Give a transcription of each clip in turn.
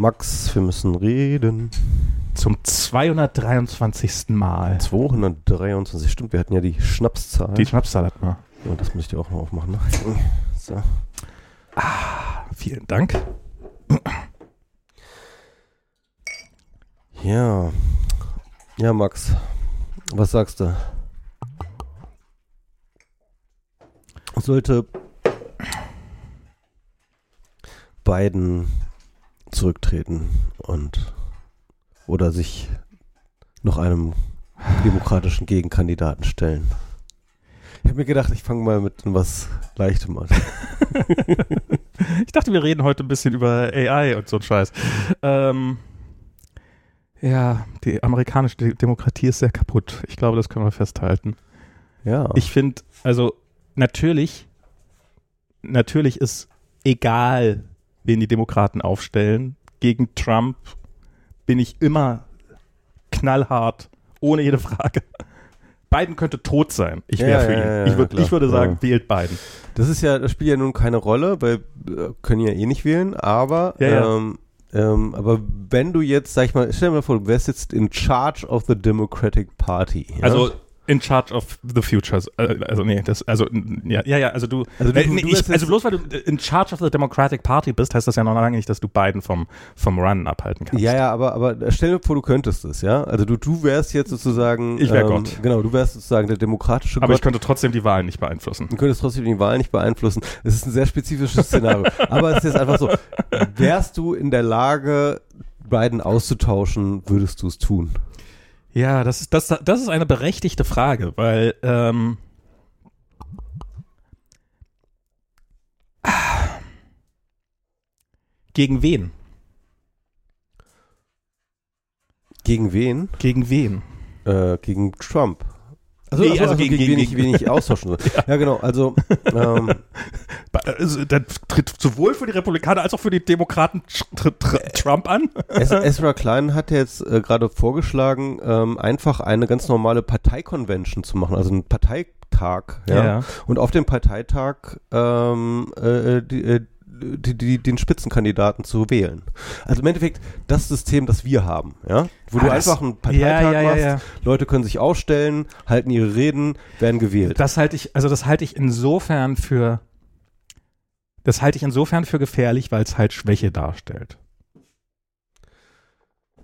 Max, wir müssen reden. Zum 223. Mal. 223, stimmt, wir hatten ja die Schnapszahl. Die Schnapszahl hat man. Ja, das muss ich dir auch noch aufmachen. Ne? So. Vielen Dank. Ja. Ja, Max. Was sagst du? Sollte Biden zurücktreten und oder sich noch einem demokratischen Gegenkandidaten stellen? Ich habe mir gedacht, ich fange mal mit was Leichtem an. Ich dachte, wir reden heute ein bisschen über AI und so ein Scheiß. Ähm, ja, die amerikanische De- Demokratie ist sehr kaputt. Ich glaube, das können wir festhalten. Ja. Ich finde, also natürlich, natürlich ist egal, wen die Demokraten aufstellen. Gegen Trump bin ich immer knallhart, ohne jede Frage. Biden könnte tot sein. Ich wäre Ja, für ja, ihn. ja, ich, würd, ich würde sagen, Ja. wählt Biden. Das ist ja, das spielt ja nun keine Rolle, weil äh, können ja eh nicht wählen, aber Ja, ja. Ähm, ähm, aber wenn du jetzt, sag ich mal, stell dir mal vor, du wärst jetzt in charge of the Democratic Party. Ja? Also in charge of the futures. Äh, also nee, das, also ja, ja, ja also du, Also du- äh, nee, du ich, also bloß weil du in charge of the Democratic Party bist, heißt das ja noch lange nicht, dass du Biden vom, vom Run abhalten kannst. ja, ja, aber, aber stell dir vor, du könntest es, ja? Also du, du wärst jetzt sozusagen. Ich wär ähm, Gott. Genau, du wärst sozusagen der demokratische Aber ich Gott. könnte trotzdem die Wahlen nicht beeinflussen. Du könntest trotzdem die Wahl nicht beeinflussen. Es ist ein sehr spezifisches Szenario. aber es ist jetzt einfach so, wärst du in der Lage, Biden auszutauschen, würdest du es tun? Ja, das ist, das, das ist eine berechtigte Frage, weil ähm, gegen wen? Gegen wen? Gegen wen? Äh, gegen Trump. Also, Nee, also, also gegen- gegen, gegen- wen ich, wen ich austauschen soll. ja. genau. Also, ähm, Also, das tritt sowohl für die Republikaner als auch für die Demokraten tr tr Trump an. Ezra Klein hat jetzt äh, gerade vorgeschlagen, ähm, einfach eine ganz normale Parteikonvention zu machen, also einen Parteitag. Ja. Ja. Und auf dem Parteitag ähm, äh, die, äh, die, die, den Spitzenkandidaten zu wählen. Also im Endeffekt das System, das wir haben, ja, wo Ah, du einfach einen Parteitag ja, ja, machst, ja. Leute können sich ausstellen, halten ihre Reden, werden gewählt. Das halte ich, also das halte ich insofern für, das halte ich insofern für gefährlich, weil es halt Schwäche darstellt.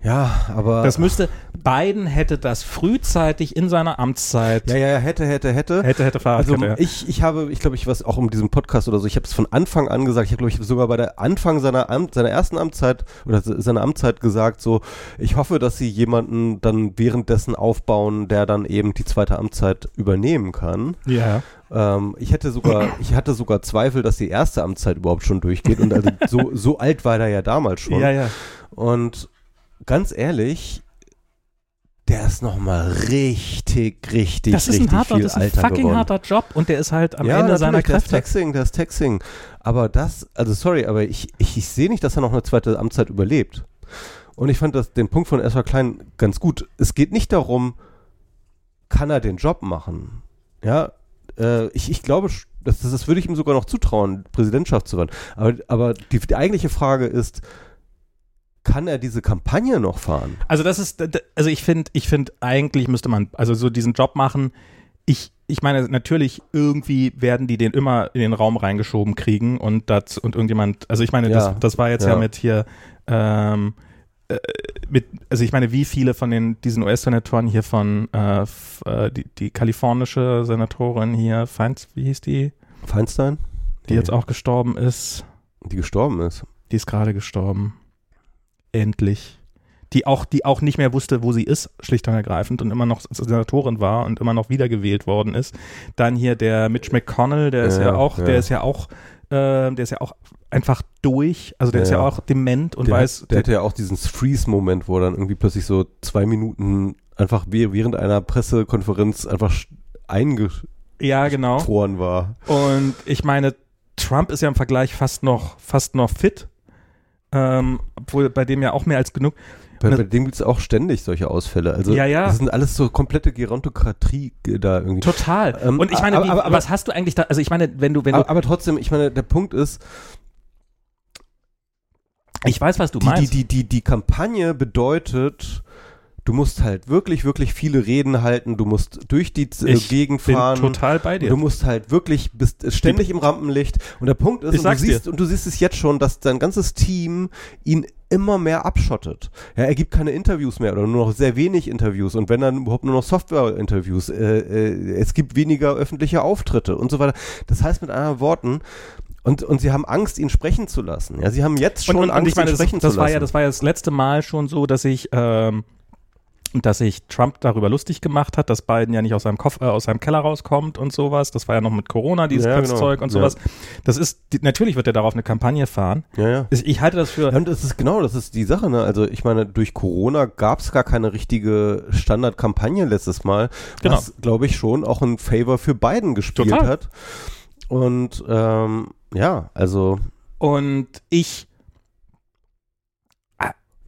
Ja, aber Das müsste, Biden hätte das frühzeitig in seiner Amtszeit, ja, ja, ja, hätte, hätte, hätte. hätte, hätte Also Fahrradkette. ich, ich habe, ich glaube, ich was auch um diesen Podcast oder so, ich habe es von Anfang an gesagt, ich habe, glaube ich, sogar bei der Anfang seiner Amt, seiner ersten Amtszeit oder se- seiner Amtszeit gesagt, so, ich hoffe, dass sie jemanden dann währenddessen aufbauen, der dann eben die zweite Amtszeit übernehmen kann. ja. Ähm, ich hätte sogar, ich hatte sogar Zweifel, dass die erste Amtszeit überhaupt schon durchgeht und also so, so alt war der ja damals schon. Ja, ja. Und ganz ehrlich, der ist nochmal richtig, richtig, Das ist richtig ein harter, viel das ist ein alter fucking geworden. harter Job und der ist halt am ja, Ende seiner Kräfte. Texting, der ist Texting. Aber das, also sorry, aber ich, ich, ich sehe nicht, dass er noch eine zweite Amtszeit überlebt. Und ich fand das, den Punkt von Ezra Klein ganz gut. Es geht nicht darum, kann er den Job machen? Ja, äh, ich, ich glaube, das, das, das würde ich ihm sogar noch zutrauen, Präsidentschaft zu werden. Aber, aber die, die eigentliche Frage ist, kann er diese Kampagne noch fahren? Also das ist, also ich finde, ich finde, eigentlich müsste man, also so diesen Job machen. Ich, ich meine, natürlich irgendwie werden die den immer in den Raum reingeschoben kriegen und das und irgendjemand, also ich meine, Ja, das, das war jetzt ja, ja. mit hier, ähm, äh, mit, also ich meine, wie viele von den diesen US-Senatoren hier von äh, f, äh, die, die kalifornische Senatorin hier, Feinz, wie hieß die, Feinstein? die jetzt auch gestorben ist, Die gestorben ist. die ist gerade gestorben. Endlich. Die auch, die auch nicht mehr wusste, wo sie ist, schlicht und ergreifend, und immer noch Senatorin war und immer noch wiedergewählt worden ist. Dann hier der Mitch McConnell, der ist ja, Ja, auch, ja. der ist ja auch, äh, der ist ja auch einfach durch, also der Ja, ist ja auch dement und der, weiß, hat, der hatte ja auch diesen Freeze-Moment, wo er dann irgendwie plötzlich so zwei Minuten einfach wäh- während einer Pressekonferenz einfach eingefroren ja genau. war. Und ich meine, Trump ist ja im Vergleich fast noch, fast noch fit, ähm, obwohl bei dem ja auch mehr als genug. Bei, Und bei dem gibt es auch ständig solche Ausfälle. Also Ja, ja. das sind alles so komplette Gerontokratie da irgendwie. Total. Ähm, und ich meine, aber- wie, aber- was hast du eigentlich da, also ich meine, wenn du, wenn du aber, aber trotzdem, ich meine, der Punkt ist, Ich weiß, was du die, meinst. Die, die, die, die Kampagne bedeutet, du musst halt wirklich, wirklich viele Reden halten, du musst durch die äh, Ich Gegend bin fahren. total bei dir. Du musst halt wirklich, bist ständig im Rampenlicht. Und der Punkt ist, und du, dir. siehst, und du siehst es jetzt schon, dass dein ganzes Team ihn immer mehr abschottet. Ja, er gibt keine Interviews mehr oder nur noch sehr wenig Interviews und wenn dann überhaupt nur noch Software-Interviews. Äh, äh, es gibt weniger öffentliche Auftritte und so weiter. Das heißt mit anderen Worten, und, und sie haben Angst, ihn sprechen zu lassen. Ja, sie haben jetzt schon und, und, Angst, und meine, ihn das, sprechen das zu war lassen. ja, das war ja das letzte Mal schon so, dass ich, ähm, dass sich Trump darüber lustig gemacht hat, dass Biden ja nicht aus seinem, Kopf, äh, aus seinem Keller rauskommt und sowas. Das war ja noch mit Corona, dieses Ja, genau. Köpfzeug und Ja. sowas. Das ist, die, natürlich wird er darauf eine Kampagne fahren. ja, ja. Ich, halte das für, Ja, und das ist genau, das ist die Sache, ne? Also ich meine, durch Corona gab es gar keine richtige Standardkampagne letztes Mal, Genau. was, glaube ich, schon auch ein Favor für Biden gespielt Total. hat. Und ähm, ja, also und ich,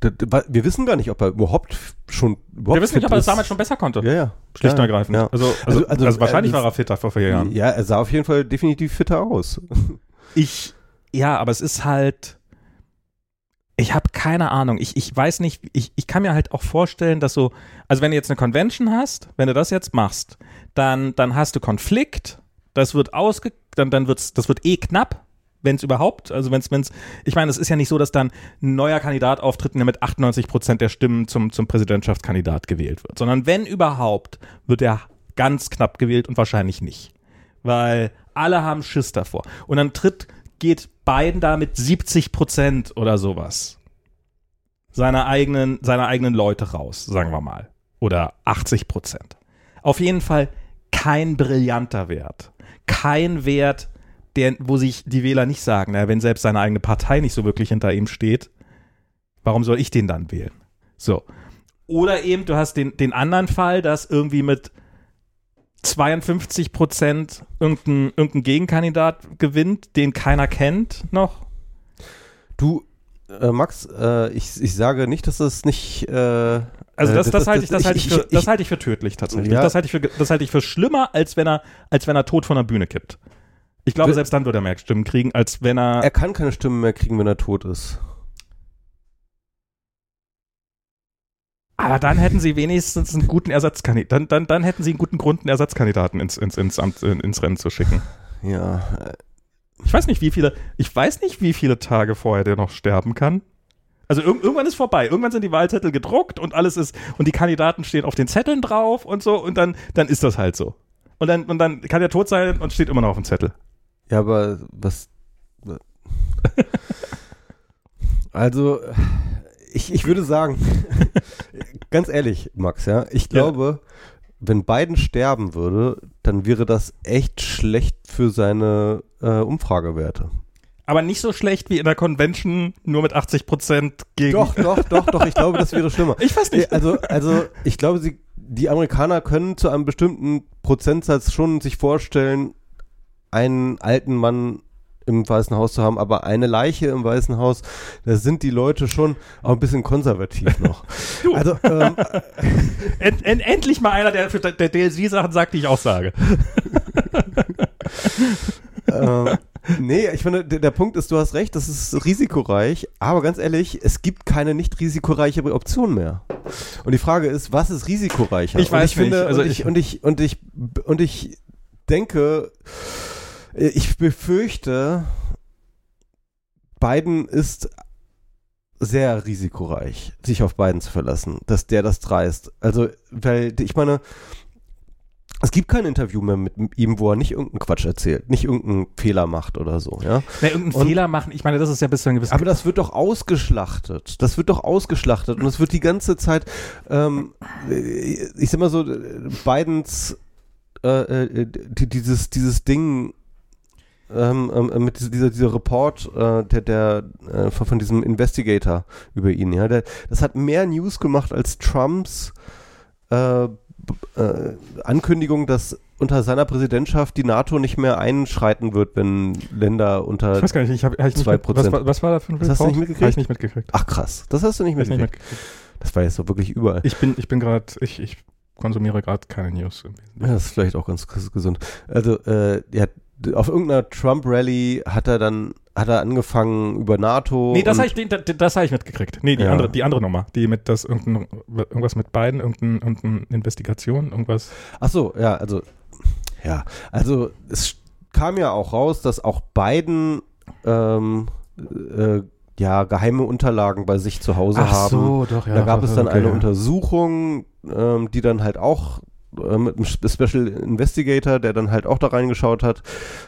wir wissen gar nicht, ob er überhaupt schon überhaupt wir wissen nicht, ob er ist. damals schon besser konnte. Ja, ja. Schlicht und ergreifend. Ja. Also, also, Also- also, also, wahrscheinlich äh, war er fitter vor vier Jahren. ja, er sah auf jeden Fall definitiv fitter aus. Ich, ja, aber es ist halt, ich habe keine Ahnung. Ich, ich weiß nicht, ich, ich kann mir halt auch vorstellen, dass so, also wenn du jetzt eine Convention hast, wenn du das jetzt machst, dann, dann hast du Konflikt, das wird ausge, dann, dann wird's, das wird eh knapp, wenn es überhaupt, also wenn es, ich meine, es ist ja nicht so, dass dann ein neuer Kandidat auftritt und der mit 98 Prozent der Stimmen zum, zum Präsidentschaftskandidat gewählt wird, sondern wenn überhaupt, wird er ganz knapp gewählt und wahrscheinlich nicht. Weil alle haben Schiss davor. Und dann tritt, geht Biden da mit 70 Prozent oder sowas seiner eigenen, seiner eigenen Leute raus, sagen wir mal. Oder 80 Prozent. Auf jeden Fall kein brillanter Wert. Kein Wert, der, wo sich die Wähler nicht sagen, na, wenn selbst seine eigene Partei nicht so wirklich hinter ihm steht, warum soll ich den dann wählen? So. Oder eben, du hast den, den anderen Fall, dass irgendwie mit 52 Prozent irgendein, irgendein Gegenkandidat gewinnt, den keiner kennt noch. Du, äh, Max, äh, ich, ich sage nicht, dass es nicht. Äh, Also äh, das, das, halte ich, das, halte ich, für, das halte ich für tödlich tatsächlich. Ja. Das, halte ich für, das halte ich für schlimmer, als wenn er, als wenn er tot von der Bühne kippt. Ich glaube, selbst dann würde er mehr Stimmen kriegen, als wenn er. Er kann keine Stimmen mehr kriegen, wenn er tot ist. aber dann hätten sie wenigstens einen guten Ersatzkandidaten. Dann, dann, dann hätten sie einen guten Grund, einen Ersatzkandidaten ins, ins, ins, Amt, ins Rennen zu schicken. Ja, äh, Ich weiß nicht, wie viele, ich weiß nicht, wie viele Tage vorher der noch sterben kann. Also irg irgendwann ist vorbei. Irgendwann sind die Wahlzettel gedruckt und alles ist, und die Kandidaten stehen auf den Zetteln drauf und so, und dann, dann ist das halt so. Und dann, und dann kann er tot sein und steht immer noch auf dem Zettel. Ja, aber was. Also, ich, ich würde sagen, ganz ehrlich, Max, ja, ich glaube, wenn Biden sterben würde, dann wäre das echt schlecht für seine äh, Umfragewerte. Aber nicht so schlecht wie in der Convention, nur mit 80 Prozent gegen. Doch, doch, doch, doch, ich glaube, das wäre schlimmer. Ich weiß nicht. Also, also ich glaube, sie, die Amerikaner können zu einem bestimmten Prozentsatz schon sich vorstellen, einen alten Mann im Weißen Haus zu haben, aber eine Leiche im Weißen Haus, da sind die Leute schon auch ein bisschen konservativ noch. Du. Also, ähm, End, end, endlich mal einer, der für der DLC-Sachen sagt, die ich auch sage. äh, nee, ich finde, der, der Punkt ist, du hast recht, das ist risikoreich, aber ganz ehrlich, es gibt keine nicht risikoreiche Option mehr. Und die Frage ist, was ist risikoreicher? Ich und weiß ich finde, nicht. Also und, ich, ich- und ich und ich und ich denke, ich befürchte, Biden ist sehr risikoreich, sich auf Biden zu verlassen, dass der das dreist. Also, weil ich meine, es gibt kein Interview mehr mit ihm, wo er nicht irgendeinen Quatsch erzählt, nicht irgendeinen Fehler macht oder so, ja. Na, irgendeinen Und- Fehler machen, ich meine, das ist ja bis zu einem gewissen Aber das wird doch ausgeschlachtet. Das wird doch ausgeschlachtet und es wird die ganze Zeit, ähm, ich sag mal so, Bidens äh, äh, die, dieses dieses Ding ähm, ähm, mit dieser, dieser, dieser Report äh, der, der äh, von, diesem Investigator über ihn, ja, der, das hat mehr News gemacht als Trumps äh, äh, Ankündigung, dass unter seiner Präsidentschaft die NATO nicht mehr einschreiten wird, wenn Länder unter Ich weiß gar nicht, ich hab, hab ich nicht Zwei mit, was, war- was war da für ein Das hast du Report? nicht mitgekriegt? Hab ich nicht mitgekriegt. Ach krass, das hast du nicht ich nicht mitgekriegt. mitgekriegt. Das war jetzt so wirklich überall. Ich bin, ich bin gerade, ich, ich konsumiere gerade keine News. Ja, das ist vielleicht auch ganz ges- gesund. Also, äh, ja, auf irgendeiner Trump-Rally hat er dann, hat er angefangen über NATO. Nee, das habe ich, das, das hab ich mitgekriegt. Nee, die, Ja. andere, die andere Nummer. Die mit das irgendein, irgendwas mit beiden, irgendeine irgendein Investigation, irgendwas. Ach so, ja, also ja, also es kam ja auch raus, dass auch Biden ähm, äh, ja geheime Unterlagen bei sich zu Hause haben. doch, da gab es dann okay, eine ja. Untersuchung, ähm, die dann halt auch äh, mit einem Spe- Special Investigator, der dann halt auch da reingeschaut hat,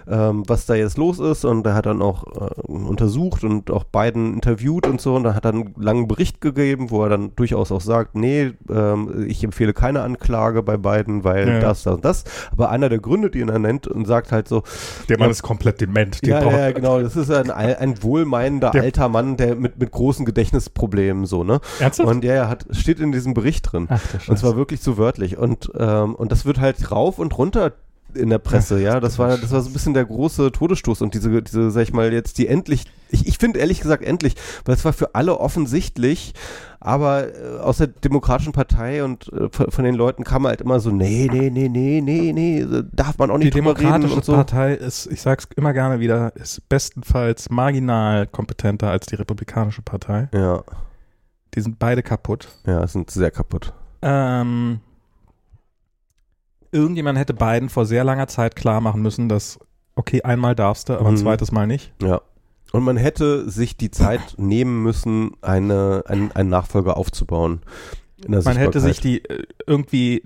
ähm, was da jetzt los ist und der hat dann auch äh, untersucht und auch Biden interviewt und so und da hat er einen langen Bericht gegeben, wo er dann durchaus auch sagt, nee, ähm, ich empfehle keine Anklage bei Biden, weil Ja. das, das und das. Aber einer der Gründe, die ihn er nennt und sagt halt so, Der Mann Ja. ist komplett dement. Den ja, braucht- ja, genau, das ist ein, ein wohlmeinender Der- alter Mann, der mit, mit großen Gedächtnisproblemen so, ne? Ernsthaft? Und ja, ja, hat, steht in diesem Bericht drin. Ach, Und zwar wirklich so wörtlich. Und, ähm, und das wird halt rauf und runter in der Presse, ja. Das war, das war so ein bisschen der große Todesstoß und diese, diese, sag ich mal, jetzt die endlich, ich, ich finde ehrlich gesagt endlich, weil es war für alle offensichtlich, aber äh, aus der Demokratischen Partei und äh, von, den Leuten kam halt immer so, nee, nee, nee, nee, nee, nee, darf man auch Die nicht reden Demokratische und so. Partei ist, ich sag's immer gerne wieder, ist bestenfalls marginal kompetenter als die Republikanische Partei. Ja, Die sind beide kaputt. ja, sind sehr kaputt. Ähm, irgendjemand hätte beiden vor sehr langer Zeit klar machen müssen, dass, okay, einmal darfst du, aber ein Mhm. zweites Mal nicht. Ja. Und man hätte sich die Zeit nehmen müssen, eine, einen, einen Nachfolger aufzubauen. Man hätte sich die äh, irgendwie,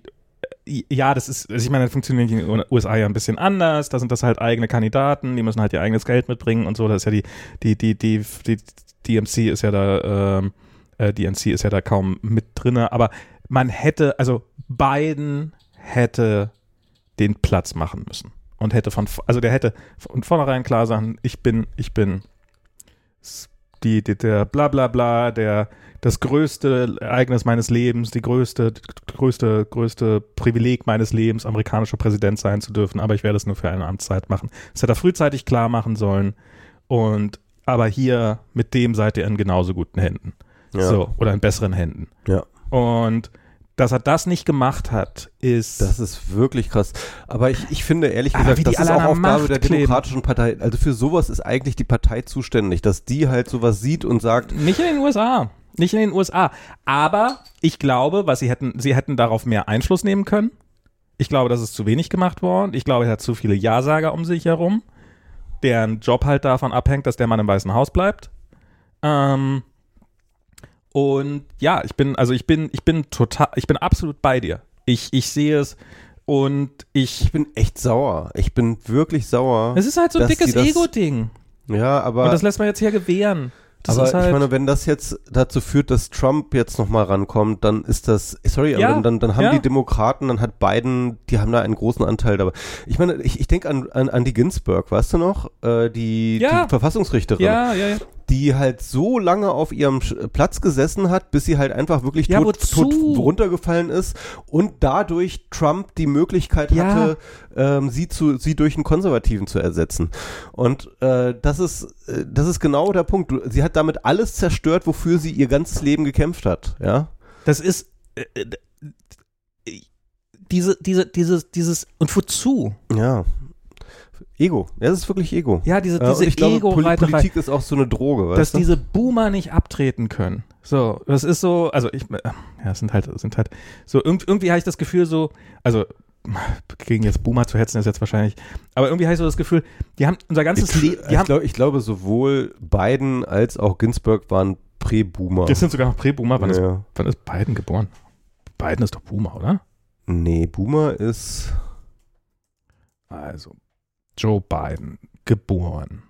äh, ja, das ist, also ich meine, das funktioniert in den USA ja ein bisschen anders. Da sind das halt eigene Kandidaten, die müssen halt ihr eigenes Geld mitbringen und so. Das ist ja die, die, die, die, die DMC ist ja da, ähm, äh, DNC ist ja da kaum mit drinne. Aber man hätte, also Biden hätte den Platz machen müssen und hätte von, also der hätte von vornherein klar sagen, ich bin, ich bin die, die, der bla bla bla, der das größte Ereignis meines Lebens, die größte, größte, größte Privileg meines Lebens, amerikanischer Präsident sein zu dürfen, aber ich werde es nur für eine Amtszeit machen. Das hätte er frühzeitig klar machen sollen. Und aber hier mit dem seid ihr in genauso guten Händen. Ja. So, oder in besseren Händen. Ja. Und dass er das nicht gemacht hat, ist. Das ist wirklich krass. Aber ich, ich finde ehrlich gesagt, die das ist auch Aufgabe Macht der. Demokratischen Partei. Also für sowas ist eigentlich die Partei zuständig, dass die halt sowas sieht und sagt, Nicht in den USA. Nicht in den USA. Aber ich glaube, was sie hätten, sie hätten darauf mehr Einfluss nehmen können. Ich glaube, das ist zu wenig gemacht worden. Ich glaube, er hat zu viele Ja-Sager um sich herum, deren Job halt davon abhängt, dass der Mann im Weißen Haus bleibt. Ähm, und ja, ich bin, also ich bin, ich bin total, ich bin absolut bei dir. Ich, ich sehe es und ich. ich bin echt sauer. Ich bin wirklich sauer. Es ist halt so ein dickes Ego-Ding. Ja, aber Und das lässt man jetzt hier gewähren. Das aber halt, ich meine, wenn das jetzt dazu führt, dass Trump jetzt nochmal rankommt, dann ist das, sorry, Ja, aber dann, dann haben ja. die Demokraten, dann hat Biden, die haben da einen großen Anteil dabei. Ich meine, ich, ich denke an, an, an die Ginsburg, weißt du noch? Äh, die, Ja. die Verfassungsrichterin, ja, ja, ja. Die halt so lange auf ihrem Sch- Platz gesessen hat, bis sie halt einfach wirklich Ja, tot, tot runtergefallen ist und dadurch Trump die Möglichkeit Ja. hatte, ähm, sie zu, sie durch einen Konservativen zu ersetzen. Und äh, das ist, äh, das ist genau der Punkt. Sie hat damit alles zerstört, wofür sie ihr ganzes Leben gekämpft hat. Ja. Das ist äh, äh, diese, diese, dieses, dieses und wozu? Ja. Ego. Ja, das ist wirklich Ego. Ja, diese, Äh, diese ich glaube, Poli- Politik ist auch so eine Droge, weißt dass du? diese Boomer nicht abtreten können. So, das ist so, also ich, äh, ja, es sind halt, es sind halt so irgendwie, irgendwie habe ich das Gefühl so, also gegen jetzt Boomer zu hetzen ist jetzt wahrscheinlich, aber irgendwie habe ich so das Gefühl, die haben unser ganzes Leben, ich, glaub, ich glaube, sowohl Biden als auch Ginsburg waren Prä-Boomer. das sind sogar noch Prä-Boomer. Wann, ist, ja. wann ist Biden geboren? Biden ist doch Boomer, oder? Nee, Boomer ist. Also, Joe Biden, geboren.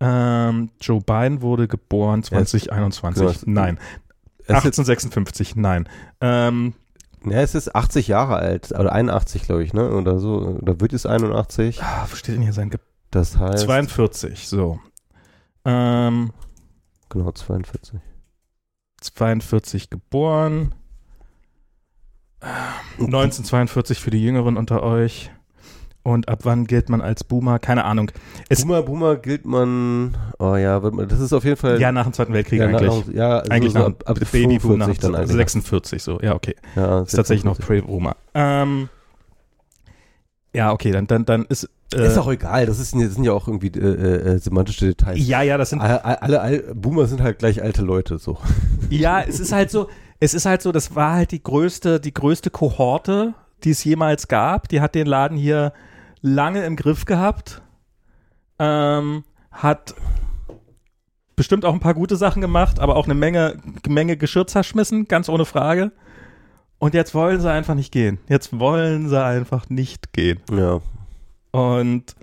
Ähm, Joe Biden wurde geboren 2021. genau, es- nein. Es ist, 1856, nein. Ähm, ja, es ist 80 Jahre alt, oder 81, glaube ich, ne? Oder so. Oder wird es 81? ah, wo steht denn hier sein Ge Das heißt. 42, so. Ähm, Genau, 42. 42 geboren. 1942 für die Jüngeren unter euch. Und ab wann gilt man als Boomer? Keine Ahnung. Es- Boomer, Boomer gilt man. Oh ja, das ist auf jeden Fall. Ja, nach dem Zweiten Weltkrieg ja, eigentlich. nach- ja, also eigentlich so nach ab, ab Babyboom nach 45 dann eigentlich. 46 so. Ja, okay. Ja, Ist tatsächlich noch 46. Pre-Boomer. Ähm, ja, okay, dann, dann, dann ist äh, ist auch egal, das, ist, das sind ja auch irgendwie äh, äh, semantische Details. ja, ja, das sind Alle, alle, alle Boomer sind halt gleich alte Leute, so. Ja, es ist halt so, es ist halt so, das war halt die größte, die größte Kohorte, die es jemals gab. Die hat den Laden hier lange im Griff gehabt. Ähm, hat bestimmt auch ein paar gute Sachen gemacht, aber auch eine Menge, Menge Geschirr zerschmissen, ganz ohne Frage. Und jetzt wollen sie einfach nicht gehen. Jetzt wollen sie einfach nicht gehen. Ja. Und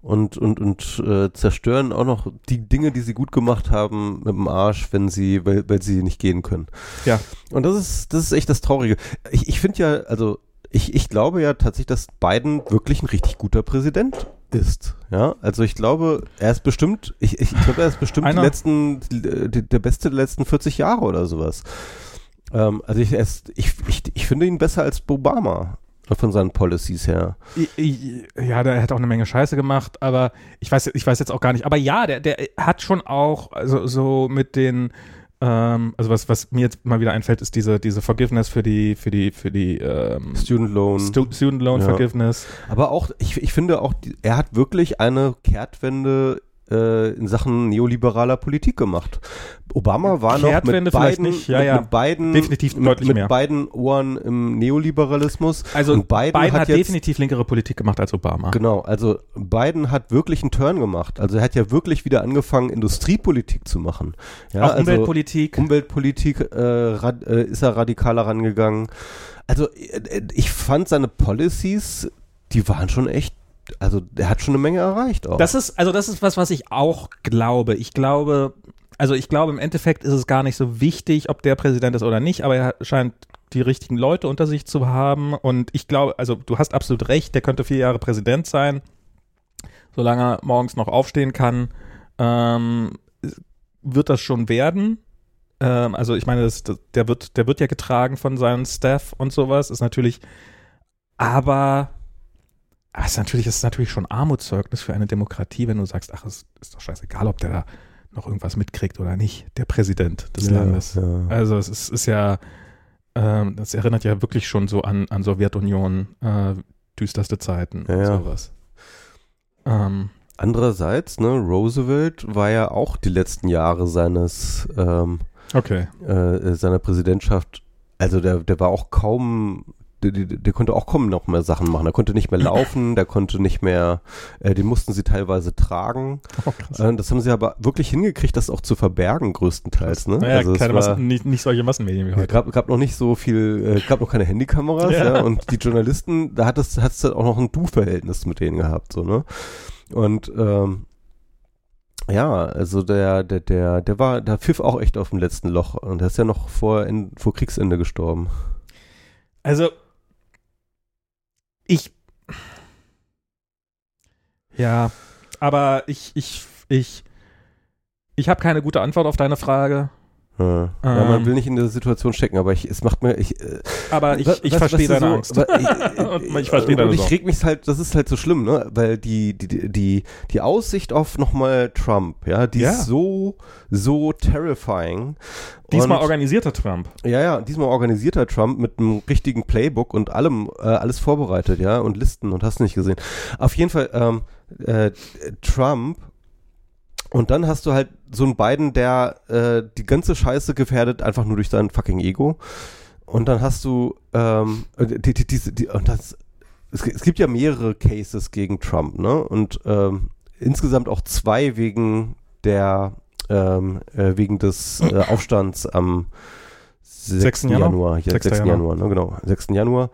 Und, und, und äh, zerstören auch noch die Dinge, die sie gut gemacht haben, mit dem Arsch, wenn sie, weil, weil sie nicht gehen können. ja, Und das ist, das ist echt das Traurige. Ich, ich finde ja, also ich, ich glaube ja tatsächlich, dass Biden wirklich ein richtig guter Präsident ist. Ja, also ich glaube, er ist bestimmt, ich, ich glaube, er ist bestimmt die letzten, die, der beste der letzten 40 Jahre oder sowas. Ähm, also ich, ist, ich, ich, ich finde ihn besser als Obama von seinen Policies her. Ja, der hat auch eine Menge Scheiße gemacht, aber ich weiß, ich weiß jetzt auch gar nicht. Aber ja, der, der hat schon auch also so mit den, ähm, also was, was mir jetzt mal wieder einfällt, ist diese, diese Forgiveness für die, für die, für die ähm, Student Loan. Stu Student Loan Ja. Forgiveness. Aber auch, ich, ich finde auch, er hat wirklich eine Kehrtwende äh, in Sachen neoliberaler Politik gemacht. Obama war noch mit beiden, nicht, ja, mit, ja. mit beiden, Definitiv mit, deutlich mit mehr. beiden Ohren im Neoliberalismus. Also Und Biden Biden, hat hat, jetzt- definitiv linkere Politik gemacht als Obama. Genau, also Biden hat wirklich einen Turn gemacht. Also er hat ja wirklich wieder angefangen, Industriepolitik zu machen. Ja, auch also Umweltpolitik. Umweltpolitik äh, rad, äh, ist er radikaler rangegangen. Also äh, ich fand seine Policies, die waren schon echt, also er hat schon eine Menge erreicht auch. Das ist, also das ist was, was ich auch glaube. Ich glaube, also ich glaube, im Endeffekt ist es gar nicht so wichtig, ob der Präsident ist oder nicht, aber er scheint die richtigen Leute unter sich zu haben. Und ich glaube, also du hast absolut recht, der könnte vier Jahre Präsident sein, solange er morgens noch aufstehen kann, ähm, wird das schon werden. Ähm, also ich meine, das, der wird, der wird ja getragen von seinem Staff und sowas, ist natürlich, aber aber es ist natürlich, es ist natürlich schon Armutszeugnis für eine Demokratie, wenn du sagst, ach, es ist doch scheißegal, ob der da noch irgendwas mitkriegt oder nicht, der Präsident des Ja, Landes. ja. Also es ist, ist ja, ähm, das erinnert ja wirklich schon so an, an Sowjetunion, äh, düsterste Zeiten Ja, und sowas. Ähm, Andererseits, ne, Roosevelt war ja auch die letzten Jahre seines ähm, okay. äh, seiner Präsidentschaft, also der, der war auch kaum, der, der, der konnte auch kaum noch mehr Sachen machen. Er konnte nicht mehr laufen, der konnte nicht mehr, äh, den mussten sie teilweise tragen. Oh. Äh, das haben sie aber wirklich hingekriegt, das auch zu verbergen, größtenteils. Ne? naja, also es keine war, Massen, nicht, nicht solche Massenmedien wie es heute. gab, gab noch nicht so viel, äh, gab noch keine Handykameras, ja. Ja. und die Journalisten, da hat es, es auch noch ein Du-Verhältnis mit denen gehabt, so, ne? Und ähm, ja, also der, der, der, der war, der pfiff auch echt auf dem letzten Loch und der ist ja noch vor, vor Kriegsende gestorben. Also, ich. Ja, aber ich, ich, ich, ich habe keine gute Antwort auf deine Frage. Ja, ja man Ähm. will nicht in der Situation stecken, aber ich, es macht mir, ich, äh, Aber ich, Was- ich verstehe deine so- Angst. ich, ich verstehe deine Und ich reg mich halt, das ist halt so schlimm, ne? Weil die, die, die, die Aussicht auf nochmal Trump, ja, die Ja. ist so, so terrifying. Diesmal Und- organisierter Trump. Ja, ja, diesmal organisierter Trump mit einem richtigen Playbook und allem, äh, alles vorbereitet, ja, und Listen und hast nicht gesehen. Auf jeden Fall, ähm, äh, Trump und dann hast du halt so einen Biden, der äh, die ganze Scheiße gefährdet, einfach nur durch sein fucking Ego. Und dann hast du, ähm, die, die, diese, die, und das, es, es gibt ja mehrere Cases gegen Trump, ne? Und ähm, insgesamt auch zwei wegen der, ähm, äh, wegen des äh, Aufstands am 6. 6. Januar. Ja, 6. 6. Januar. Januar, ne, genau. 6. Januar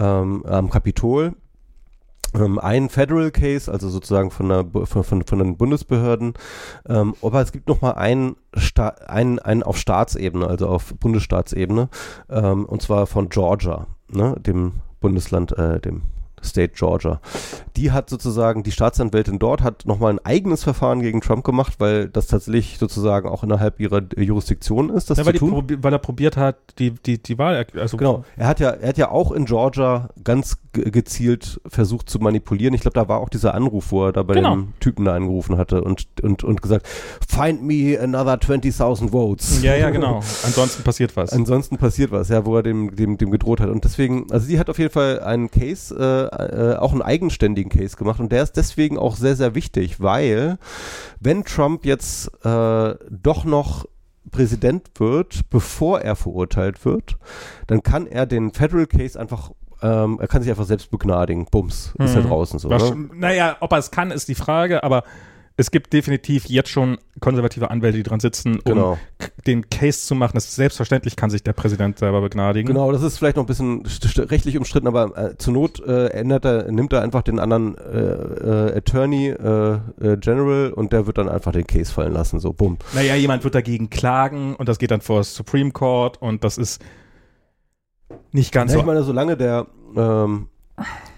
ähm, am Kapitol. Ähm, ein Federal Case, also sozusagen von, Bu- von, von, von den Bundesbehörden. Ähm, aber es gibt noch mal einen, einen, einen auf Staatsebene, also auf Bundesstaatsebene, ähm, und zwar von Georgia, ne, dem Bundesland, äh, dem State Georgia. Die hat sozusagen, die Staatsanwältin dort hat nochmal ein eigenes Verfahren gegen Trump gemacht, weil das tatsächlich sozusagen auch innerhalb ihrer äh, Jurisdiktion ist, das Ja, zu weil, die tun. probi- weil er probiert hat, die, die, die Wahl, also Genau. Er hat ja, er hat ja auch in Georgia ganz ge- gezielt versucht zu manipulieren. Ich glaube, da war auch dieser Anruf, wo er da bei Genau. dem Typen da angerufen hatte und, und, und gesagt, find me another 20.000 votes. Ja, ja, genau. Ansonsten passiert was. Ansonsten passiert was, ja, wo er dem, dem, dem gedroht hat. Und deswegen, also sie hat auf jeden Fall einen Case äh, äh, auch einen eigenständigen Case gemacht und der ist deswegen auch sehr, sehr wichtig, weil wenn Trump jetzt äh, doch noch Präsident wird, bevor er verurteilt wird, dann kann er den Federal Case einfach ähm, er kann sich einfach selbst begnadigen. Bums, ist Mhm. er draußen so. Ne? naja, ob er es kann, ist die Frage, aber es gibt definitiv jetzt schon konservative Anwälte, die dran sitzen, um Genau. den Case zu machen. Das selbstverständlich kann sich der Präsident selber begnadigen. Genau, das ist vielleicht noch ein bisschen rechtlich umstritten, aber äh, zur Not äh, ändert er, nimmt er einfach den anderen äh, äh, Attorney äh, äh, General und der wird dann einfach den Case fallen lassen, so bumm. Naja, jemand wird dagegen klagen und das geht dann vor das Supreme Court und das ist nicht ganz Ja, so. ich meine, solange der ähm,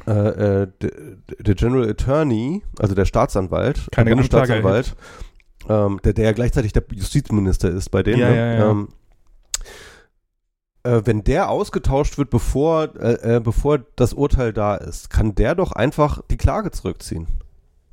äh, äh, der General Attorney, also der Staatsanwalt, Keine der Bundesstaatsanwalt, ähm, der, der ja gleichzeitig der Justizminister ist bei denen, Ja, ne? ja, ja. Ähm, äh, wenn der ausgetauscht wird, bevor, äh, äh, bevor das Urteil da ist, kann der doch einfach die Klage zurückziehen.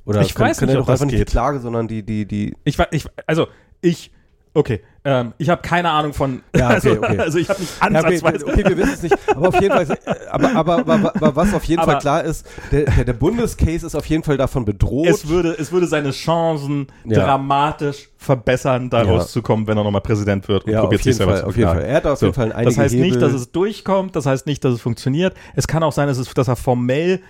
Oder Ich kann, weiß kann nicht, ob doch das einfach nicht geht. die Klage, sondern die, die, die. Ich, ich, also ich, okay, ähm, ich habe keine Ahnung von, Ja, okay, also, okay. also ich habe nicht Ja, okay, ansatzweise. okay, wir wissen es nicht. Aber auf jeden Fall, äh, aber, aber, aber, aber was auf jeden Fall klar ist, der, der, der Bundescase ist auf jeden Fall davon bedroht. Es würde, es würde seine Chancen Ja. dramatisch verbessern, da rauszukommen, wenn er nochmal Präsident wird und ja, probiert sich selber Fall, zu auf jeden Fall. Er hat auf So, jeden Fall einige Das heißt nicht, Hebel. dass es durchkommt, das heißt nicht, dass es funktioniert. Es kann auch sein, dass, es, dass er formell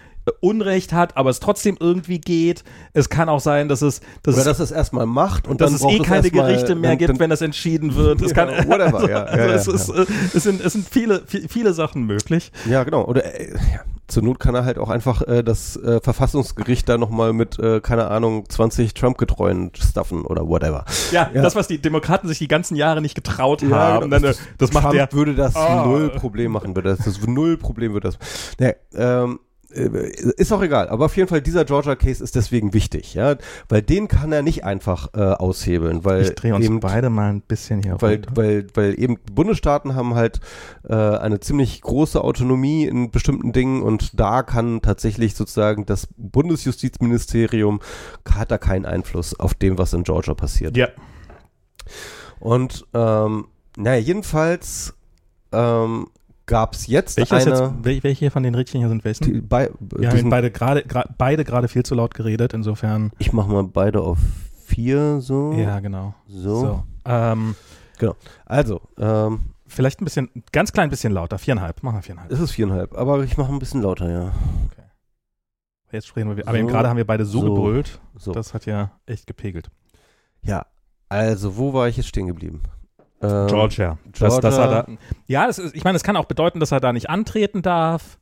Unrecht hat, aber es trotzdem irgendwie geht. Es kann auch sein, dass es, dass oder es, dass es erstmal macht und dass es eh keine Gerichte mehr dann, gibt, dann, wenn das entschieden wird. Es kann, Ja, whatever, also, ja, ja, also es, ja, ist, äh, es, sind, es sind viele, vi- viele Sachen möglich. Ja, genau. Oder äh, ja, zur Not kann er halt auch einfach äh, das äh, Verfassungsgericht da nochmal mit, äh, keine Ahnung, 20 Trump-Getreuen stuffen oder whatever. Ja, Ja. das, was die Demokraten sich die ganzen Jahre nicht getraut Ja, haben, genau. dann, äh, das macht Trump der. würde das Ah. null Problem machen, würde das, das null Problem würde das. Nee, ähm, äh, ist auch egal, aber auf jeden Fall dieser Georgia Case ist deswegen wichtig, ja, weil den kann er nicht einfach äh, aushebeln, weil Ich drehe uns eben, beide mal ein bisschen hier weil, runter. weil, weil eben Bundesstaaten haben halt äh, eine ziemlich große Autonomie in bestimmten Dingen und da kann tatsächlich sozusagen das Bundesjustizministerium hat da keinen Einfluss auf dem, was in Georgia passiert. Ja. Und ähm, naja, jedenfalls ähm, gab es jetzt Welcher ist eine. jetzt, wel- welche von den Rädchen hier sind die, bei, Wir haben beide gerade beide gerade viel zu laut geredet, insofern. ich mache mal beide auf vier so. Ja, genau. So. So. Ähm, Also, ähm, vielleicht ein bisschen, ganz klein bisschen lauter. Viereinhalb. Machen wir viereinhalb. es ist viereinhalb, aber ich mache ein bisschen lauter, ja. Jetzt sprechen wir. Aber So. eben gerade haben wir beide so, So. gebrüllt. So. Das hat ja echt gepegelt. ja. Also, wo war ich jetzt stehen geblieben? Ähm, Georgia. Dass, Georgia. dass er da, ja, das ist, ich meine, es kann auch bedeuten, dass er da nicht antreten darf.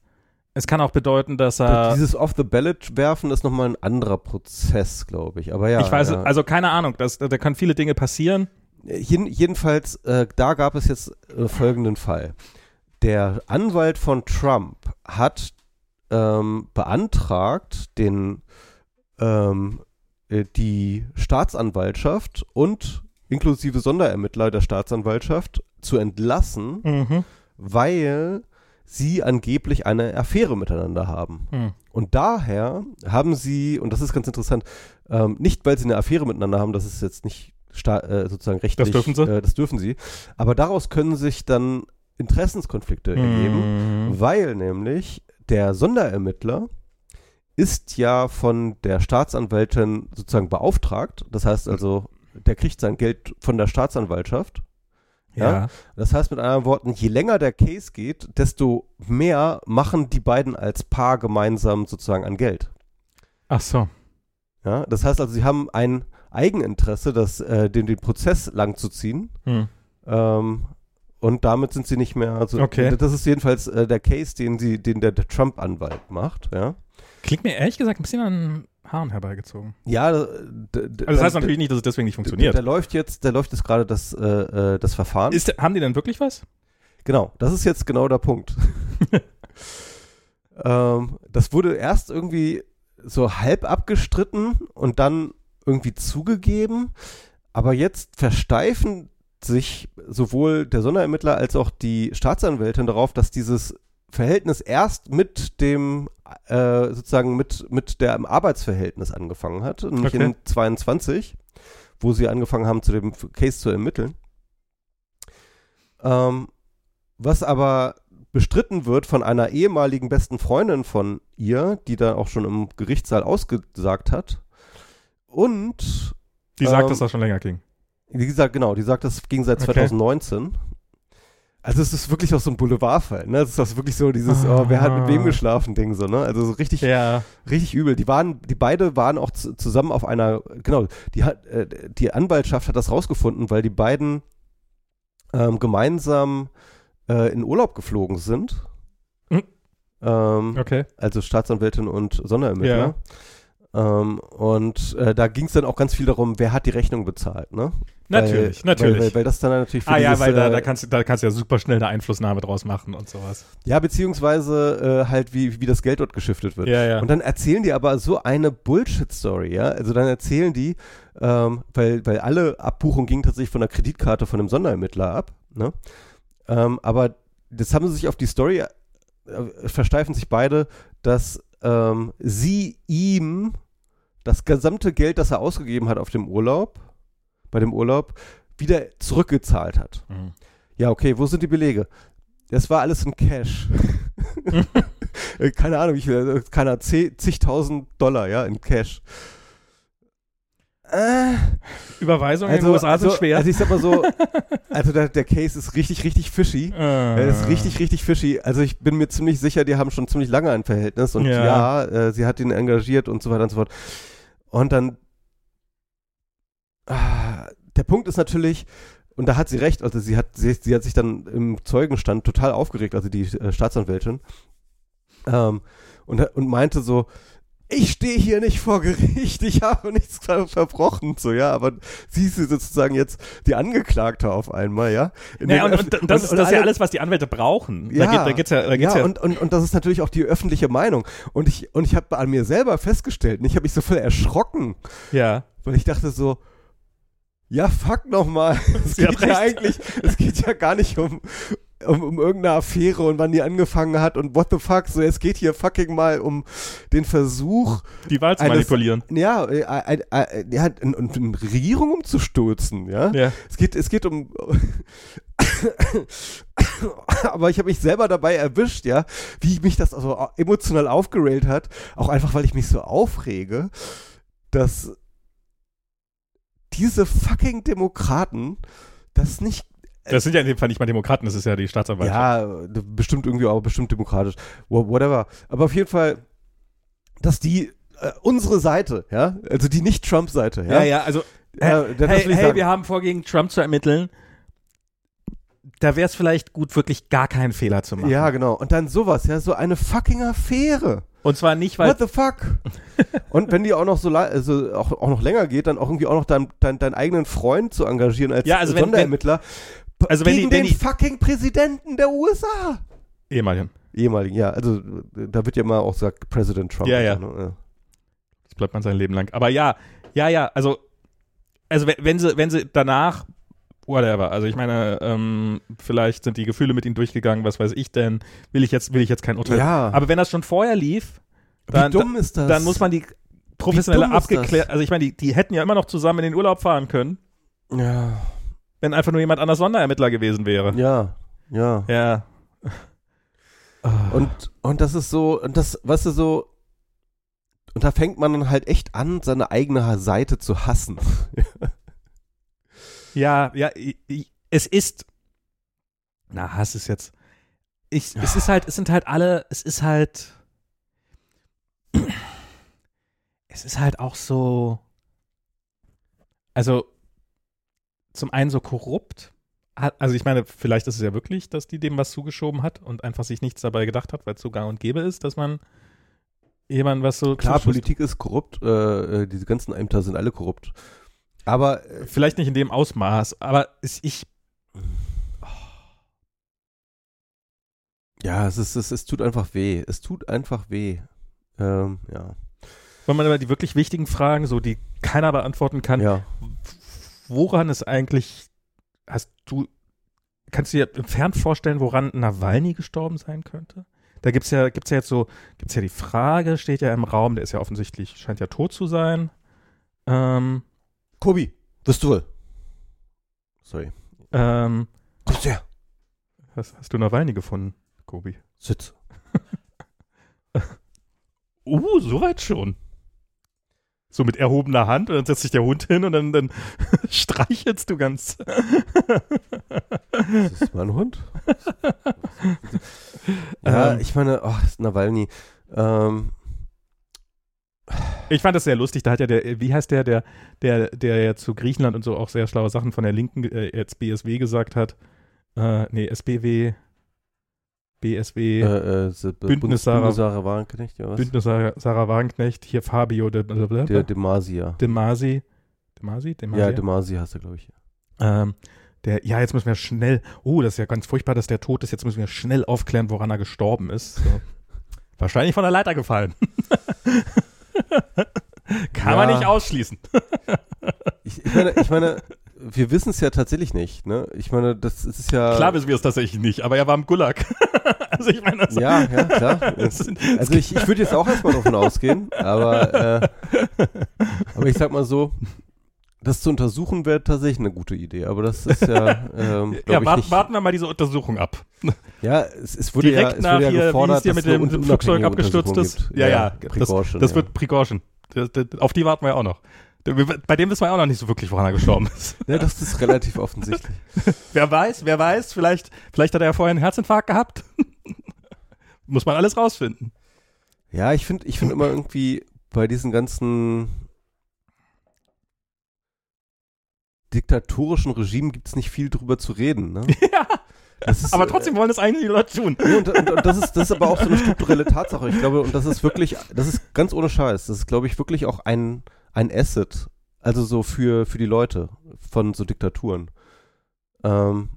Es kann auch bedeuten, dass er. Dieses Off-the-Ballot werfen ist nochmal ein anderer Prozess, glaube ich. Aber ja. ich weiß, ja. also keine Ahnung, das, da können viele Dinge passieren. Jeden, jedenfalls, äh, da gab es jetzt äh, folgenden Fall. Der Anwalt von Trump hat ähm, beantragt, den, ähm, äh, die Staatsanwaltschaft und inklusive Sonderermittler der Staatsanwaltschaft zu entlassen, Mhm. weil sie angeblich eine Affäre miteinander haben. Hm. Und daher haben sie, und das ist ganz interessant, ähm, nicht weil sie eine Affäre miteinander haben, das ist jetzt nicht äh, sozusagen rechtlich. dürfen sie? Äh, das dürfen sie. Aber daraus können sich dann Interessenskonflikte ergeben, Mhm. weil nämlich der Sonderermittler ist ja von der Staatsanwältin sozusagen beauftragt. Das heißt also, der kriegt sein Geld von der Staatsanwaltschaft. Ja? Ja. Das heißt mit anderen Worten, je länger der Case geht, desto mehr machen die beiden als Paar gemeinsam sozusagen an Geld. Ach so. Ja? Das heißt also, sie haben ein Eigeninteresse, das, äh, den, den Prozess lang zu ziehen. Hm. Ähm, und damit sind sie nicht mehr. Also, Okay. Das ist jedenfalls äh, der Case, den sie, den der, der Trump-Anwalt macht. Ja. Klingt mir ehrlich gesagt ein bisschen an Haaren herbeigezogen. Ja. Also das heißt natürlich nicht, dass es deswegen nicht funktioniert. der läuft jetzt, der läuft jetzt gerade das, äh, äh, das Verfahren. Ist, haben die denn wirklich was? Genau, das ist jetzt genau der Punkt. ähm, das wurde erst irgendwie so halb abgestritten und dann irgendwie zugegeben, aber jetzt versteifen sich sowohl der Sonderermittler als auch die Staatsanwältin darauf, dass dieses Verhältnis erst mit dem äh, sozusagen mit mit dem Arbeitsverhältnis angefangen hat, nämlich Okay. in 22, wo sie angefangen haben, zu dem Case zu ermitteln. Ähm, was aber bestritten wird von einer ehemaligen besten Freundin von ihr, die da auch schon im Gerichtssaal ausgesagt hat. Und Die sagt, Ähm, dass das schon länger ging. wie gesagt, genau, die sagt, das ging seit Okay. 2019. Also es ist wirklich auch so ein Boulevardfall, ne? Es ist auch wirklich so dieses, oh, wer hat mit wem Ah. geschlafen Ding so, ne? Also so richtig, Ja. richtig übel. Die waren, die beide waren auch zu, zusammen auf einer, genau, die hat, äh, die Anwaltschaft hat das rausgefunden, weil die beiden ähm, gemeinsam äh, in Urlaub geflogen sind. Mhm. Ähm, Okay. also Staatsanwältin und Sonderermittler. Ähm, und äh, da ging es dann auch ganz viel darum, wer hat die Rechnung bezahlt, ne? Natürlich, weil, natürlich. Weil, weil, weil das dann natürlich für ah ja, dieses, weil da, äh, da, kannst, du- da kannst du ja super schnell eine Einflussnahme draus machen und sowas. Ja, beziehungsweise äh, halt, wie, wie das Geld dort geschiftet wird. Ja, ja. Und dann erzählen die aber so eine Bullshit-Story, ja. Also dann erzählen die, ähm, weil, weil alle Abbuchungen gingen tatsächlich von der Kreditkarte von dem Sonderermittler ab, ne? Ähm, aber das haben sie sich auf die Story, äh, versteifen sich beide, dass ähm, sie ihm das gesamte Geld, das er ausgegeben hat auf dem Urlaub, bei dem Urlaub, wieder zurückgezahlt hat. Mhm. Ja, okay, wo sind die Belege? Das war alles in Cash. Äh, keine Ahnung, wie viel, äh, keine Ahnung, zig- zigtausend Dollar, ja, in Cash. Äh, Überweisungen in den USA sind also, schwer. Also ich sag mal so, also der, der Case ist richtig, richtig fishy. äh, Er ist richtig, richtig fishy. Also ich bin mir ziemlich sicher, die haben schon ziemlich lange ein Verhältnis und Ja. ja, äh, sie hat ihn engagiert und so weiter und so fort. Und dann, ah, der Punkt ist natürlich, und da hat sie recht, also sie hat, sie, sie hat sich dann im Zeugenstand total aufgeregt, also die äh, Staatsanwältin, ähm, und, und meinte so, ich stehe hier nicht vor Gericht, ich habe nichts ver verbrochen, so, ja, aber sie ist sozusagen jetzt die Angeklagte auf einmal, ja. Naja, und, Öff- und das, ist, das ist ja alle- alles, was die Anwälte brauchen. Ja, da, geht, da geht's ja, da geht's ja, und, und, und das ist natürlich auch die öffentliche Meinung. Und ich, und ich habe an mir selber festgestellt, und ich habe mich so voll erschrocken, ja. weil ich dachte so, ja, fuck nochmal. Es geht ja eigentlich, es geht ja gar nicht um, um, um irgendeine Affäre und wann die angefangen hat und what the fuck. So, es geht hier fucking mal um den Versuch, die Wahl zu Eines- manipulieren. ja, äh, äh, ja, eine, eine Regierung umzustürzen, ja. Ja. Es geht, es geht um. Aber ich habe mich selber dabei erwischt, ja, wie mich das also emotional aufgerailt hat. Auch einfach, weil ich mich so aufrege, dass diese fucking Demokraten das nicht. Das sind ja in dem Fall nicht mal Demokraten, das ist ja die Staatsanwaltschaft. Ja, bestimmt irgendwie auch bestimmt demokratisch. Wha- Whatever. Aber auf jeden Fall, dass die äh, unsere Seite, ja, also die nicht Trump-Seite, ja. ja, ja, also Ja, hey, hey sagen. wir haben vor, gegen Trump zu ermitteln. Da wäre es vielleicht gut, wirklich gar keinen Fehler zu machen. Ja, genau. Und dann sowas, ja, so eine fucking Affäre. Und zwar nicht, weil What the fuck? und wenn die auch noch so also auch, auch noch länger geht, dann auch irgendwie auch noch dein, dein, deinen eigenen Freund zu engagieren als Ja, also wenn- Sonderermittler. Also wenn gegen die- wenn den die- fucking Präsidenten der USA. ehemaligen. Ehemaligen, ja, also da wird ja immer auch gesagt, President Trump. Ja, ja. ne? Das bleibt man sein Leben lang. Aber ja, ja, ja, also, also wenn, sie, wenn sie danach, whatever, also ich meine, ähm, vielleicht sind die Gefühle mit ihnen durchgegangen, was weiß ich denn, will ich jetzt, will ich jetzt kein Urteil. Ja. Aber wenn das schon vorher lief, dann, Wie dumm ist das? dann muss man die professionelle abgeklärt, also ich meine, die, die hätten ja immer noch zusammen in den Urlaub fahren können, Ja, wenn einfach nur jemand anders Sonderermittler gewesen wäre. ja, ja. Ja. Und, und das ist so, und das, weißt du, so, und da fängt man dann halt echt an, seine eigene Seite zu hassen. Ja, ja, es ist. Na, Hass ist jetzt. Ich, es ist halt, es sind halt alle, es ist halt. Es ist halt auch so. Also, zum einen so korrupt. Hat- Also, ich meine, vielleicht ist es ja wirklich, dass die dem was zugeschoben hat und einfach sich nichts dabei gedacht hat, weil es so gang und gäbe ist, dass man jemandem was so. Klar, zuschießt. Politik ist korrupt, äh, äh, diese ganzen Ämter sind alle korrupt. Aber äh, Vielleicht nicht in dem Ausmaß, aber ich. ja, es, ist, es, es tut einfach weh. Es tut einfach weh. Ähm, ja. Wenn man aber die wirklich wichtigen Fragen, so die keiner beantworten kann, ja. Woran ist eigentlich, hast du, kannst du dir entfernt vorstellen, woran Nawalny gestorben sein könnte? Da gibt's ja, gibt's ja jetzt so, gibt's ja die Frage, steht ja im Raum, der ist ja offensichtlich, scheint ja tot zu sein. Ähm, Kobi, bist du wohl? Sorry. ähm, du ja. hast, hast du Nawalny gefunden? Gobi. Sitz. Uh, soweit schon. So mit erhobener Hand und dann setzt sich der Hund hin und dann, dann streichelst du ganz. Das ist mein Hund. ja, Ähm. ich meine, ach, Nawalny. Ähm, Ich fand das sehr lustig. Da hat ja der, wie heißt der, der, der, der ja zu Griechenland und so auch sehr schlaue Sachen von der Linken äh, jetzt BSW gesagt hat. Äh, nee, SBW, BSW, äh, äh, Bündnis Sarah- Bündnis Sarah Wagenknecht, ja was? Bündnis Sarah, Sarah Wagenknecht, hier Fabio de, de, de, Der Demasia. de Masi. De Masi? De Masi? Ja, Demasia hast du, glaube ich. Ähm, der, ja, jetzt müssen wir schnell, oh, das ist ja ganz furchtbar, dass der tot ist, jetzt müssen wir schnell aufklären, woran er gestorben ist. So. Wahrscheinlich von der Leiter gefallen. Kann man Ja. nicht ausschließen. Ich, ich meine, ich meine, wir wissen es ja tatsächlich nicht, ne? Ich meine, das ist ja. Klar wissen wir es tatsächlich nicht, aber er war im Gulag. also ich meine, das, Ja, ja, klar. es Also ich, ich würde jetzt auch erstmal davon ausgehen, aber, äh, aber ich sag mal so, das zu untersuchen wäre tatsächlich eine gute Idee, aber das ist ja, ähm, ja, ich warten, wir mal diese Untersuchung ab. Ja, es, es wurde Direkt ja, es nach wurde ja hier, wie gefordert, hieß der dass mit es dem, Flugzeug abgestürzt ist? gibt. Ja, ja, das, das ja. wird Prigorschen. Auf die warten wir ja auch noch. Bei dem wissen wir auch noch nicht so wirklich, woran er gestorben ist. Ja, das ist relativ offensichtlich. Wer weiß, wer weiß, vielleicht, vielleicht hat er ja vorher einen Herzinfarkt gehabt. Muss man alles rausfinden. Ja, ich finde ich finde immer irgendwie bei diesen ganzen diktatorischen Regimen gibt es nicht viel drüber zu reden. Ne? ja, ist, aber trotzdem wollen das eigentlich die Leute tun. Und, und, und das, ist, das ist aber auch so eine strukturelle Tatsache. Ich glaube, und das ist wirklich, das ist ganz ohne Scheiß. Das ist, glaube ich, wirklich auch ein, ein Asset. Also so für, für die Leute von so Diktaturen. Ähm,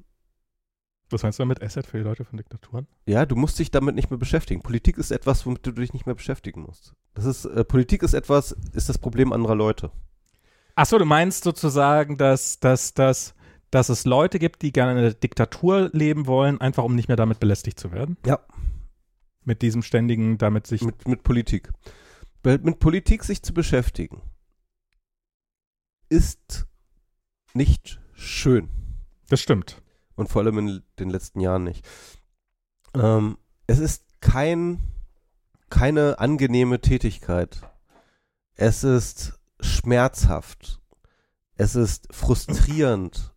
Was meinst du damit Asset für die Leute von Diktaturen? ja, du musst dich damit nicht mehr beschäftigen. Politik ist etwas, womit du dich nicht mehr beschäftigen musst. Das ist, äh, Politik ist etwas, ist das Problem anderer Leute. Achso, du meinst sozusagen, dass, dass, dass, dass es Leute gibt, die gerne in einer Diktatur leben wollen, einfach um nicht mehr damit belästigt zu werden? Ja. Mit diesem ständigen, damit sich. Mit, mit Politik. Mit Politik sich zu beschäftigen, ist nicht schön. Das stimmt. Und vor allem in den letzten Jahren nicht. Ähm, es ist kein, keine angenehme Tätigkeit. Es ist schmerzhaft. Es ist frustrierend.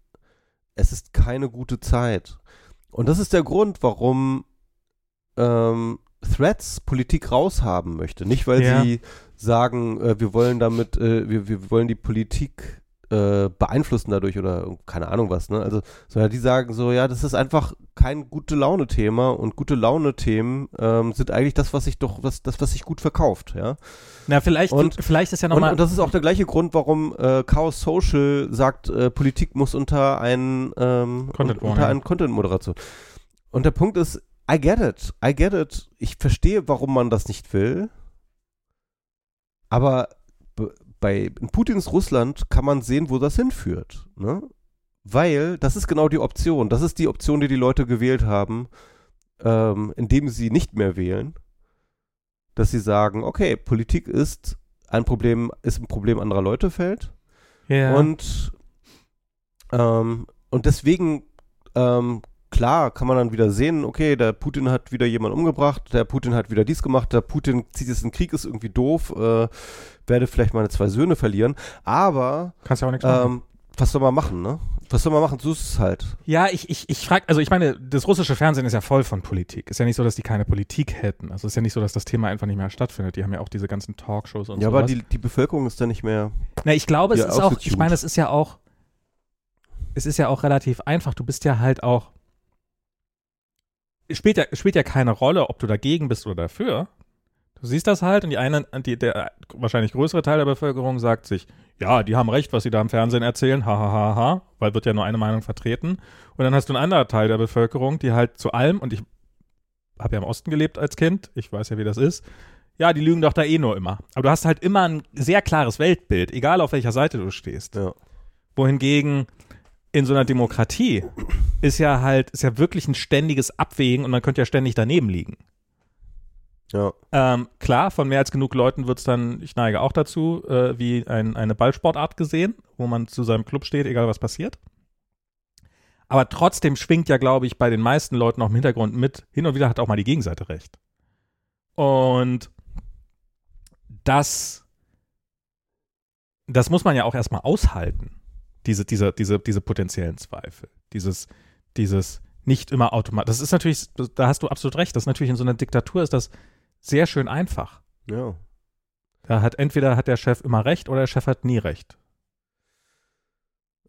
Es ist keine gute Zeit. Und das ist der Grund, warum ähm, Threads Politik raushaben möchte. Nicht, weil Ja. sie sagen, äh, wir wollen damit, äh, wir, wir wollen die Politik äh, beeinflussen dadurch oder keine Ahnung was, ne? Also, sondern die sagen so, ja, das ist einfach kein gute Laune-Thema und gute Laune-Themen ähm, sind eigentlich das, was sich doch, was, das, was sich gut verkauft, ja. Na, vielleicht, Und- vielleicht ist ja Und, nochmal. und das ist auch der gleiche Grund, warum äh, Chaos Social sagt, äh, Politik muss unter ein ähm, Content unter einen Content-Moderation. Und der Punkt ist, I get it, I get it. Ich verstehe, warum man das nicht will. Aber bei in Putins Russland kann man sehen, wo das hinführt. Ne? Weil das ist genau die Option. Das ist die Option, die die Leute gewählt haben, ähm, indem sie nicht mehr wählen. Dass sie sagen, okay, Politik ist ein Problem, ist ein Problem anderer Leute fällt. ja. Und, ähm, und deswegen, ähm, klar, kann man dann wieder sehen, okay, der Putin hat wieder jemanden umgebracht, der Putin hat wieder dies gemacht, der Putin zieht jetzt in den Krieg, ist irgendwie doof, äh, werde vielleicht meine zwei Söhne verlieren. Aber, Kannst ja auch nichts machen. ähm, was soll man machen, ne? Was soll man machen? So ist es halt. Ja, ich, ich, ich frage, also ich meine, das russische Fernsehen ist ja voll von Politik. Ist ja nicht so, dass die keine Politik hätten. Also ist ja nicht so, dass das Thema einfach nicht mehr stattfindet. Die haben ja auch diese ganzen Talkshows und ja, so. aber die, die Bevölkerung ist da nicht mehr. Na, ich glaube, es ist auch, ich meine, es ist ja auch, es ist ja auch relativ einfach. Du bist ja halt auch, spielt ja, spielt ja keine Rolle, ob du dagegen bist oder dafür. Du siehst das halt und die eine, die, der wahrscheinlich größere Teil der Bevölkerung sagt sich, ja, die haben recht, was sie da im Fernsehen erzählen, ha, ha, ha, ha, weil wird ja nur eine Meinung vertreten. Und dann hast du einen anderen Teil der Bevölkerung, die halt zu allem, und ich habe ja im Osten gelebt als Kind, ich weiß ja, wie das ist, ja, die lügen doch da eh nur immer. Aber du hast halt immer ein sehr klares Weltbild, egal auf welcher Seite du stehst. Ja. Wohingegen in so einer Demokratie ist ja halt, ist ja wirklich ein ständiges Abwägen und man könnte ja ständig daneben liegen. Ja. Ähm, klar, von mehr als genug Leuten wird es dann, ich neige auch dazu, äh, wie ein, eine Ballsportart gesehen, wo man zu seinem Club steht, egal was passiert. Aber trotzdem schwingt ja, glaube ich, bei den meisten Leuten auch im Hintergrund mit, hin und wieder hat auch mal die Gegenseite recht. Und das, das muss man ja auch erstmal aushalten, diese, diese, diese, diese potenziellen Zweifel. Dieses, dieses nicht immer automatisch. Das ist natürlich, da hast du absolut recht, das ist natürlich in so einer Diktatur ist das sehr schön einfach. Ja. Da hat entweder hat der Chef immer recht oder der Chef hat nie recht.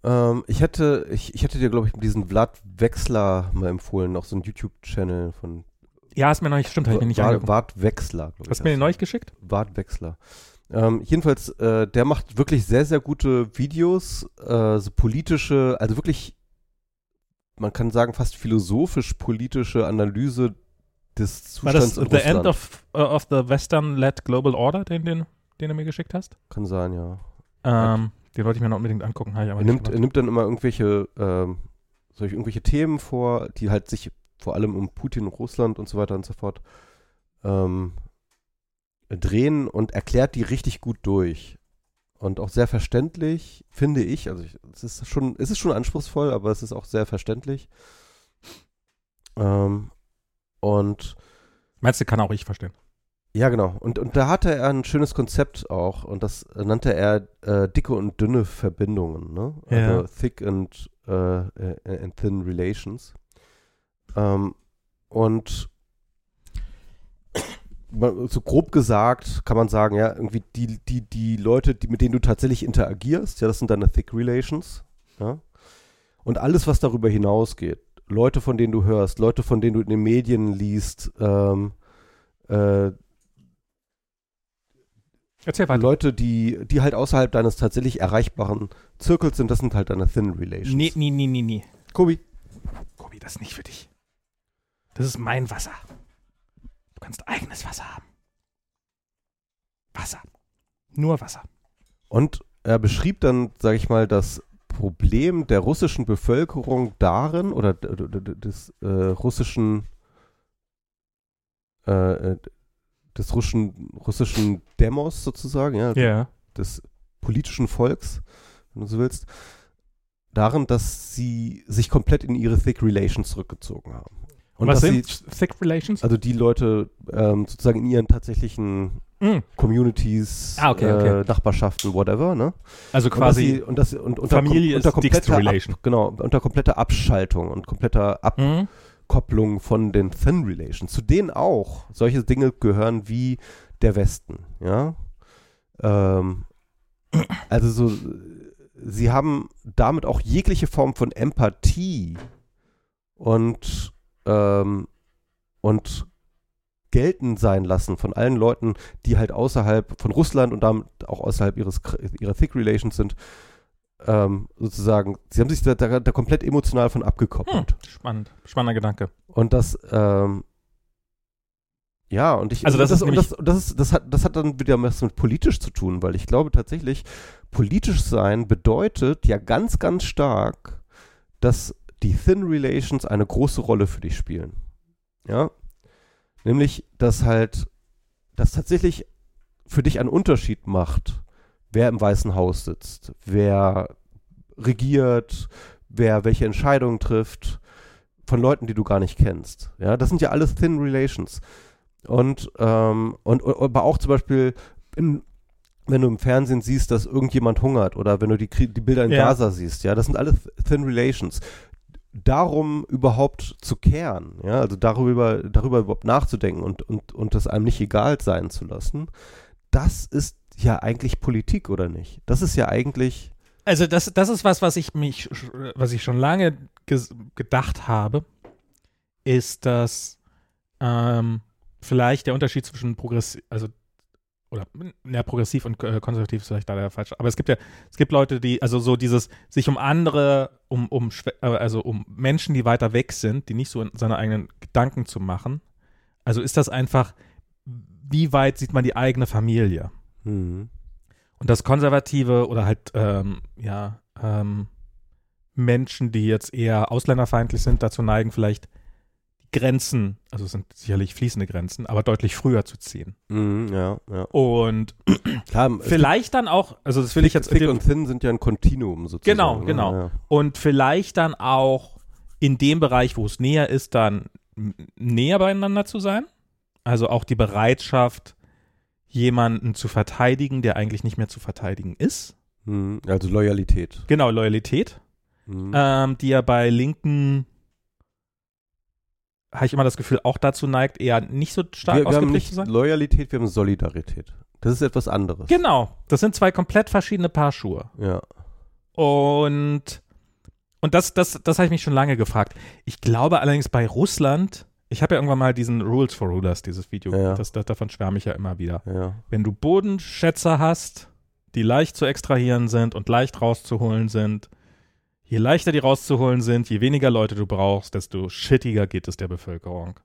Ähm, ich hätte, ich, ich hätte dir, glaube ich, diesen Vlad Wechsler mal empfohlen, noch so einen YouTube-Channel von Ja, ist mir noch nicht, stimmt, habe ich mir nicht Wart, angeguckt. Wechsler, glaube ich. Hast du mir den neulich geschickt? Wart Wechsler. Ähm, jedenfalls, äh, der macht wirklich sehr, sehr gute Videos, äh, so politische, also wirklich, man kann sagen, fast philosophisch-politische Analyse des War Zustands das in The Russland. End of, uh, of the Western-led Global Order, den, den, den du mir geschickt hast? Kann sein, ja. Ähm, den wollte ich mir noch unbedingt angucken, Er nimmt, er nimmt dann immer irgendwelche, ähm, solche irgendwelche Themen vor, die halt sich vor allem um Putin, Russland und so weiter und so fort ähm, drehen und erklärt die richtig gut durch. Und auch sehr verständlich, finde ich. Also ich, es ist schon, es ist schon anspruchsvoll, aber es ist auch sehr verständlich. Ähm, und Meinst du, kann auch ich verstehen? ja, genau. Und, und da hatte er ein schönes Konzept auch und das nannte er äh, dicke und dünne Verbindungen, ne? Ja. Also thick and, äh, and thin relations. Ähm, und so grob gesagt kann man sagen, ja, irgendwie die, die, die Leute, die, mit denen du tatsächlich interagierst, ja, das sind deine thick relations, ja. Und alles, was darüber hinausgeht, Leute, von denen du hörst, Leute, von denen du in den Medien liest, ähm, äh, Erzähl weiter. Leute, die, die halt außerhalb deines tatsächlich erreichbaren Zirkels sind, das sind halt deine Thin Relations. Nee, nee, nee, nee, nee. Kobi. Kobi, das ist nicht für dich. Das ist mein Wasser. Du kannst eigenes Wasser haben. Wasser. Nur Wasser. Und er beschrieb dann, sage ich mal, das Problem der russischen Bevölkerung darin, oder des äh, russischen, äh, äh, des russischen, russischen Demos sozusagen, ja, Ja. des politischen Volks, wenn du so willst, darin, dass sie sich komplett in ihre Thick Relations zurückgezogen haben. Und was dass sind sie, Thick Relations? also die Leute ähm, sozusagen in ihren tatsächlichen Mm, Communities, Ah, okay, okay. Äh, Nachbarschaften, whatever, ne? also Und dass quasi sie, und das, und unter, Familie unter ist Dickst kompletter Relation. Ab, genau, unter kompletter Abschaltung und kompletter. Abkopplung von den Thin Relations, zu denen auch solche Dinge gehören wie der Westen, ja. Ähm, also so, sie haben damit auch jegliche Form von Empathie und ähm, und gelten sein lassen von allen Leuten, die halt außerhalb von Russland und damit auch außerhalb ihres ihrer Thick Relations sind, ähm, sozusagen, sie haben sich da, da, da komplett emotional von Hm, abgekoppelt. spannend. Spannender Gedanke. Und das, ähm, ja, und ich, Also und das ist das, das, ist, das, hat, das hat dann wieder was mit politisch zu tun, weil ich glaube tatsächlich, politisch sein bedeutet ja ganz, ganz stark, dass die Thin Relations eine große Rolle für dich spielen. Ja. Nämlich, dass halt, das tatsächlich für dich einen Unterschied macht, wer im Weißen Haus sitzt, wer regiert, wer welche Entscheidungen trifft, von Leuten, die du gar nicht kennst. Ja, das sind ja alles Thin Relations. Und, ähm, und, aber auch zum Beispiel, in, wenn du im Fernsehen siehst, dass irgendjemand hungert oder wenn du die, die Bilder in Ja. Gaza siehst, ja, das sind alles Thin Relations. Darum überhaupt zu kehren, ja, also darüber, darüber überhaupt nachzudenken und, und, und das einem nicht egal sein zu lassen, das ist ja eigentlich Politik, oder nicht? Das ist ja eigentlich, Also das, das ist was, was ich mich, was ich schon lange gedacht habe, ist, dass ähm, vielleicht der Unterschied zwischen progressiv, also oder ja, progressiv und äh, konservativ ist vielleicht da der falsche. Aber es gibt ja, es gibt Leute, die, also so dieses, sich um andere, um, um, äh, also um Menschen, die weiter weg sind, die nicht so in seine eigenen Gedanken zu machen. Also ist das einfach, wie weit sieht man die eigene Familie? hm, Und das Konservative oder halt, ähm, ja, ähm, Menschen, die jetzt eher ausländerfeindlich sind, dazu neigen, vielleicht Grenzen, also es sind sicherlich fließende Grenzen, aber deutlich früher zu ziehen. hm, ja, ja. Und Klar, vielleicht dann auch, also das will ich jetzt Thick und Thin sind ja ein Kontinuum sozusagen. Genau, ne? genau. Ja. und vielleicht dann auch in dem Bereich, wo es näher ist, dann näher beieinander zu sein. Also auch die Bereitschaft, jemanden zu verteidigen, der eigentlich nicht mehr zu verteidigen ist. Hm, Also Loyalität. Genau, Loyalität, Hm. ähm, die ja bei Linken, habe ich immer das Gefühl, auch dazu neigt, eher nicht so stark wir, wir haben ausgeprägt nicht zu sein. Loyalität, wir haben Solidarität. Das ist etwas anderes. Genau, das sind zwei komplett verschiedene Paar Schuhe. Ja. Und, und das, das, das habe ich mich schon lange gefragt. Ich glaube allerdings bei Russland, ich habe ja irgendwann mal diesen Rules for Rulers, dieses Video, Ja. das, das, davon schwärme ich ja immer wieder. Ja. Wenn du Bodenschätzer hast, die leicht zu extrahieren sind und leicht rauszuholen sind, je leichter die rauszuholen sind, je weniger Leute du brauchst, desto shittiger geht es der Bevölkerung.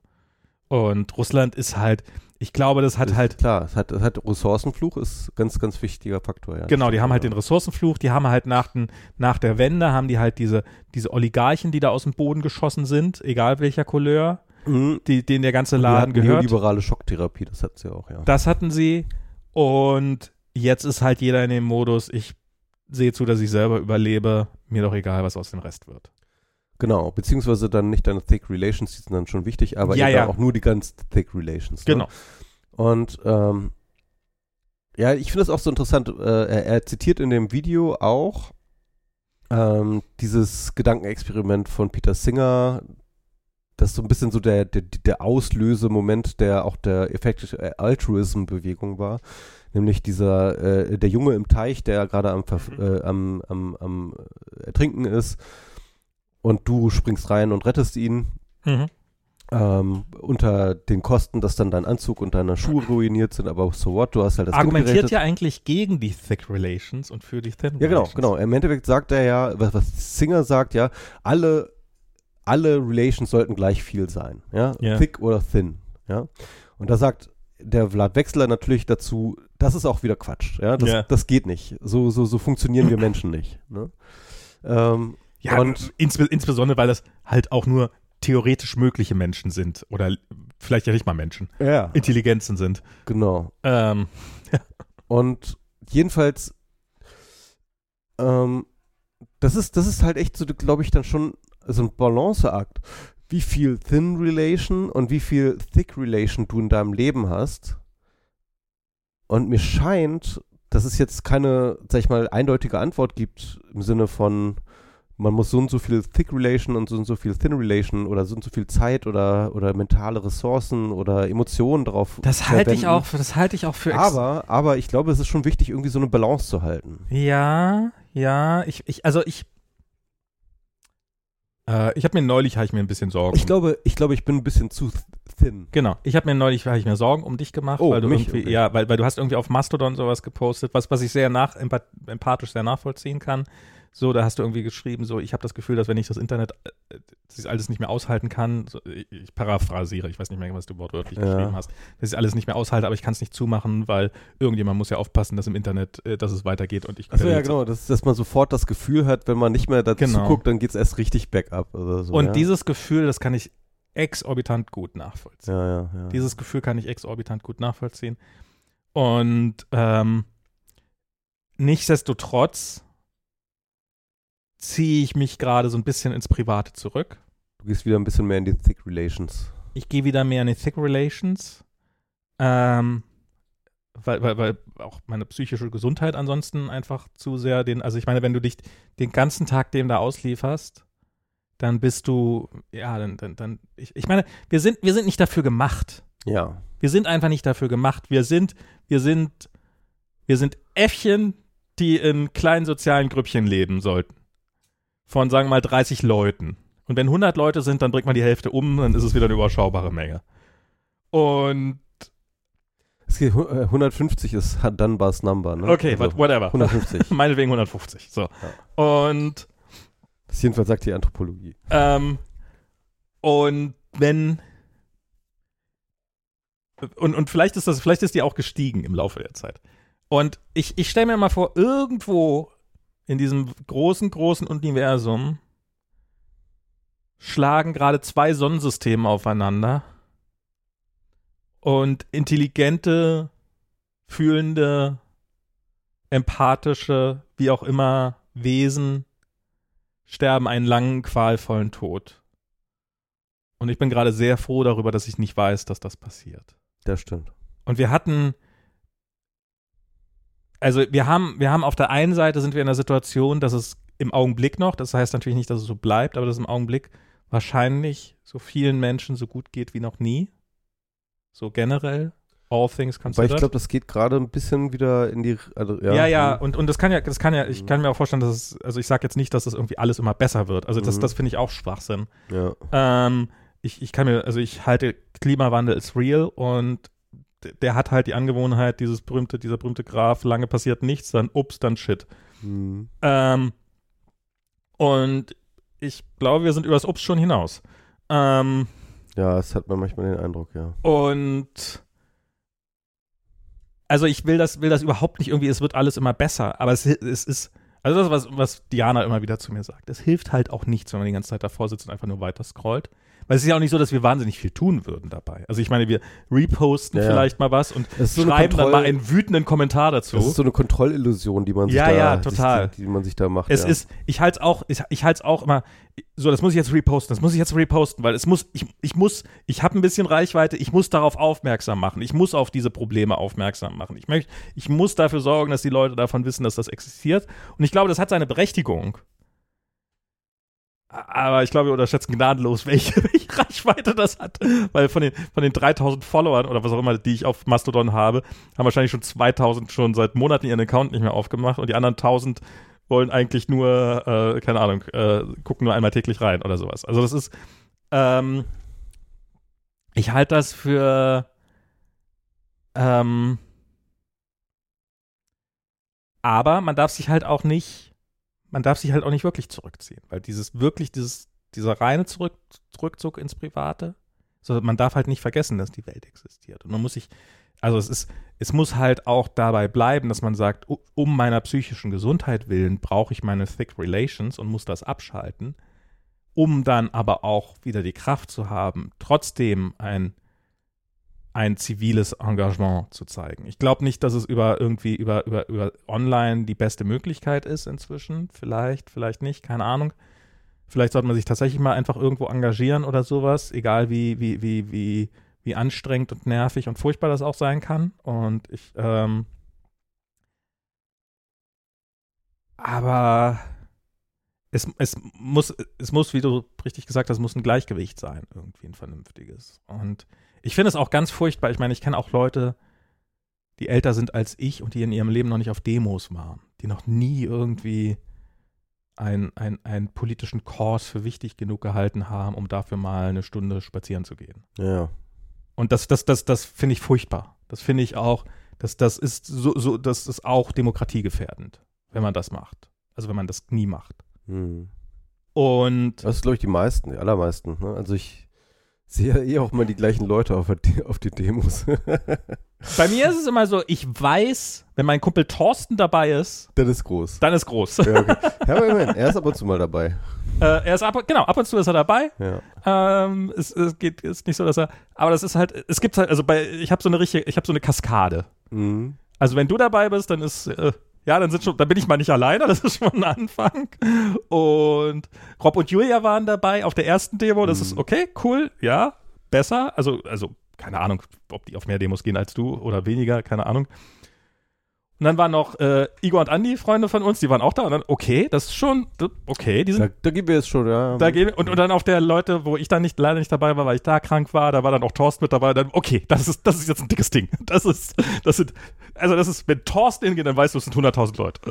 Und Russland ist halt, ich glaube, das hat ist halt Klar, es hat, hat Ressourcenfluch, ist ganz, ganz wichtiger Faktor, ja. Genau, die haben halt den Ressourcenfluch, die haben halt nach, den, nach der Wende, haben die halt diese, diese Oligarchen, die da aus dem Boden geschossen sind, egal welcher Couleur, Mhm. die, denen der ganze Die Laden hatten gehört. neoliberale Schocktherapie, das hat sie auch, ja. Das hatten sie und jetzt ist halt jeder in dem Modus, ich sehe zu, dass ich selber überlebe, mir doch egal, was aus dem Rest wird. Genau, beziehungsweise dann nicht deine Thick Relations, die sind dann schon wichtig, aber Ja, eben ja. auch nur die ganz Thick Relations. Ne? Genau. Und ähm, ja, ich finde es auch so interessant, äh, er, er zitiert in dem Video auch ähm, dieses Gedankenexperiment von Peter Singer, das ist so ein bisschen so der, der, der Auslösemoment, der auch der Effective Altruism-Bewegung war. Nämlich dieser, äh, der Junge im Teich, der gerade am, Mhm. äh, am, am, am Ertrinken ist und du springst rein und rettest ihn Mhm. ähm, unter den Kosten, dass dann dein Anzug und deine Schuhe ruiniert sind, aber so what, du hast halt das Argumentiert ja eigentlich gegen die Thick Relations und für die Thin Ja, genau, Relations. genau. Im Endeffekt sagt er ja, was, was Singer sagt, ja, alle, alle Relations sollten gleich viel sein, ja, Ja. thick oder thin, ja. Und da sagt der Vlad Wechsler natürlich dazu, das ist auch wieder Quatsch, ja, das, Ja. das geht nicht. So, so, so funktionieren wir Menschen nicht, ne? Ähm, Ja, Und- insbe insbesondere, weil das halt auch nur theoretisch mögliche Menschen sind oder vielleicht ja nicht mal Menschen, ja, Intelligenzen sind. genau. Ähm, Und jedenfalls, ähm, das ist, das ist halt echt so, glaube ich, dann schon so ein Balanceakt. Wie viel Thin Relation und wie viel Thick Relation du in deinem Leben hast. Und mir scheint, dass es jetzt keine, sag ich mal, eindeutige Antwort gibt im Sinne von, man muss so und so viel Thick Relation und so und so viel Thin Relation oder so und so viel Zeit oder, oder mentale Ressourcen oder Emotionen drauf das halte ich auch, das halte ich auch für Aber, aber ich glaube, es ist schon wichtig, irgendwie so eine Balance zu halten. Ja, ja, ich, ich also ich äh, ich habe mir neulich habe ich mir ein bisschen Sorgen. Ich glaube, ich glaube, ich bin ein bisschen zu thin. Genau. Ich habe mir neulich habe ich mir Sorgen um dich gemacht, Oh, weil du mich, irgendwie, okay. ja, weil, weil du hast irgendwie auf Mastodon sowas gepostet, was, was ich sehr nach, empath, empathisch sehr nachvollziehen kann. So, da hast du irgendwie geschrieben, so, ich habe das Gefühl, dass wenn ich das Internet äh, das alles nicht mehr aushalten kann, so, ich, paraphrasiere, ich weiß nicht mehr, was du wortwörtlich Ja. geschrieben hast, dass ich alles nicht mehr aushalte, aber ich kann es nicht zumachen, weil irgendjemand muss ja aufpassen, dass im Internet, äh, dass es weitergeht und ich Achso, ja, genau, dass, dass man sofort das Gefühl hat, wenn man nicht mehr dazu Genau. guckt, dann geht es erst richtig bergab oder so. Und ja? dieses Gefühl, das kann ich exorbitant gut nachvollziehen. Ja, ja, ja. Dieses Gefühl kann ich exorbitant gut nachvollziehen. Und ähm, nichtsdestotrotz ziehe ich mich gerade so ein bisschen ins Private zurück. du gehst wieder ein bisschen mehr in die Thick Relations. Ich gehe wieder mehr in die Thick Relations, ähm, weil, weil, weil auch meine psychische Gesundheit ansonsten einfach zu sehr den, also ich meine, wenn du dich den ganzen Tag dem da auslieferst, dann bist du, ja, dann, dann, dann ich, ich meine, wir sind, wir sind nicht dafür gemacht. Ja. Wir sind einfach nicht dafür gemacht. Wir sind, wir sind, wir sind Äffchen, die in kleinen sozialen Grüppchen leben sollten. Von, sagen wir mal, 30 Leuten. Und wenn 100 Leute sind, dann bringt man die Hälfte um, dann ist es wieder eine überschaubare Menge. Und, Es geht, hu- äh, 150 ist Dunbar's Number, ne? okay, Also but whatever. 150. Meinetwegen 150. So. Und, Das jedenfalls sagt die Anthropologie. Ähm, und wenn und, und vielleicht ist das, vielleicht ist die auch gestiegen im Laufe der Zeit. Und ich, ich stelle mir mal vor, irgendwo in diesem großen, großen Universum schlagen gerade zwei Sonnensysteme aufeinander und intelligente, fühlende, empathische, wie auch immer, Wesen sterben einen langen, qualvollen Tod. Und ich bin gerade sehr froh darüber, dass ich nicht weiß, dass das passiert. Das stimmt. Und wir hatten, also wir haben, wir haben auf der einen Seite sind wir in der Situation, dass es im Augenblick noch, das heißt natürlich nicht, dass es so bleibt, aber dass es im Augenblick wahrscheinlich so vielen Menschen so gut geht wie noch nie. So generell. All things Weil considered. ich glaube, das geht gerade ein bisschen wieder in die. Also, ja, ja, ja, hm. und, und das kann ja, das kann ja, ich Mhm. kann mir auch vorstellen, dass es, also ich sage jetzt nicht, dass das irgendwie alles immer besser wird. Also das, Mhm. das finde ich auch Schwachsinn. ja. Ähm, ich, ich kann mir, also ich halte Klimawandel ist real und der hat halt die Angewohnheit, dieses berühmte, dieser berühmte Graph, lange passiert nichts, dann ups, dann shit. Hm. Ähm, und ich glaube, wir sind über das Ups schon hinaus. Ähm, Ja, das hat man manchmal den Eindruck, ja. und also ich will das, will das überhaupt nicht irgendwie, es wird alles immer besser, aber es, es ist, also das, was, was Diana immer wieder zu mir sagt, es hilft halt auch nichts, wenn man die ganze Zeit davor sitzt und einfach nur weiter scrollt. Weil es ist ja auch nicht so, dass wir wahnsinnig viel tun würden dabei. Also ich meine, wir reposten Ja, vielleicht mal was und so schreiben dann mal einen wütenden Kommentar dazu. Das ist so eine Kontrollillusion, die man sich Ja, da, ja, total. Die, die man sich da macht. Es ja. ist, ich halte es auch, ich, ich halte es auch immer, so, das muss ich jetzt reposten, das muss ich jetzt reposten, weil es muss, ich, ich muss, ich habe ein bisschen Reichweite, ich muss darauf aufmerksam machen, ich muss auf diese Probleme aufmerksam machen. Ich möchte, ich muss dafür sorgen, dass die Leute davon wissen, dass das existiert. Und ich glaube, das hat seine Berechtigung. Aber ich glaube, wir unterschätzen gnadenlos, welche, welche Reichweite das hat. Weil von den, von den 3000 Followern oder was auch immer, die ich auf Mastodon habe, haben wahrscheinlich schon 2000 schon seit Monaten ihren Account nicht mehr aufgemacht und die anderen 1000 wollen eigentlich nur, äh, keine Ahnung, äh, gucken nur einmal täglich rein oder sowas. Also das ist, ähm, ich halte das für, ähm, aber man darf sich halt auch nicht, man darf sich halt auch nicht wirklich zurückziehen, weil dieses wirklich, dieses, dieser reine Zurück, Rückzug ins Private, so, man darf halt nicht vergessen, dass die Welt existiert. Und man muss sich, also es ist, es muss halt auch dabei bleiben, dass man sagt, um meiner psychischen Gesundheit willen brauche ich meine Thick Relations und muss das abschalten, um dann aber auch wieder die Kraft zu haben, trotzdem ein, ein ziviles Engagement zu zeigen. Ich glaube nicht, dass es über irgendwie über, über, über online die beste Möglichkeit ist inzwischen. Vielleicht, vielleicht nicht, keine Ahnung. Vielleicht sollte man sich tatsächlich mal einfach irgendwo engagieren oder sowas, egal wie, wie, wie, wie, wie anstrengend und nervig und furchtbar das auch sein kann. Und ich, ähm, aber es, es muss, es muss, wie du richtig gesagt hast, muss ein Gleichgewicht sein, irgendwie ein vernünftiges. Und ich finde es auch ganz furchtbar. Ich meine, ich kenne auch Leute, die älter sind als ich und die in ihrem Leben noch nicht auf Demos waren, die noch nie irgendwie ein, ein, einen politischen Kurs für wichtig genug gehalten haben, um dafür mal eine Stunde spazieren zu gehen. Ja. Und das, das, das, das finde ich furchtbar. Das finde ich auch, das, das ist so, so, das ist auch demokratiegefährdend, wenn man das macht. Also wenn man das nie macht. Hm. Und Das ist, glaube ich, die meisten, die allermeisten. Ne? Also ich sehe ja eh auch mal die gleichen Leute auf, der- auf die Demos. bei mir ist es immer so, ich weiß, wenn mein Kumpel Thorsten dabei ist, das ist groß. dann ist groß. Ja, okay. ja, aber immerhin, er ist ab und zu mal dabei. Äh, er ist ab, genau, ab und zu ist er dabei. Ja. Ähm, es, es geht ist nicht so, dass er, aber das ist halt, es gibt halt, also bei, ich habe so eine richtige, ich habe so eine Kaskade. Mhm. Also wenn du dabei bist, dann ist, äh, ja, dann sind schon, dann bin ich mal nicht alleine, das ist schon ein Anfang. Und Rob und Julia waren dabei auf der ersten Demo, das Mhm. ist okay, cool, ja, besser. Also, also, keine Ahnung, ob die auf mehr Demos gehen als du oder weniger, keine Ahnung. Und dann waren noch äh, Igor und Andi, Freunde von uns, die waren auch da. Und dann, okay, das ist schon, okay, die sind Da, da geben wir jetzt schon, ja. da gehen, und, und dann auf der Leute, wo ich dann nicht, leider nicht dabei war, weil ich da krank war, da war dann auch Thorsten mit dabei. Dann, okay, das ist, das ist jetzt ein dickes Ding. Das ist, das sind, also das ist, wenn Thorsten hingeht, dann weißt du, es sind 100.000 Leute.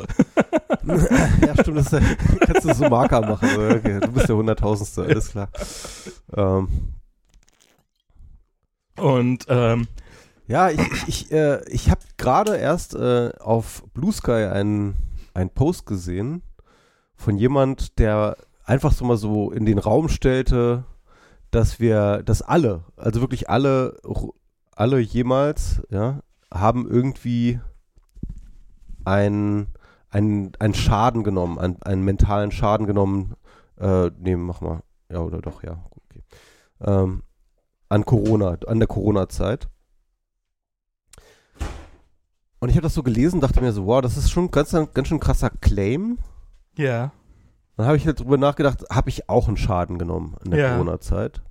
ja, stimmt, das ist, kannst du so Marker machen. Okay, du bist der Hunderttausendste, alles klar. Ähm, Und, ähm, ja, ich, ich, äh, ich habe gerade erst äh, auf Blue Sky einen, einen Post gesehen von jemand, der einfach so mal so in den Raum stellte, dass wir, dass alle, also wirklich alle, alle jemals, ja, haben irgendwie einen, einen, einen Schaden genommen, einen, einen mentalen Schaden genommen. Äh, nee, mach mal. Ja, oder doch, ja. Okay. Ähm, an Corona, an der Corona-Zeit. Und ich habe das so gelesen, dachte mir so, wow, das ist schon ganz, ganz schön krasser Claim. ja. Dann habe ich halt drüber nachgedacht, habe ich auch einen Schaden genommen in der Ja. Corona-Zeit.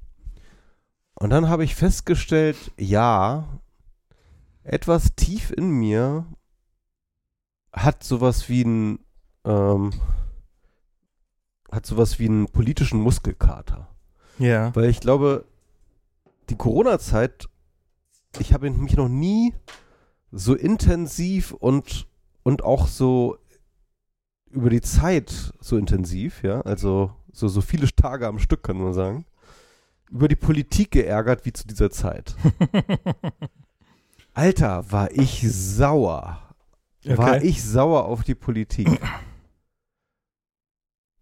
Und dann habe ich festgestellt, ja, etwas tief in mir hat sowas wie ein, ähm, hat sowas wie einen politischen Muskelkater. Ja. Weil ich glaube, die Corona-Zeit, ich habe mich noch nie so intensiv und, und auch so über die Zeit so intensiv, ja, also so, so viele Tage am Stück, kann man sagen, über die Politik geärgert wie zu dieser Zeit. Alter, war ich sauer. War Okay. ich sauer auf die Politik.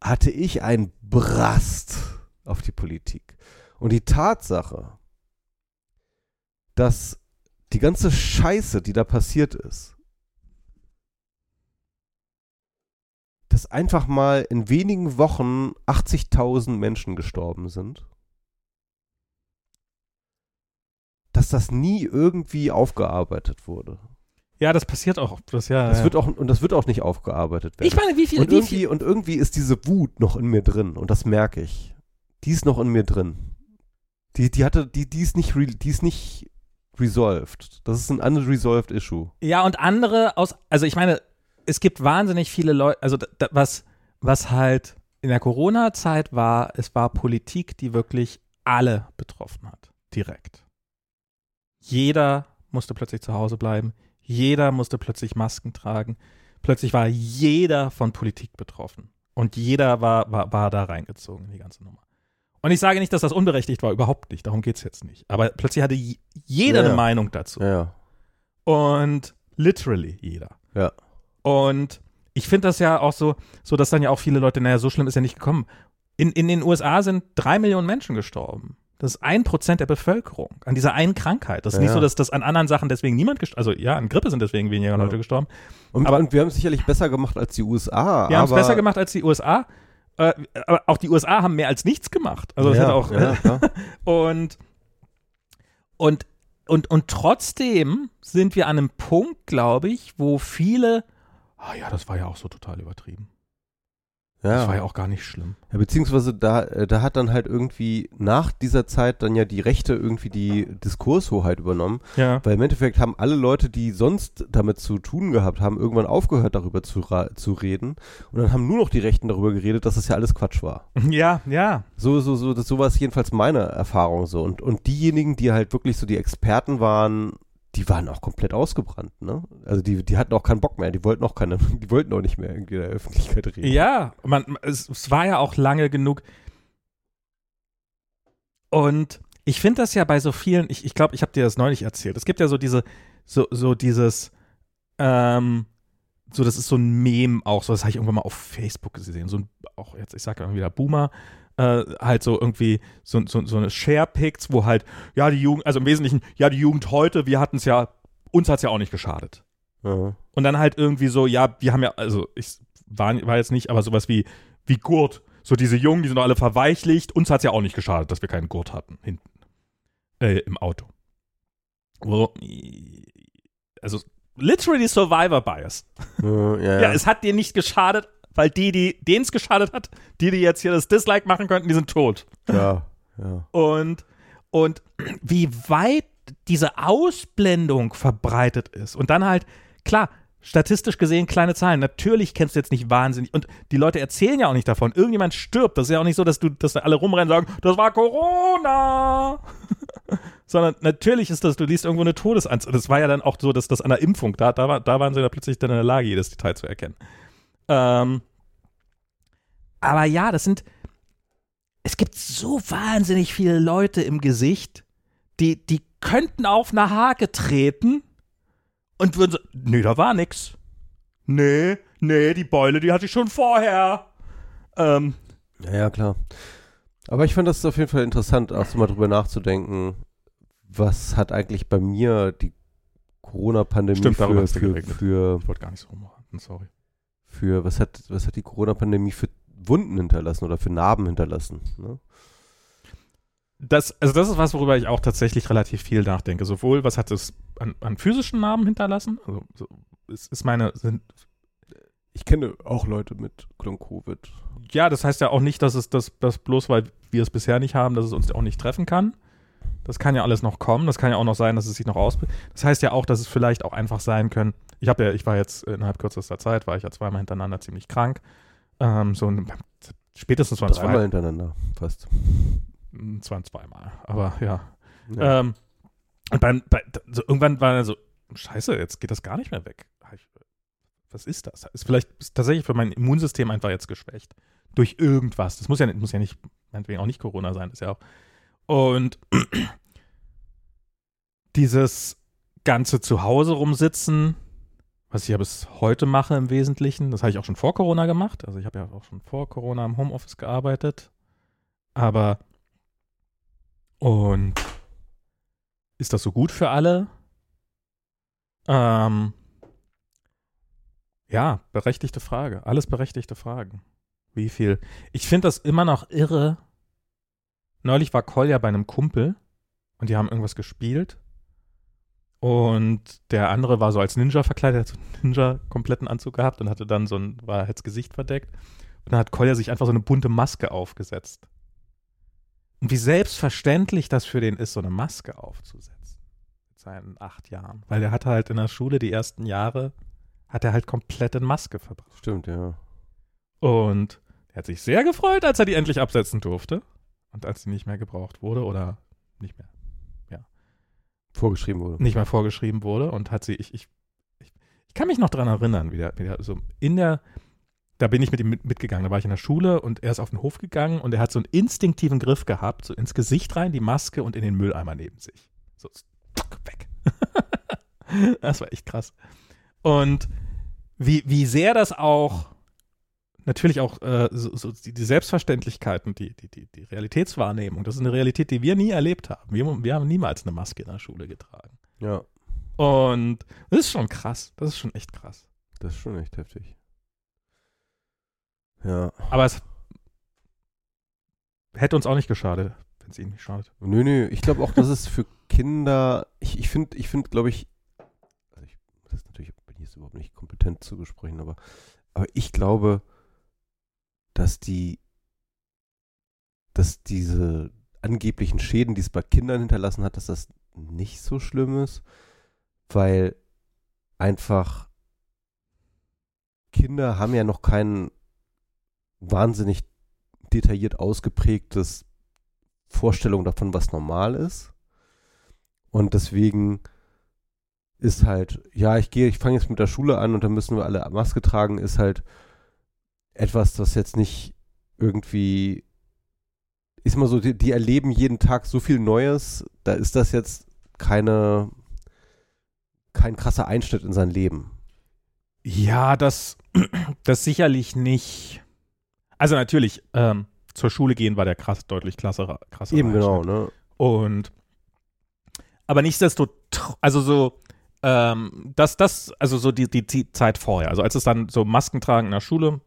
Hatte ich ein Brast auf die Politik. Und die Tatsache, dass die ganze Scheiße, die da passiert ist, dass einfach mal in wenigen Wochen 80.000 Menschen gestorben sind, dass das nie irgendwie aufgearbeitet wurde. Ja, das passiert auch. Das, ja, Das ja. wird auch, und das wird auch nicht aufgearbeitet werden. Ich meine, wie viel, und, wie irgendwie, viel, und irgendwie ist diese Wut noch in mir drin und das merke ich. Die ist noch in mir drin. Die, die hatte, die, die ist nicht, die ist nicht resolved. Das ist ein unresolved issue. Ja, und andere aus, also ich meine, es gibt wahnsinnig viele Leute, also da, da, was, was halt in der Corona-Zeit war, es war Politik, die wirklich alle betroffen hat. Direkt. Jeder musste plötzlich zu Hause bleiben. Jeder musste plötzlich Masken tragen. Plötzlich war jeder von Politik betroffen. Und jeder war, war, war da reingezogen in die ganze Nummer. Und ich sage nicht, dass das unberechtigt war, überhaupt nicht. Darum geht es jetzt nicht. Aber plötzlich hatte jeder Ja, eine. Meinung dazu. Ja. Und literally jeder. Ja. Und ich finde das ja auch so, so dass dann ja auch viele Leute, naja, so schlimm ist ja nicht gekommen. In, in den USA sind drei Millionen Menschen gestorben. Das ist ein Prozent der Bevölkerung an dieser einen Krankheit. Das ist Ja, nicht so, dass das an anderen Sachen deswegen niemand gestorben Also ja, an Grippe sind deswegen weniger. Leute gestorben. Und, Aber- und wir haben es sicherlich besser gemacht als die USA. Wir haben es besser gemacht als die USA. Äh, aber auch die USA haben mehr als nichts gemacht. Also das ja, hat auch. ja, klar. Und, und, und, und trotzdem sind wir an einem Punkt, glaube ich, wo viele, ah ja, das war ja auch so total übertrieben. Das war ja ja. auch gar nicht schlimm. ja, beziehungsweise da, äh, da hat dann halt irgendwie nach dieser Zeit dann ja die Rechte irgendwie die Diskurshoheit übernommen. Ja. Weil im Endeffekt haben alle Leute, die sonst damit zu tun gehabt haben, irgendwann aufgehört, darüber zu, zu reden. Und dann haben nur noch die Rechten darüber geredet, dass das ja alles Quatsch war. Ja, ja. So, so, so, das, so war es jedenfalls meine Erfahrung so. Und, und diejenigen, die halt wirklich so die Experten waren, die waren auch komplett ausgebrannt, ne? Also die, die hatten auch keinen Bock mehr, die wollten auch keine, die wollten auch nicht mehr irgendwie in der Öffentlichkeit reden. Ja, man, es, es war ja auch lange genug. Und ich finde das ja bei so vielen, ich glaube, ich, glaub, ich habe dir das neulich erzählt. Es gibt ja so diese, so, so dieses, ähm, so, das ist so ein Mem auch, so, das habe ich irgendwann mal auf Facebook gesehen. So ein, auch jetzt, ich sage immer wieder Boomer, äh, halt so irgendwie so, so, so eine Share-Pics, wo halt, ja, die Jugend, also im Wesentlichen, ja, die Jugend heute, wir hatten es ja, uns hat es ja auch nicht geschadet. Ja. Und dann halt irgendwie so, ja, wir haben ja, also ich war, war jetzt nicht, aber sowas wie, wie Gurt. So diese Jungen, die sind doch alle verweichlicht. Uns hat es ja auch nicht geschadet, dass wir keinen Gurt hatten hinten. Äh, im Auto. Wo, also literally Survivor Bias. Ja, ja, Ja, es hat dir nicht geschadet, weil die, die denen es geschadet hat, die, die jetzt hier das Dislike machen könnten, die sind tot. ja, ja. Und, und wie weit diese Ausblendung verbreitet ist. Und dann halt, klar, statistisch gesehen kleine Zahlen. Natürlich kennst du jetzt nicht wahnsinnig. Und die Leute erzählen ja auch nicht davon. Irgendjemand stirbt. Das ist ja auch nicht so, dass du, dass da alle rumrennen und sagen, das war Corona. Sondern natürlich ist das, du liest irgendwo eine Todesanzahl. Das war ja dann auch so, dass das an der Impfung, da, da, war, da waren sie dann plötzlich dann in der Lage, jedes Detail zu erkennen. Ähm, aber ja, das sind, es gibt so wahnsinnig viele Leute im Gesicht, die, die könnten auf eine Hake treten und würden so, nee, da war nix. Nee, nee, die Beule, die hatte ich schon vorher. Ähm, Ja, ja, klar. Aber ich fand das auf jeden Fall interessant, auch so mal drüber nachzudenken, was hat eigentlich bei mir die Corona-Pandemie für, für, für, ich wollte gar nicht so rummachen, sorry. Für, was hat, was hat die Corona-Pandemie für Wunden hinterlassen oder für Narben hinterlassen? Ne? Das, also das ist was, worüber ich auch tatsächlich relativ viel nachdenke. Sowohl, was hat es an, an physischen Narben hinterlassen? Also, so, ist, ist meine, sind, Ich kenne auch Leute mit Long-Covid. ja, das heißt ja auch nicht, dass es das, das bloß, weil wir es bisher nicht haben, dass es uns auch nicht treffen kann. Das kann ja alles noch kommen. Das kann ja auch noch sein, dass es sich noch ausbildet. Das heißt ja auch, dass es vielleicht auch einfach sein können. Ich habe ja, ich war jetzt innerhalb kürzester Zeit, war ich ja zweimal hintereinander ziemlich krank. Ähm, so ein, spätestens waren Dreimal zwei. hintereinander, fast. Es waren zweimal, aber ja. Ja. Ähm, und beim, bei, so irgendwann war er so, scheiße, jetzt geht das gar nicht mehr weg. Was ist das? Ist vielleicht ist tatsächlich für mein Immunsystem einfach jetzt geschwächt. Durch irgendwas. Das muss ja, nicht- muss ja nicht, meinetwegen auch nicht Corona sein, ist ja auch. Und dieses ganze Zuhause rumsitzen, was ich ja bis heute mache im Wesentlichen, das habe ich auch schon vor Corona gemacht. Also ich habe ja auch schon vor Corona im Homeoffice gearbeitet. Aber und ist das so gut für alle? Ähm, ja, berechtigte Frage. Alles berechtigte Fragen. Wie viel? Ich finde das immer noch irre. Neulich war Kolja bei einem Kumpel und die haben irgendwas gespielt. Und der andere war so als Ninja verkleidet, hat so einen Ninja-kompletten Anzug gehabt und hatte dann so ein, war halt das Gesicht verdeckt. Und dann hat Kolja sich einfach so eine bunte Maske aufgesetzt. Und wie selbstverständlich das für den ist, so eine Maske aufzusetzen. Mit seinen acht Jahren. Weil der hat halt in der Schule die ersten Jahre, hat er halt komplett in Maske verbracht. Stimmt, ja. Und er hat sich sehr gefreut, als er die endlich absetzen durfte. Und als sie nicht mehr gebraucht wurde oder nicht mehr, Vorgeschrieben wurde. nicht mehr vorgeschrieben wurde. Und hat sie, ich, ich, ich, ich kann mich noch dran erinnern, wie der, wie der so in der, da bin ich mit ihm mit, mitgegangen. Da war ich in der Schule und er ist auf den Hof gegangen und er hat so einen instinktiven Griff gehabt, so ins Gesicht rein, die Maske und in den Mülleimer neben sich. So, weg. das war echt krass. Und wie, wie sehr das auch natürlich auch äh, so, so die, die Selbstverständlichkeiten, die, die, die, die Realitätswahrnehmung, das ist eine Realität, die wir nie erlebt haben. Wir, wir haben niemals eine Maske in der Schule getragen. Ja, Und das ist schon krass. Das ist schon echt krass. das ist schon echt heftig. Ja. Aber es hätte uns auch nicht geschadet, wenn es ihnen nicht schadet. Nö, nö, ich glaube auch, dass es für Kinder, ich, finde, ich finde, glaube ich, also ich, das ist natürlich, bin ich jetzt überhaupt nicht kompetent zu besprechen, aber, aber ich glaube, dass die, dass diese angeblichen Schäden, die es bei Kindern hinterlassen hat, dass das nicht so schlimm ist, weil einfach Kinder haben ja noch kein wahnsinnig detailliert ausgeprägtes Vorstellung davon, was normal ist. Und deswegen ist halt, ja, ich gehe, ich fange jetzt mit der Schule an und dann müssen wir alle Maske tragen, ist halt etwas, das jetzt nicht irgendwie, ist mal so, die, die erleben jeden Tag so viel Neues, da ist das jetzt keine, kein krasser Einschnitt in sein Leben. Ja, das, das sicherlich nicht. Also natürlich, ähm, zur Schule gehen war der krass, deutlich krasser. krasser Eben genau, Einschnitt. ne? Und aber nichtsdestotrotz, also so, ähm, das, das, also so die, die, die Zeit vorher, also als es dann so Masken tragen in der Schule,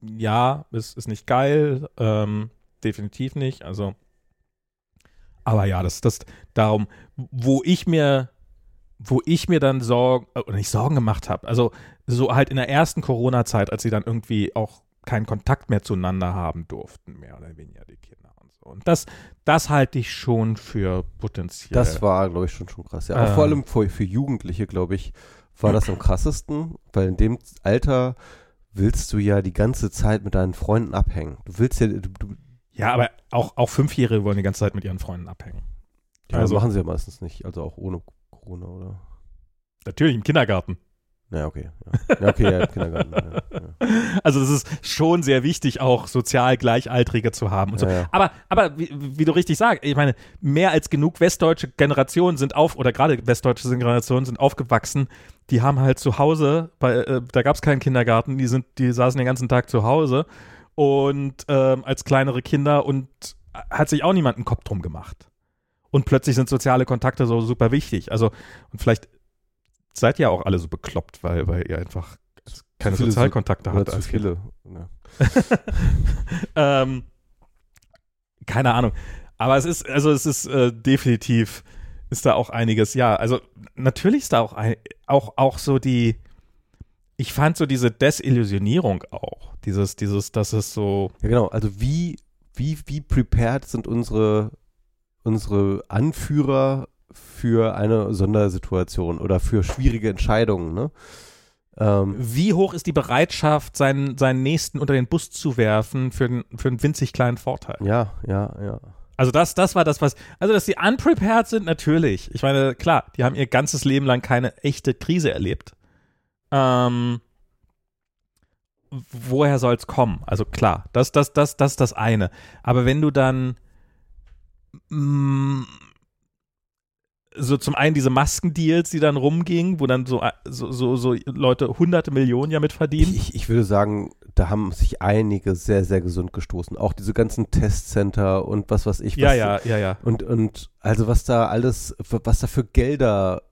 ja, ist, ist nicht geil, ähm, definitiv nicht, also aber ja, das, das, darum, wo ich mir, wo ich mir dann Sorgen, äh, oder nicht Sorgen gemacht habe, also so halt in der ersten Corona-Zeit, als sie dann irgendwie auch keinen Kontakt mehr zueinander haben durften, mehr oder weniger die Kinder und so. Und das, das halte ich schon für potenziell. Das war, glaube ich, schon schon krass. Ja, Ähm. vor allem für, für Jugendliche, glaube ich, war das am krassesten, weil in dem Alter willst du ja die ganze Zeit mit deinen Freunden abhängen. Du willst ja, du, du, ja, aber auch, auch Fünfjährige wollen die ganze Zeit mit ihren Freunden abhängen. ja, Also- das machen sie ja meistens nicht, also auch ohne Corona, oder? Natürlich im Kindergarten. Ja, okay. Ja, okay, ja, Kindergarten. Ja, ja. Also es ist schon sehr wichtig, auch sozial Gleichaltrige zu haben und so. Ja. Aber, aber wie, wie du richtig sagst, ich meine, mehr als genug westdeutsche Generationen sind auf, oder gerade westdeutsche Generationen sind aufgewachsen, die haben halt zu Hause, bei, äh, da gab es keinen Kindergarten, die sind, die saßen den ganzen Tag zu Hause und ähm, als kleinere Kinder und hat sich auch niemand einen Kopf drum gemacht. Und plötzlich sind soziale Kontakte so super wichtig. Also, und vielleicht seid ihr auch alle so bekloppt, weil, weil ihr einfach keine so- Sozialkontakte habt zu als viele. Ja. ähm, keine Ahnung. Aber es ist, also es ist äh, definitiv, ist da auch einiges, ja. Also natürlich ist da auch, ein, auch, auch so die, ich fand so diese Desillusionierung auch. Dieses, dieses, dass es so, ja, genau. Also wie, wie, wie prepared sind unsere, unsere Anführer für eine Sondersituation oder für schwierige Entscheidungen. Ne? Ähm, Wie hoch ist die Bereitschaft, seinen, seinen Nächsten unter den Bus zu werfen für, einen- für einen winzig kleinen Vorteil? ja, ja, ja. Also das, das war das, was, also dass sie unprepared sind, natürlich. Ich meine, klar, die haben ihr ganzes Leben lang keine echte Krise erlebt. Ähm, woher soll's kommen? Also klar, das, das, das, das ist das eine. Aber wenn du dann mm, so zum einen diese Maskendeals, die dann rumgingen, wo dann so, so, so, so Leute hunderte Millionen ja mit verdienen. Ich, ich würde sagen, da haben sich einige sehr, sehr gesund gestoßen. Auch diese ganzen Testcenter und was weiß ich. ja, was, ja, ja, ja. Und, und also was da alles, was da für Gelder,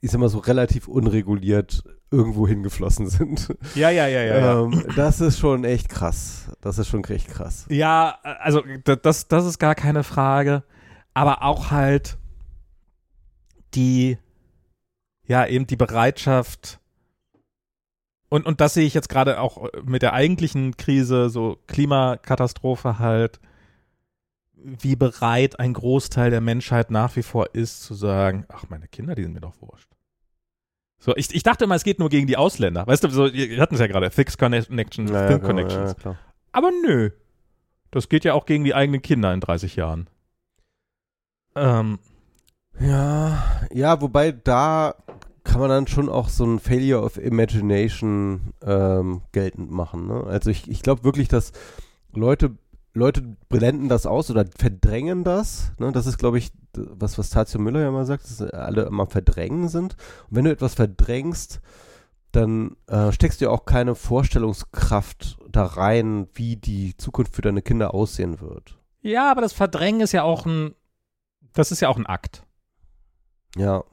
ich sag mal so relativ unreguliert irgendwo hingeflossen sind. Ja, ja, ja, ja. ja. Ähm, das ist schon echt krass. Das ist schon echt krass. Ja, also d- das, das ist gar keine Frage. Aber auch halt die, ja, eben die Bereitschaft. Und, und das sehe ich jetzt gerade auch mit der eigentlichen Krise, so Klimakatastrophe halt, wie bereit ein Großteil der Menschheit nach wie vor ist, zu sagen, ach, meine Kinder, die sind mir doch wurscht. So, ich, ich dachte immer, es geht nur gegen die Ausländer. Weißt du, so, wir hatten es ja gerade, Fix Connections, Ja, Thin genau, Connections. ja. Aber nö. Das geht ja auch gegen die eigenen Kinder in 30 Jahren. Ähm, Ja, ja, wobei da kann man dann schon auch so ein Failure of Imagination ähm, geltend machen. Ne? Also ich, ich glaube wirklich, dass Leute, Leute blenden das aus oder verdrängen das. Ne? Das ist, glaube ich, was, was Tazio Müller ja mal sagt, dass alle immer verdrängen sind. Und wenn du etwas verdrängst, dann äh, steckst du ja auch keine Vorstellungskraft da rein, wie die Zukunft für deine Kinder aussehen wird. ja, aber das Verdrängen ist ja auch ein, das ist ja auch ein Akt. Ja.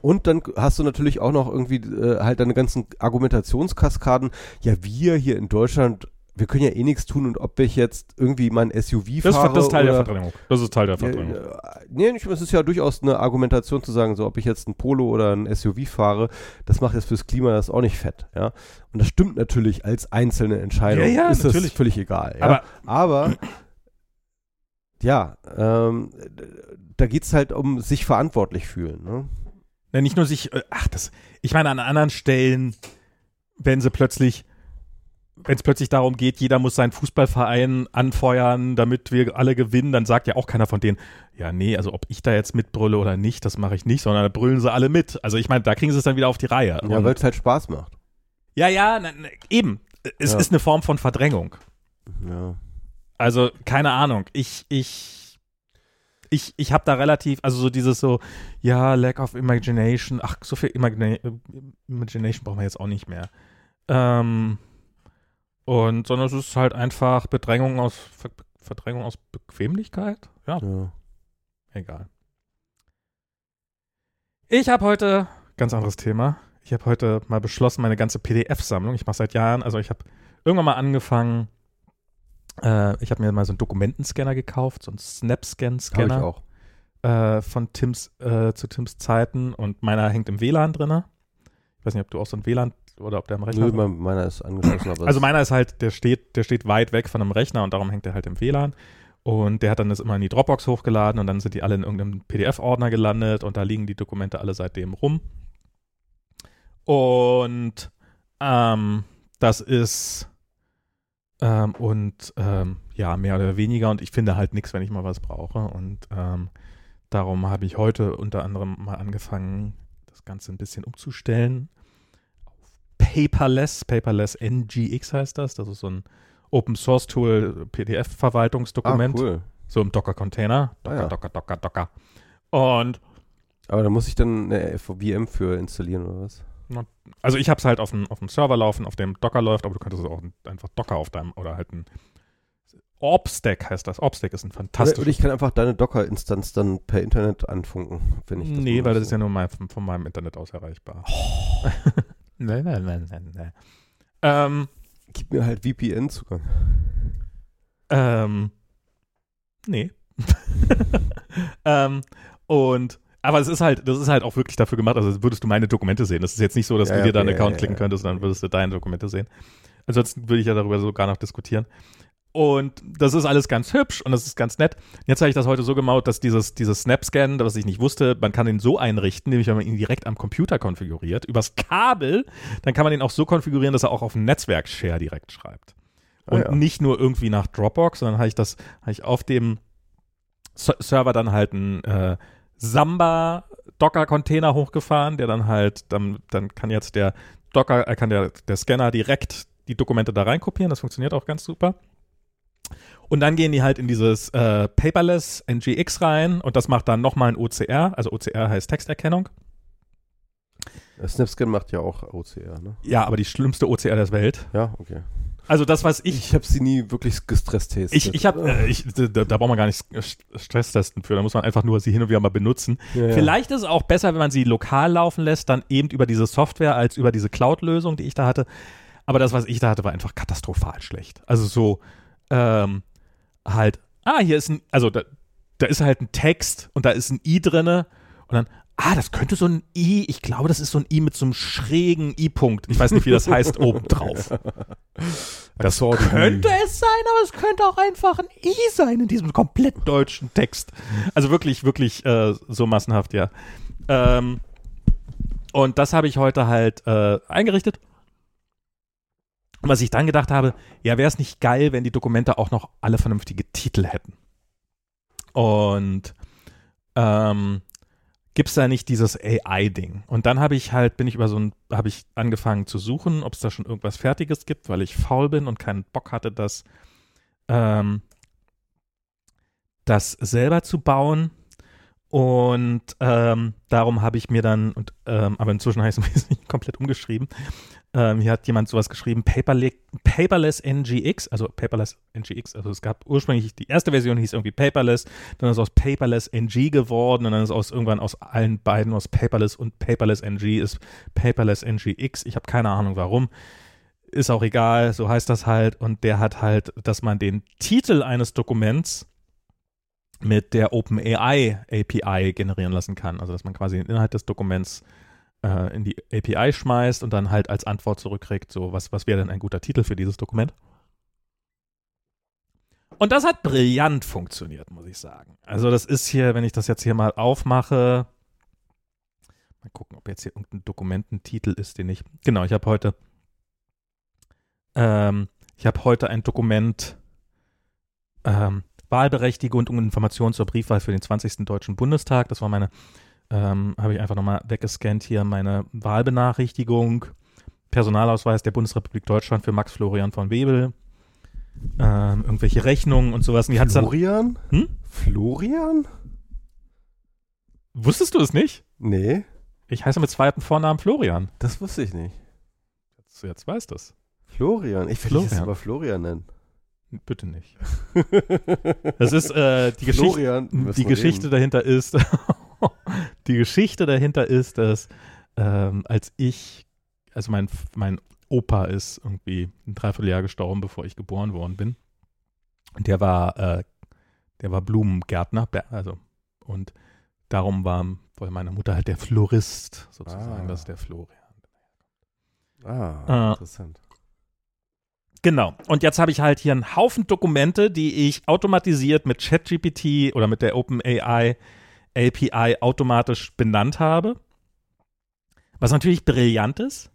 Und dann hast du natürlich auch noch irgendwie äh, halt deine ganzen Argumentationskaskaden. Ja, wir hier in Deutschland, wir können ja eh nichts tun und ob ich jetzt irgendwie mein SUV Das, fahre ist- das ist Teil oder, der Verdrängung. Das ist Teil der Verdrängung. ja, nee, nicht, es ist ja durchaus eine Argumentation zu sagen, so ob ich jetzt ein Polo oder ein SUV fahre, das macht jetzt fürs Klima das auch nicht fett, ja. Und das stimmt natürlich als einzelne Entscheidung. Ja, ja, ist natürlich. das völlig egal. Ja? Aber Aber ja, ähm, da geht es halt um sich verantwortlich fühlen. Ne? Ja, nicht nur sich, äh, ach, das, ich meine, an anderen Stellen, wenn sie plötzlich, wenn es plötzlich darum geht, jeder muss seinen Fußballverein anfeuern, damit wir alle gewinnen, dann sagt ja auch keiner von denen, ja, nee, also ob ich da jetzt mitbrülle oder nicht, das mache ich nicht, sondern da brüllen sie alle mit. Also ich meine, da kriegen sie es dann wieder auf die Reihe. Ja, weil es halt Spaß macht. ja, ja, na, na, eben. Es Ja. ist eine Form von Verdrängung. Ja. Also, keine Ahnung. Ich, ich, ich, ich habe da relativ, also so dieses so, ja, Lack of Imagination, ach, so viel Imagina Imagination brauchen wir jetzt auch nicht mehr. Ähm, und, sondern es ist halt einfach Bedrängung aus, Ver Verdrängung aus Bequemlichkeit. Ja, ja. egal. Ich habe heute, ganz anderes Thema, ich habe heute mal beschlossen, meine ganze PDF-Sammlung, ich mache seit Jahren, also ich habe irgendwann mal angefangen, äh, ich habe mir mal so einen Dokumentenscanner gekauft, so einen Habe ich Snapscan-Scanner auch. äh, von Tims, äh, zu Tims Zeiten und meiner hängt im WLAN drinne. Ich weiß nicht, ob du auch so ein WLAN oder ob der am Rechner Nö, mein, meiner ist angeschlossen, also meiner ist halt, der steht, der steht weit weg von einem Rechner und darum hängt er halt im WLAN. Und der hat dann das immer in die Dropbox hochgeladen und dann sind die alle in irgendeinem PDF-Ordner gelandet und da liegen die Dokumente alle seitdem rum. Und ähm, das ist ähm, und ähm, ja, mehr oder weniger und ich finde halt nichts, wenn ich mal was brauche. Und ähm, darum habe ich heute unter anderem mal angefangen, das Ganze ein bisschen umzustellen. Auf Paperless, Paperless NGX heißt das. Das ist so ein Open Source Tool, ah, PDF-Verwaltungsdokument. cool. So im Docker-Container. Docker, Ah, ja. Docker, Docker, Docker. Und Aber da muss ich dann eine VM für installieren oder was? Also ich habe es halt auf dem, auf dem Server laufen, auf dem Docker läuft, aber du könntest auch einfach Docker auf deinem oder halt ein Orbstack heißt das. Orbstack ist ein fantastisches. oder ich kann einfach deine Docker-Instanz dann per Internet anfunken, wenn ich das nee, weil das ist ja nur mein, von, von meinem Internet aus erreichbar. nein, nein, nein, nein, nein. Ähm, Gib mir halt VPN-Zugang. ähm, nee. ähm, und aber es ist halt, das ist halt auch wirklich dafür gemacht, also würdest du meine Dokumente sehen. Das ist jetzt nicht so, dass Ja, du dir da einen okay, Account ja, klicken könntest und dann würdest du deine Dokumente sehen. Ansonsten würde ich ja darüber sogar noch diskutieren. Und das ist alles ganz hübsch und das ist ganz nett. Jetzt habe ich das heute so gemaut, dass dieses, dieses Snap-Scan, was ich nicht wusste, man kann den so einrichten, nämlich wenn man ihn direkt am Computer konfiguriert, übers Kabel, dann kann man ihn auch so konfigurieren, dass er auch auf dem Netzwerk-Share direkt schreibt. Und Ah, ja. nicht nur irgendwie nach Dropbox, sondern habe ich das, habe ich auf dem Server dann halt einen äh, Samba Docker-Container hochgefahren, der dann halt, dann, dann kann jetzt der Docker, äh, kann der, der Scanner direkt die Dokumente da reinkopieren. Das funktioniert auch ganz super. Und dann gehen die halt in dieses äh, Paperless NGX rein und das macht dann nochmal ein OCR, also OCR heißt Texterkennung. Äh, Snapscan macht ja auch OCR, ne? Ja, aber die schlimmste OCR der Welt. Ja, okay. Also das, was ich Ich habe sie nie wirklich gestresst testet. Ich, ich habe, äh, ich, da, da braucht man gar nicht St- Stresstesten für, da muss man einfach nur sie hin und wieder mal benutzen. ja, ja. Vielleicht ist es auch besser, wenn man sie lokal laufen lässt, dann eben über diese Software als über diese Cloud-Lösung, die ich da hatte. Aber das, was ich da hatte, war einfach katastrophal schlecht. Also so, ähm, halt, ah, hier ist ein, also da, da ist halt ein Text und da ist ein i drinne und dann, ah, das könnte so ein i, ich glaube, das ist so ein i mit so einem schrägen i-Punkt. Ich weiß nicht, wie das heißt, oben drauf. Das könnte es sein, aber es könnte auch einfach ein I sein in diesem komplett deutschen Text. Also wirklich, wirklich äh, so massenhaft, ja. Ähm, und das habe ich heute halt äh, eingerichtet. Und was ich dann gedacht habe, ja, wäre es nicht geil, wenn die Dokumente auch noch alle vernünftige Titel hätten. Und ähm, gibt es da nicht dieses AI-Ding? Und dann habe ich halt, bin ich über so ein, habe ich angefangen zu suchen, ob es da schon irgendwas Fertiges gibt, weil ich faul bin und keinen Bock hatte, das, ähm, das selber zu bauen. Und ähm, darum habe ich mir dann, und, ähm, aber inzwischen habe ich es komplett umgeschrieben. Ähm, hier hat jemand sowas geschrieben, Paperle Paperless NGX, also Paperless NGX, also es gab ursprünglich, die erste Version hieß irgendwie Paperless, dann ist es aus Paperless NG geworden und dann ist aus irgendwann aus allen beiden, aus Paperless und Paperless NG ist Paperless NGX. Ich habe keine Ahnung warum. Ist auch egal, so heißt das halt. Und der hat halt, dass man den Titel eines Dokuments mit der OpenAI API generieren lassen kann. Also dass man quasi den Inhalt des Dokuments äh, in die API schmeißt und dann halt als Antwort zurückkriegt, so was, was wäre denn ein guter Titel für dieses Dokument. Und das hat brillant funktioniert, muss ich sagen. Also das ist hier, wenn ich das jetzt hier mal aufmache, mal gucken, ob jetzt hier irgendein Dokumententitel ist, den ich, genau, ich habe heute, ähm, ich habe heute ein Dokument, ähm, Wahlberechtigung und Informationen zur Briefwahl für den 20. Deutschen Bundestag. Das war meine, ähm, habe ich einfach nochmal weggescannt hier, meine Wahlbenachrichtigung, Personalausweis der Bundesrepublik Deutschland für Max Florian von Webel, ähm, irgendwelche Rechnungen und sowas. Und hat's dann, Florian? Hm? Florian? wusstest du es nicht? Nee, Ich heiße mit zweiten Vornamen Florian. das wusste ich nicht. Jetzt, jetzt weißt du es. Florian. Ich will dich jetzt Florian. aber Florian nennen. Bitte nicht. Das ist äh, die Geschichte. Florian. müssen Die Geschichte reden. dahinter ist, die Geschichte dahinter ist, dass ähm, als ich, also mein, mein Opa ist irgendwie ein Dreivierteljahr gestorben, bevor ich geboren worden bin. Und der war, äh, der war Blumengärtner, also und darum war weil meine Mutter halt der Florist sozusagen, Ah. das ist der Florian. Ah, Ah. interessant. Genau. Und jetzt habe ich halt hier einen Haufen Dokumente, die ich automatisiert mit ChatGPT oder mit der OpenAI API automatisch benannt habe. Was natürlich brillant ist.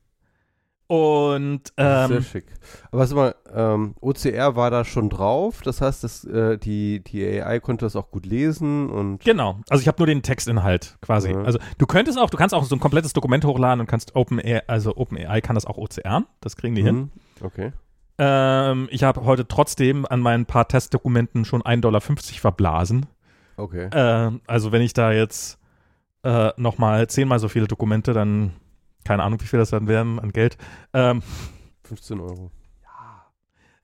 Und Sehr ähm, schick. Aber sag mal, ähm, OCR war da schon drauf, das heißt, dass, äh, die, die AI konnte das auch gut lesen und genau. Also ich habe nur den Textinhalt quasi. Ja. Also du könntest auch, du kannst auch so ein komplettes Dokument hochladen und kannst OpenAI, also OpenAI kann das auch OCR. Das kriegen die hin. Mhm. Okay. Ähm, ich habe heute trotzdem an meinen paar Testdokumenten schon 1,50 Dollar verblasen. Okay. Äh, also wenn ich da jetzt äh, nochmal zehnmal so viele Dokumente, dann keine Ahnung, wie viel das dann wären an Geld. Ähm, 15 Euro.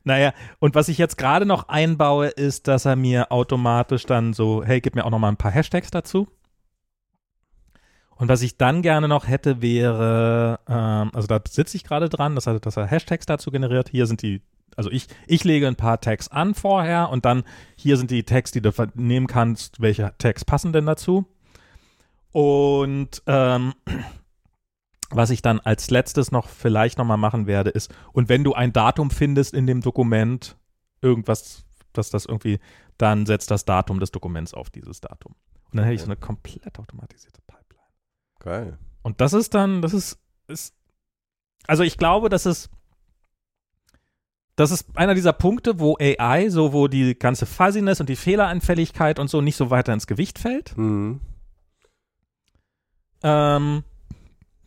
naja, und was ich jetzt gerade noch einbaue, ist, dass er mir automatisch dann so, hey, gib mir auch nochmal ein paar Hashtags dazu. Und was ich dann gerne noch hätte, wäre, ähm, also da sitze ich gerade dran, dass er, dass er Hashtags dazu generiert. Hier sind die, also ich, ich lege ein paar Tags an vorher und dann hier sind die Tags, die du nehmen kannst, welche Tags passen denn dazu. Und ähm, was ich dann als letztes noch vielleicht nochmal machen werde, ist, und wenn du ein Datum findest in dem Dokument, irgendwas, dass das irgendwie, dann setzt das Datum des Dokuments auf dieses Datum. Und dann hätte ich so eine komplett automatisierte Pipeline. Geil. Und das ist dann, das ist, ist also ich glaube, das ist, das ist einer dieser Punkte, wo AI, so wo die ganze Fuzziness und die Fehleranfälligkeit und so nicht so weiter ins Gewicht fällt. Mhm. Ähm,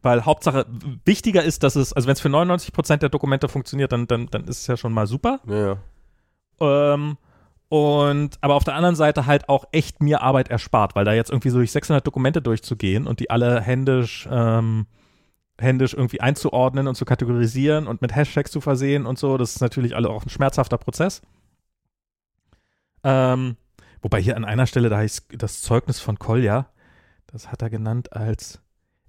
weil Hauptsache, wichtiger ist, dass es, also wenn es für 99% der Dokumente funktioniert, dann, dann, dann ist es ja schon mal super. Ja. Ähm, und aber auf der anderen Seite halt auch echt mir Arbeit erspart, weil da jetzt irgendwie so durch 600 Dokumente durchzugehen und die alle händisch ähm, händisch irgendwie einzuordnen und zu kategorisieren und mit Hashtags zu versehen und so, das ist natürlich alle auch ein schmerzhafter Prozess. Ähm, wobei hier an einer Stelle, da heißt das Zeugnis von Kolja, das hat er genannt als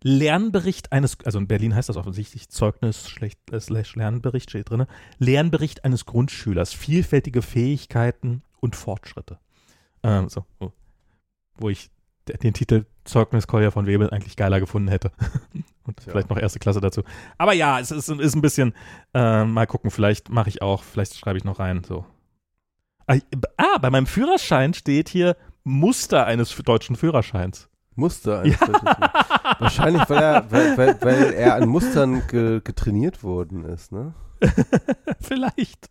Lernbericht eines, also in Berlin heißt das offensichtlich Zeugnis schlecht, äh, slash Lernbericht steht drin, Lernbericht eines Grundschülers, vielfältige Fähigkeiten und Fortschritte. Ähm, so, wo ich den Titel Zeugnis Kolja von Webel eigentlich geiler gefunden hätte. und Tja. vielleicht noch erste Klasse dazu. Aber ja, es ist, ist ein bisschen, äh, mal gucken, vielleicht mache ich auch, vielleicht schreibe ich noch rein, so. Ah, ah, bei meinem Führerschein steht hier Muster eines deutschen Führerscheins. Muster. eines deutschen Films. Wahrscheinlich, weil er, weil, weil, weil er an Mustern ge, getrainiert worden ist, ne? Vielleicht.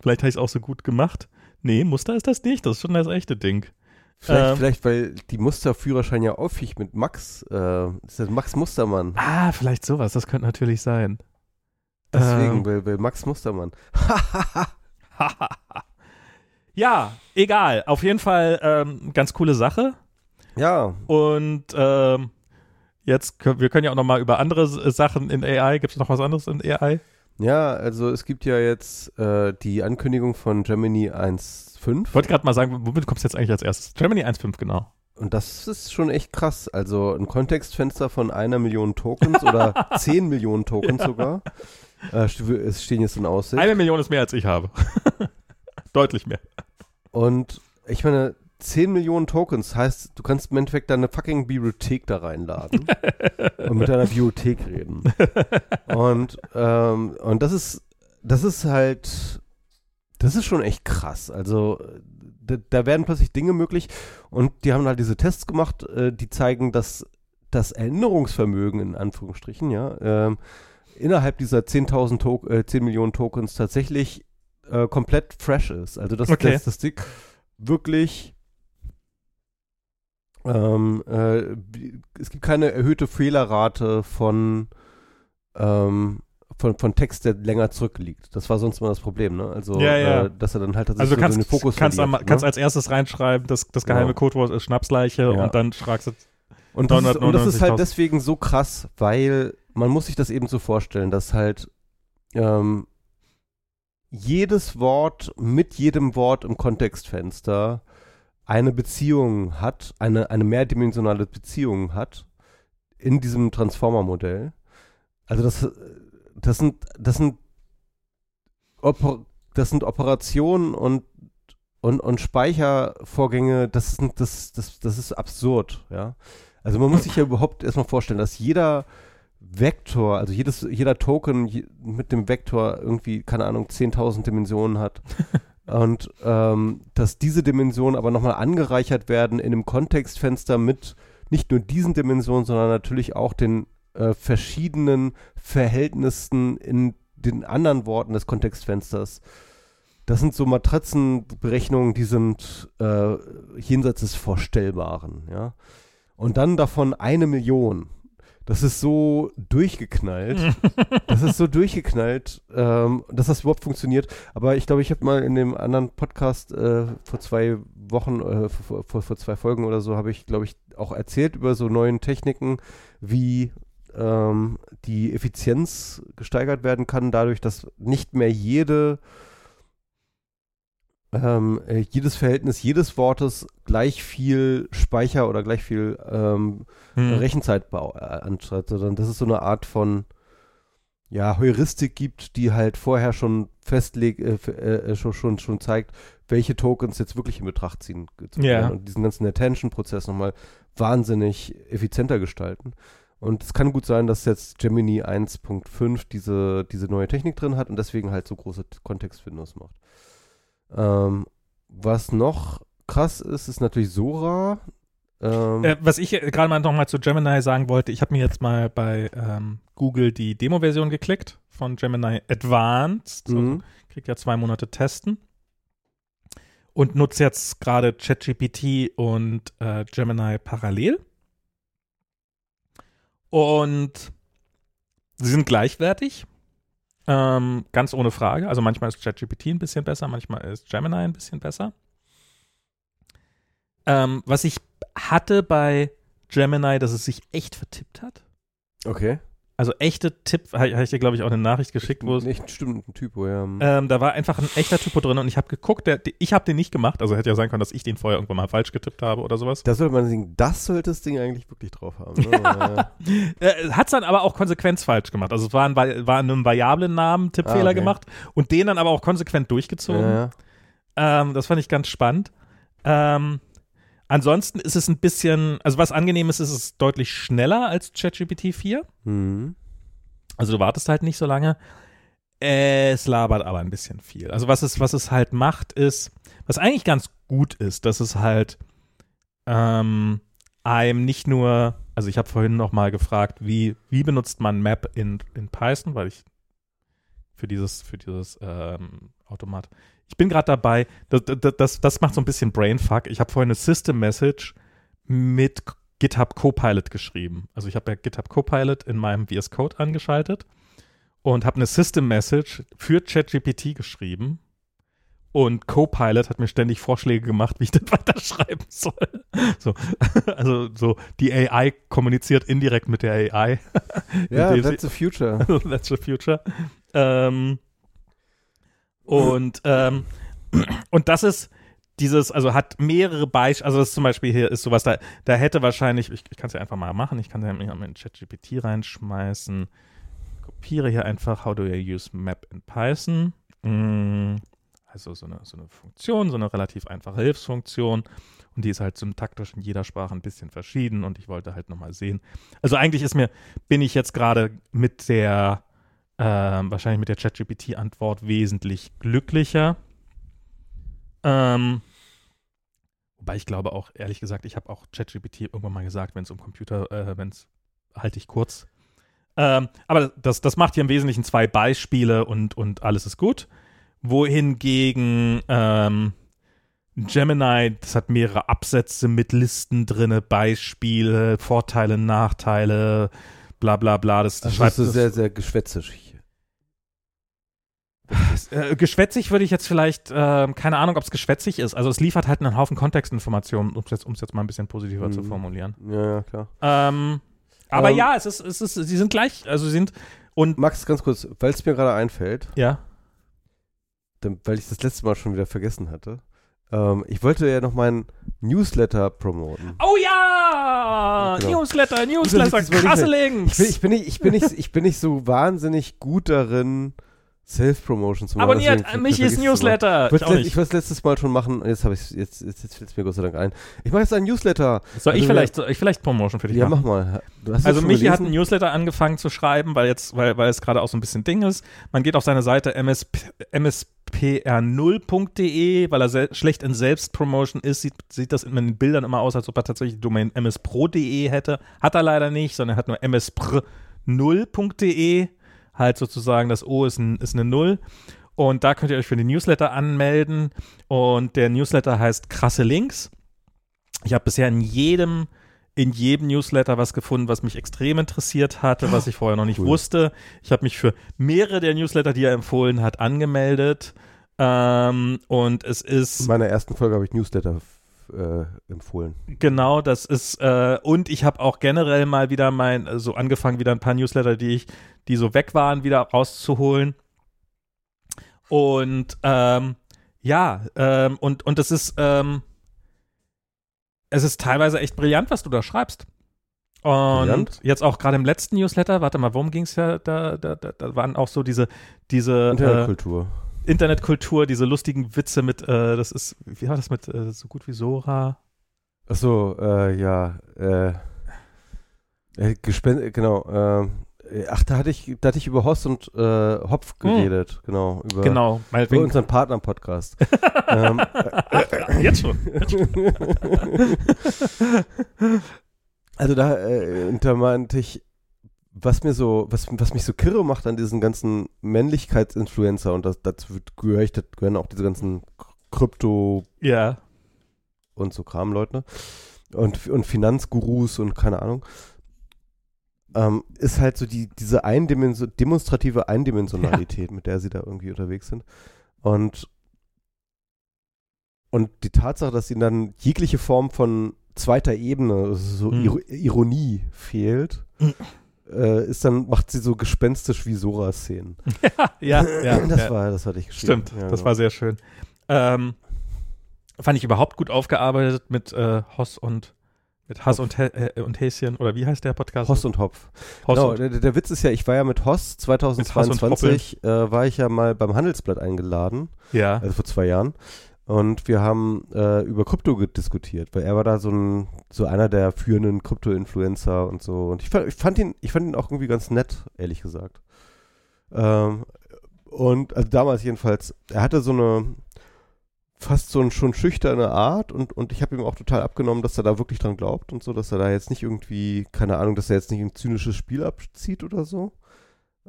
Vielleicht habe ich es auch so gut gemacht. Nee, Muster ist das nicht. Das ist schon das echte Ding. Vielleicht, Ähm. vielleicht weil die Musterführerschein ja aufficht mit Max. Äh, ist das Max Mustermann. Ah, vielleicht sowas. Das könnte natürlich sein. Deswegen, Ähm. weil, weil Max Mustermann. ja, egal. Auf jeden Fall ähm, ganz coole Sache. Ja, Und ähm, jetzt, können, wir können ja auch noch mal über andere S- Sachen in AI. Gibt es noch was anderes in AI? ja, also es gibt ja jetzt äh, die Ankündigung von Gemini 1.5 Ich wollte gerade mal sagen, womit kommst du jetzt eigentlich als erstes? Germany 1.5, genau. und das ist schon echt krass. Also ein Kontextfenster von einer Million Tokens oder 10 Millionen Tokens sogar. Äh, es stehen jetzt in Aussicht. Eine Million ist mehr, als ich habe. Deutlich mehr. Und ich meine, 10 Millionen Tokens heißt, du kannst im Endeffekt deine fucking Bibliothek da reinladen und mit deiner Bibliothek reden. Und, ähm, und das ist, das ist halt, das ist schon echt krass. Also da, da werden plötzlich Dinge möglich und die haben halt diese Tests gemacht, äh, die zeigen, dass das Erinnerungsvermögen in Anführungsstrichen, ja, ähm, innerhalb dieser 10.000 to äh, 10 Millionen Tokens tatsächlich äh, komplett fresh ist. Also dass, Okay. das Ding wirklich ähm, äh, es gibt keine erhöhte Fehlerrate von, ähm, von, von Text, der länger zurückliegt. Das war sonst immer das Problem, ne? Also, Ja, ja. Äh, dass er dann halt Also so kannst, den Fokus kannst, am, verliert, kannst ne? als erstes reinschreiben, das, das geheime Genau. Codewort ist Schnapsleiche Ja. und dann fragst du, Und das, ist, und das ist halt 999.000. deswegen so krass, weil man muss sich das eben so vorstellen, dass halt ähm, jedes Wort mit jedem Wort im Kontextfenster eine Beziehung hat, eine, eine mehrdimensionale Beziehung hat in diesem Transformer-Modell. Also das, das sind, das sind, Oper, das sind Operationen und, und, und Speichervorgänge, das ist, das, das, das ist absurd, ja. Also man muss sich ja überhaupt erstmal vorstellen, dass jeder Vektor, also jedes, jeder Token je, mit dem Vektor irgendwie, keine Ahnung, 10.000 Dimensionen hat. Und ähm, dass diese Dimensionen aber nochmal angereichert werden in einem Kontextfenster mit nicht nur diesen Dimensionen, sondern natürlich auch den äh, verschiedenen Verhältnissen in den anderen Worten des Kontextfensters. Das sind so Matratzenberechnungen, die sind äh, jenseits des Vorstellbaren, ja. Und dann davon eine Million. Das ist so durchgeknallt. das ist so durchgeknallt, ähm, dass das überhaupt funktioniert. Aber ich glaube, ich habe mal in dem anderen Podcast äh, vor zwei Wochen, äh, vor, vor, vor zwei Folgen oder so, habe ich, glaube ich, auch erzählt über so neuen Techniken, wie ähm, die Effizienz gesteigert werden kann, dadurch, dass nicht mehr jede ähm, äh, jedes Verhältnis jedes Wortes gleich viel Speicher oder gleich viel ähm, hm. Rechenzeit äh, anstatt, sondern dass es so eine Art von ja, Heuristik gibt, die halt vorher schon festlegt, äh, f- äh, schon, schon, schon zeigt, welche Tokens jetzt wirklich in Betracht ziehen Ja. und diesen ganzen Attention-Prozess nochmal wahnsinnig effizienter gestalten. Und es kann gut sein, dass jetzt Gemini 1.5 diese, diese neue Technik drin hat und deswegen halt so große Kontextfindus macht. Ähm, was noch krass ist, ist natürlich Sora. Ähm, Äh, was ich äh, gerade mal noch mal zu Gemini sagen wollte, ich habe mir jetzt mal bei ähm, Google die Demo-Version geklickt von Gemini Advanced. Mhm. kriegt ja zwei Monate testen. Und nutze jetzt gerade ChatGPT und äh, Gemini parallel. Und sie sind gleichwertig. Ähm, ganz ohne Frage. Also manchmal ist ChatGPT ein bisschen besser, manchmal ist Gemini ein bisschen besser. Ähm, was ich hatte bei Gemini, dass es sich echt vertippt hat. Okay. Also echte Tipp, habe hab ich dir, glaube ich, auch eine Nachricht geschickt, wo es Nicht stimmt, ein Typo, ja. ähm, da war einfach ein echter Typo drin und ich habe geguckt, der, ich habe den nicht gemacht, also hätte ja sein können, dass ich den vorher irgendwann mal falsch getippt habe oder sowas. da sollte man singen, das sollte das Ding eigentlich wirklich drauf haben. Ne? Ja. Äh, Hat es dann aber auch konsequent falsch gemacht. Also es war, ein, war in einem variablen Namen Tippfehler Ah, okay. gemacht und den dann aber auch konsequent durchgezogen. ja. Ähm, das fand ich ganz spannend. Ähm, ansonsten ist es ein bisschen, also was angenehm ist, ist es deutlich schneller als ChatGPT 4. Mhm. Also du wartest halt nicht so lange. Es labert aber ein bisschen viel. Also was es, was es halt macht, ist, was eigentlich ganz gut ist, dass es halt ähm, einem nicht nur, also ich habe vorhin noch mal gefragt, wie, wie benutzt man Map in, in Python, weil ich für dieses, für dieses ähm, Automat. Ich bin gerade dabei, das, das, das macht so ein bisschen Brainfuck. Ich habe vorhin eine System Message mit GitHub Copilot geschrieben. Also ich habe ja GitHub Copilot in meinem VS Code angeschaltet und habe eine System Message für ChatGPT geschrieben. Und Copilot hat mir ständig Vorschläge gemacht, wie ich das weiterschreiben soll. So, also so die AI kommuniziert indirekt mit der AI. ja Indem that's the future. That's the future. Ähm, und, ähm, und das ist dieses, also hat mehrere Beispiele, also das zum Beispiel hier ist sowas, da, da hätte wahrscheinlich, ich, ich kann es ja einfach mal machen, ich kann ja mich in ChatGPT reinschmeißen, kopiere hier einfach, how do I use map in Python? Mm, Also so eine, so eine Funktion, so eine relativ einfache Hilfsfunktion und die ist halt syntaktisch in jeder Sprache ein bisschen verschieden und ich wollte halt nochmal sehen. Also eigentlich ist mir, bin ich jetzt gerade mit der, ähm, wahrscheinlich mit der ChatGPT-Antwort wesentlich glücklicher. Ähm, wobei ich glaube auch, ehrlich gesagt, ich habe auch ChatGPT irgendwann mal gesagt, wenn es um Computer, äh, wenn es, halte ich kurz. Ähm, aber das, das macht hier im Wesentlichen zwei Beispiele und, und alles ist gut. Wohingegen ähm, Gemini, das hat mehrere Absätze mit Listen drinne, Beispiele, Vorteile, Nachteile, bla bla bla. Das, das Das schreibt ist sehr, sehr geschwätzig. Äh, geschwätzig würde ich jetzt vielleicht, ähm, keine Ahnung, ob es geschwätzig ist. Also es liefert halt einen Haufen Kontextinformationen, um es jetzt, um's jetzt mal ein bisschen positiver zu Mhm. formulieren. Ja, ja, klar. Ähm, aber Ähm, ja, es ist, es ist, sie sind gleich, also sie sind und Max, ganz kurz, weil es mir gerade einfällt, ja. dann, weil ich das letzte Mal schon wieder vergessen hatte. Ähm, ich wollte ja noch meinen Newsletter promoten. Oh ja! Genau. Newsletter, Newsletter, krasse. Links. Ich bin, ich, bin nicht, ich, bin nicht, ich bin nicht so wahnsinnig gut darin, Self-Promotion zu machen. Abonniert deswegen Michis. Newsletter. Ich ich wollte es letztes Mal schon machen, jetzt, habe ich jetzt, jetzt, jetzt fällt es mir Gott sei Dank ein. Ich mache jetzt einen Newsletter. Soll ich also vielleicht, soll ich vielleicht Promotion für dich Ja, machen? mach mal. Also Michi hat gelesen? einen Newsletter angefangen zu schreiben, weil jetzt, weil, weil es gerade auch so ein bisschen Ding ist. Man geht auf seine Seite MSP, mspr0.de, weil er schlecht in Selbstpromotion ist, sieht, sieht das in den Bildern immer aus, als ob er tatsächlich die Domain mspro.de hätte. Hat er leider nicht, sondern er hat nur mspr0.de. Halt sozusagen, das O ist, ein, ist eine Null. Und da könnt ihr euch für den Newsletter anmelden. Und der Newsletter heißt Krasse Links. Ich habe bisher in jedem in jedem Newsletter was gefunden, was mich extrem interessiert hatte, was ich vorher noch nicht Cool. wusste. Ich habe mich für mehrere der Newsletter, die er empfohlen hat, angemeldet. Ähm, und es In ist meiner ersten Folge habe ich Newsletter äh, empfohlen. genau, das ist äh, und ich habe auch generell mal wieder mein so angefangen, wieder ein paar Newsletter, die ich, die so weg waren, wieder rauszuholen. Und ähm, ja, ähm, und und es ist ähm, es ist teilweise echt brillant, was du da schreibst. Und Brillant? jetzt auch gerade im letzten Newsletter, warte mal, worum ging es ja? Da, da, da, da waren auch so diese, diese Internetkultur. äh, Internetkultur, diese lustigen Witze mit, äh, das ist, wie war das mit äh, so gut wie Sora? Achso, äh, ja, äh, äh Gespen genau, Äh, Ach, da hatte ich, da hatte ich über Hoss und äh, Hopf Hm. geredet, genau. Über, Genau, Über unseren Partner-Podcast. ähm, Jetzt schon. also da, äh, da meinte ich, was mir so, was, was mich so kirre macht an diesen ganzen Männlichkeitsinfluencer und das, dazu gehöre ich, das gehören auch diese ganzen Krypto- Ja. und so Kramleute und, und Finanzgurus und keine Ahnung, ähm, ist halt so die, diese Eindimenso demonstrative Eindimensionalität, mit der sie da irgendwie unterwegs sind. Und, und die Tatsache, dass ihnen dann jegliche Form von zweiter Ebene, also so. Iro Ironie fehlt, Mhm. Äh, ist dann, macht sie so gespenstisch wie Sora-Szenen. ja, ja. das ja. war, das hatte ich geschrieben. Stimmt, Ja, das genau. war sehr schön. Ähm, fand ich überhaupt gut aufgearbeitet mit äh, Hoss und mit Hass und, äh, und Häschen oder wie heißt der Podcast? Hoss und Hopf. Hoss genau, und, der, der Witz ist ja, ich war ja mit Hoss Mit Hass und 2022, äh, war ich ja mal beim Handelsblatt eingeladen, ja. also vor zwei Jahren. Und wir haben äh, über Krypto diskutiert, weil er war da so ein, so einer der führenden Krypto-Influencer und so. Und ich fand, ich fand ihn, ich fand ihn auch irgendwie ganz nett, ehrlich gesagt. Ähm, und also damals jedenfalls, er hatte so eine fast so eine schon schüchterne Art und, und ich habe ihm auch total abgenommen, dass er da wirklich dran glaubt und so, dass er da jetzt nicht irgendwie, keine Ahnung, dass er jetzt nicht ein zynisches Spiel abzieht oder so.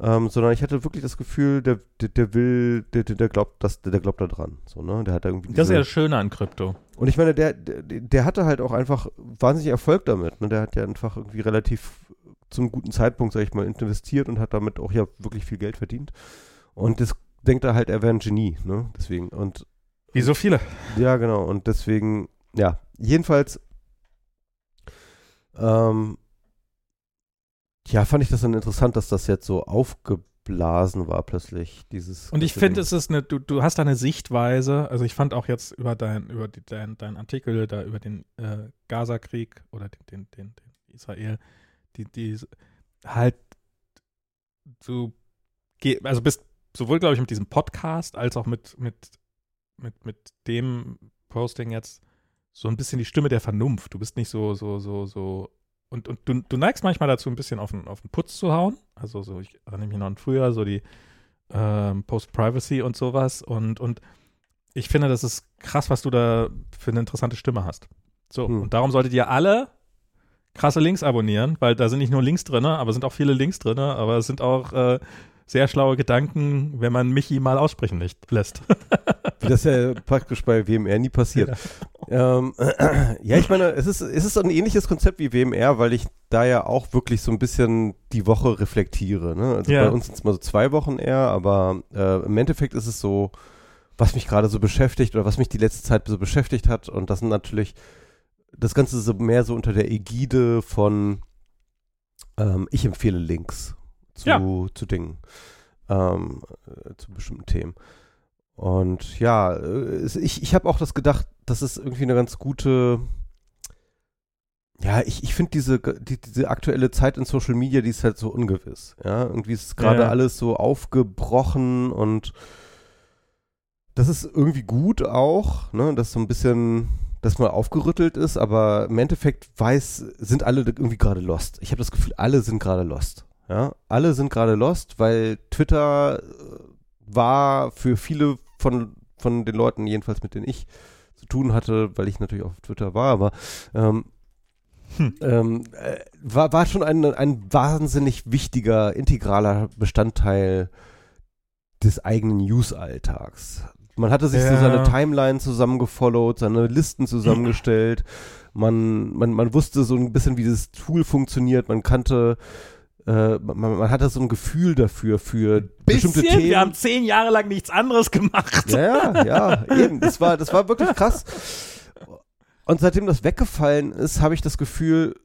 Ähm, sondern ich hatte wirklich das Gefühl, der, der, der will, der, der, glaubt, dass, der, glaubt da dran. So, ne? Der hat da irgendwie Das ist ja das Schöne an Krypto. und ich meine, der, der, der hatte halt auch einfach wahnsinnig Erfolg damit. Ne? Der hat ja einfach irgendwie relativ zum guten Zeitpunkt, sag ich mal, investiert und hat damit auch ja wirklich viel Geld verdient. Und das denkt er halt, er wäre ein Genie, ne? Deswegen. Und Wie so viele. ja, genau. Und deswegen, ja, jedenfalls, ähm, ja, fand ich das dann interessant, dass das jetzt so aufgeblasen war plötzlich, dieses. Und ich finde, es ist eine, du, du hast da eine Sichtweise, also ich fand auch jetzt über dein, über die, dein, dein Artikel da über den äh, Gaza-Krieg oder den, den, den, den Israel, die, die halt du also bist sowohl, glaube ich, mit diesem Podcast als auch mit, mit, mit, mit dem Posting jetzt so ein bisschen die Stimme der Vernunft. Du bist nicht so, so, so, so. Und, und du, du neigst manchmal dazu, ein bisschen auf den, auf den Putz zu hauen. Also so, ich erinnere mich noch an früher, so die ähm, Post-Privacy und sowas. Und, und ich finde, das ist krass, was du da für eine interessante Stimme hast. So, Hm. und darum solltet ihr alle krasse Links abonnieren, weil da sind nicht nur Links drin, aber es sind auch viele Links drin, aber es sind auch äh, sehr schlaue Gedanken, wenn man Michi mal aussprechen nicht lässt. Wie das ja praktisch bei WMR nie passiert. Ähm, ja, ich meine, es ist, es ist so ein ähnliches Konzept wie WMR, weil ich da ja auch wirklich so ein bisschen die Woche reflektiere. Ne? Also Ja. bei uns sind es mal so zwei Wochen eher, aber äh, im Endeffekt ist es so, was mich gerade so beschäftigt oder was mich die letzte Zeit so beschäftigt hat. Und das sind natürlich, das Ganze so mehr so unter der Ägide von ähm, ich empfehle Links zu, Ja. zu Dingen, ähm, äh, zu bestimmten Themen. Und ja, äh, ich, ich habe auch das gedacht, das ist irgendwie eine ganz gute. Ja, ich, ich finde diese, die, diese aktuelle Zeit in Social Media, die ist halt so ungewiss. Ja, irgendwie ist gerade Ja. alles so aufgebrochen und das ist irgendwie gut auch, ne, dass so ein bisschen, dass mal aufgerüttelt ist, aber im Endeffekt weiß, sind alle irgendwie gerade lost. Ich habe das Gefühl, alle sind gerade lost. Ja, alle sind gerade lost, weil Twitter äh, war für viele von, von den Leuten, jedenfalls mit denen ich zu tun hatte, weil ich natürlich auf Twitter war, aber ähm, Hm. ähm, äh, war, war schon ein, ein wahnsinnig wichtiger, integraler Bestandteil des eigenen News-Alltags. Man hatte sich so Ja. seine Timeline zusammengefollowt, seine Listen zusammengestellt. Man, man, man wusste so ein bisschen, wie das Tool funktioniert. Man kannte, äh, man, man hatte so ein Gefühl dafür, für bestimmte Bisschen, Themen. wir haben zehn Jahre lang nichts anderes gemacht. Ja, ja, ja, eben. Das war, das war wirklich krass. Und seitdem das weggefallen ist, habe ich das Gefühl,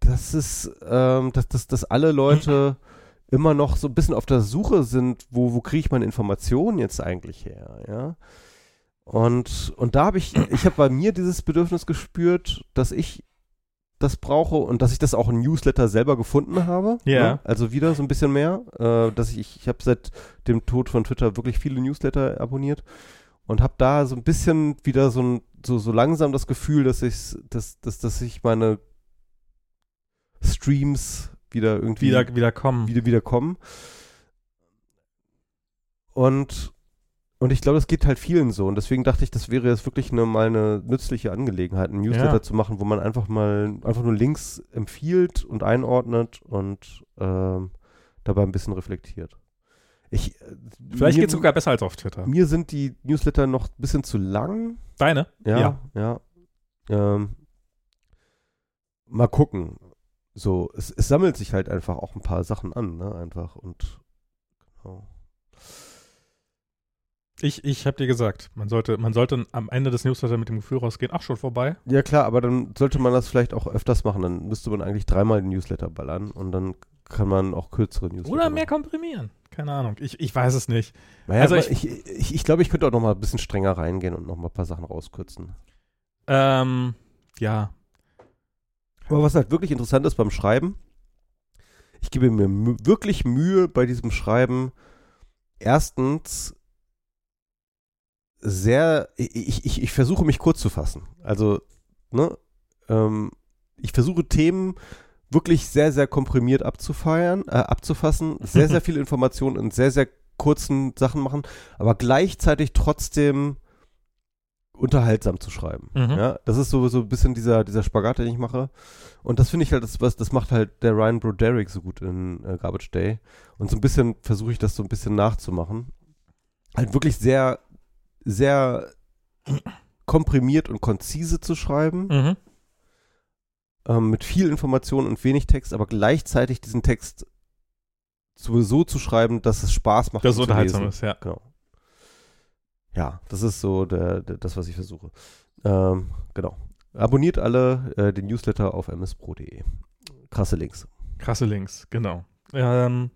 dass es, ähm, dass, dass, dass alle Leute immer noch so ein bisschen auf der Suche sind, wo, wo kriege ich meine Informationen jetzt eigentlich her, ja. Und, und da habe ich, ich habe bei mir dieses Bedürfnis gespürt, dass ich das brauche und dass ich das auch in Newsletter selber gefunden habe. Ja. Ne? Also wieder so ein bisschen mehr. Äh, dass ich, ich habe seit dem Tod von Twitter wirklich viele Newsletter abonniert und habe da so ein bisschen wieder so, ein, so, so langsam das Gefühl, dass ich, dass, dass, dass ich meine Streams wieder irgendwie Wieder, wieder kommen. wieder, wieder kommen. Und, und ich glaube, das geht halt vielen so. Und deswegen dachte ich, das wäre jetzt wirklich eine, mal eine nützliche Angelegenheit, einen Newsletter Ja. zu machen, wo man einfach mal einfach nur Links empfiehlt und einordnet und ähm, dabei ein bisschen reflektiert. Ich, äh, Vielleicht geht es sogar besser als auf Twitter. Mir sind die Newsletter noch ein bisschen zu lang. Deine? Ja, ja. Ähm, mal gucken. So, es, es sammelt sich halt einfach auch ein paar Sachen an, ne? Einfach und genau. Ich, ich habe dir gesagt, man sollte, man sollte am Ende des Newsletters mit dem Gefühl rausgehen, ach, schon vorbei. Ja klar, aber dann sollte man das vielleicht auch öfters machen. Dann müsste man eigentlich dreimal den Newsletter ballern und dann kann man auch kürzere Newsletter Oder mehr machen. komprimieren. Keine Ahnung. Ich, ich weiß es nicht. Naja, Also ich, ich, ich, ich glaube, ich könnte auch noch mal ein bisschen strenger reingehen und noch mal ein paar Sachen rauskürzen. Ähm, ja. Aber was halt wirklich interessant ist beim Schreiben, ich gebe mir wirklich Mühe bei diesem Schreiben, erstens sehr, ich, ich, ich versuche mich kurz zu fassen. Also, ne, ähm, ich versuche Themen wirklich sehr, sehr komprimiert abzufeiern, äh, abzufassen, sehr, sehr viele Informationen in sehr, sehr kurzen Sachen machen, aber gleichzeitig trotzdem unterhaltsam zu schreiben. Mhm. Ja, das ist so, so ein bisschen dieser, dieser Spagat, den ich mache. Und das finde ich halt, das, was, das macht halt der Ryan Broderick so gut in äh, Garbage Day. Und so ein bisschen versuche ich das so ein bisschen nachzumachen. Halt wirklich sehr, sehr komprimiert und konzise zu schreiben, Mhm. ähm, mit viel Information und wenig Text, aber gleichzeitig diesen Text sowieso zu schreiben, dass es Spaß macht. Das ist ihn zu unterhaltsam ist, ja. Genau. Ja, das ist so der, der, das, was ich versuche. Ähm, genau. Abonniert alle äh, den Newsletter auf mspro.de. Krasse Links. Krasse Links, genau. Ähm,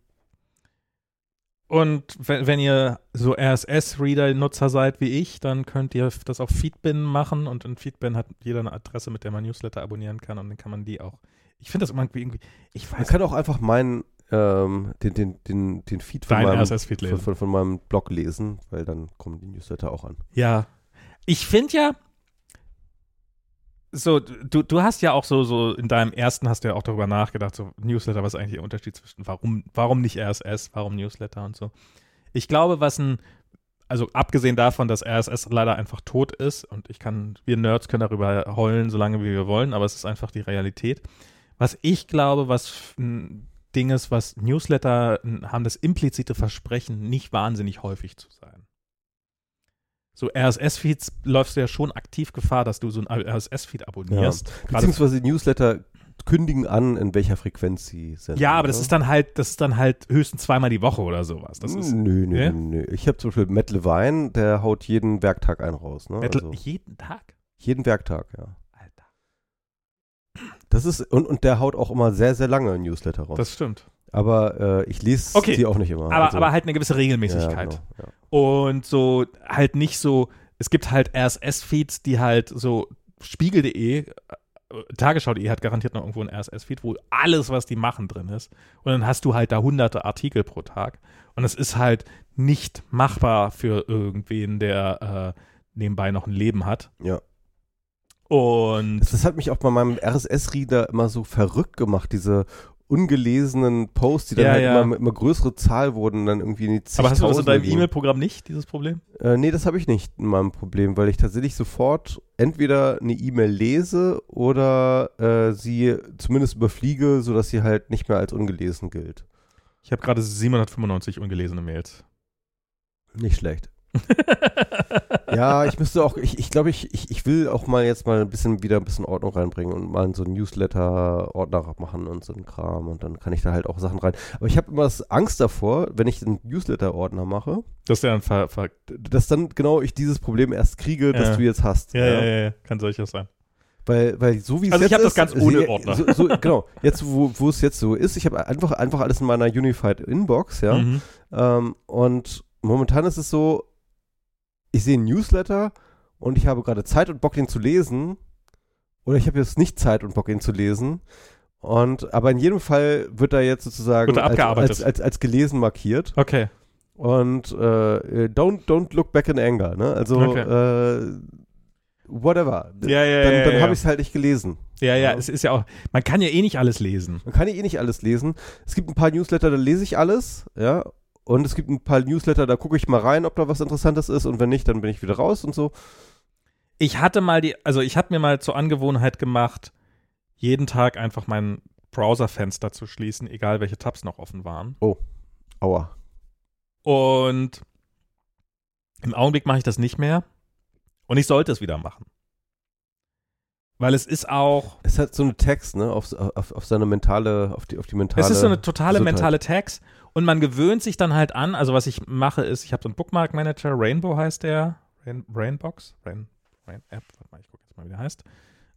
und wenn, wenn ihr so RSS-Reader-Nutzer seid wie ich, dann könnt ihr das auf Feedbin machen und in Feedbin hat jeder eine Adresse, mit der man Newsletter abonnieren kann und dann kann man die auch. Ich finde das immer irgendwie, ich Man weiß kann auch einfach meinen, ähm, den, den, den, den Feed von meinem, RSS-Feed von, von, von meinem Blog lesen, weil dann kommen die Newsletter auch an. Ja. Ich finde ja, so, du, du hast ja auch so, so in deinem ersten hast du ja auch darüber nachgedacht, so Newsletter, was ist eigentlich der Unterschied zwischen warum, warum nicht RSS, warum Newsletter und so. Ich glaube, was ein, also abgesehen davon, dass RSS leider einfach tot ist und ich kann, wir Nerds können darüber heulen, solange wie wir wollen, aber es ist einfach die Realität. Was ich glaube, was ein Ding ist, was Newsletter haben das implizite Versprechen, nicht wahnsinnig häufig zu sein. So RSS-Feeds läufst du ja schon aktiv Gefahr, dass du so ein RSS-Feed abonnierst. Gerade- Beziehungsweise die Newsletter kündigen an, in welcher Frequenz sie sind. ja, aber das ist dann halt, das ist dann halt höchstens zweimal die Woche oder sowas. Das ist nö, nö, Ja? nö, nö. Ich habe zum Beispiel Matt Levine, der haut jeden Werktag einen raus. Ne? Also, jeden Tag. jeden Werktag, ja. Alter. Das ist, und, und der haut auch immer sehr, sehr lange Newsletter raus. Das stimmt. Aber äh, ich lese Okay. die auch nicht immer. Aber, Also, aber halt eine gewisse ja, Regelmäßigkeit. genau, ja. Und so halt nicht so, es gibt halt RSS-Feeds, die halt so Spiegel.de, äh, Tagesschau.de hat garantiert noch irgendwo ein RSS-Feed, wo alles, was die machen, drin ist. Und dann hast du halt da hunderte Artikel pro Tag. Und es ist halt nicht machbar für irgendwen, der äh, nebenbei noch ein Leben hat. Ja. Und Das, das hat mich auch bei meinem RSS-Reader immer so verrückt gemacht, diese ungelesenen Posts, die dann Ja, halt ja. immer, immer größere Zahl wurden, dann irgendwie in die aber hast du das in deinem. E-Mail-Programm nicht, dieses Problem? Äh, nee, das habe ich nicht in meinem Problem, weil ich tatsächlich sofort entweder eine E-Mail lese oder äh, sie zumindest überfliege, sodass sie halt nicht mehr als ungelesen gilt. Ich habe gerade 795 ungelesene Mails. Nicht schlecht. Ja, ich müsste auch, ich, ich glaube, ich, ich, ich will auch mal jetzt mal ein bisschen wieder ein bisschen Ordnung reinbringen und mal so einen Newsletter-Ordner machen und so einen Kram und dann kann ich da halt auch Sachen rein. Aber ich habe immer das Angst davor, wenn ich einen Newsletter-Ordner mache, Das ist ja ein Ver, Ver dass dann genau ich dieses Problem erst kriege, das Ja. du jetzt hast. ja, ja, ja, ja, kann solches sein. Weil, weil so wie es Also ich jetzt hab das ist, ganz ohne Ordner. So, so, genau, jetzt wo, wo es jetzt so ist, ich habe einfach, einfach alles in meiner Unified Inbox, ja. Mhm. Ähm, und momentan ist es so, ich sehe einen Newsletter und ich habe gerade Zeit und Bock, den zu lesen. Oder ich habe jetzt nicht Zeit und Bock, ihn zu lesen. Und, aber in jedem Fall wird er jetzt sozusagen als, als, als, als gelesen markiert. Okay. Und äh, don't, don't look back in anger, ne? Also Okay. äh, whatever. Ja, ja, dann ja, dann ja, habe ja. ich es halt nicht gelesen. Ja, ja, es ist ja auch, man kann ja eh nicht alles lesen. Man kann ja eh nicht alles lesen. Es gibt ein paar Newsletter, da lese ich alles, ja. Und es gibt ein paar Newsletter, da gucke ich mal rein, ob da was Interessantes ist. Und wenn nicht, dann bin ich wieder raus und so. Ich hatte mal die, also ich habe mir mal zur Angewohnheit gemacht, jeden Tag einfach mein Browserfenster zu schließen, egal welche Tabs noch offen waren. Aua. Und im Augenblick mache ich das nicht mehr. Und ich sollte es wieder machen. Weil es ist auch, Es hat so eine Text, ne, auf, auf, auf seine mentale, auf die, auf die mentale. es ist so eine totale Gesundheit. mentale Tags. Und man gewöhnt sich dann halt an. Also was ich mache ist, ich habe so einen Bookmark Manager, Rainbow heißt der. Rain, Rainbox? Rain, Rain App, warte mal, ich gucke jetzt mal, wie der heißt.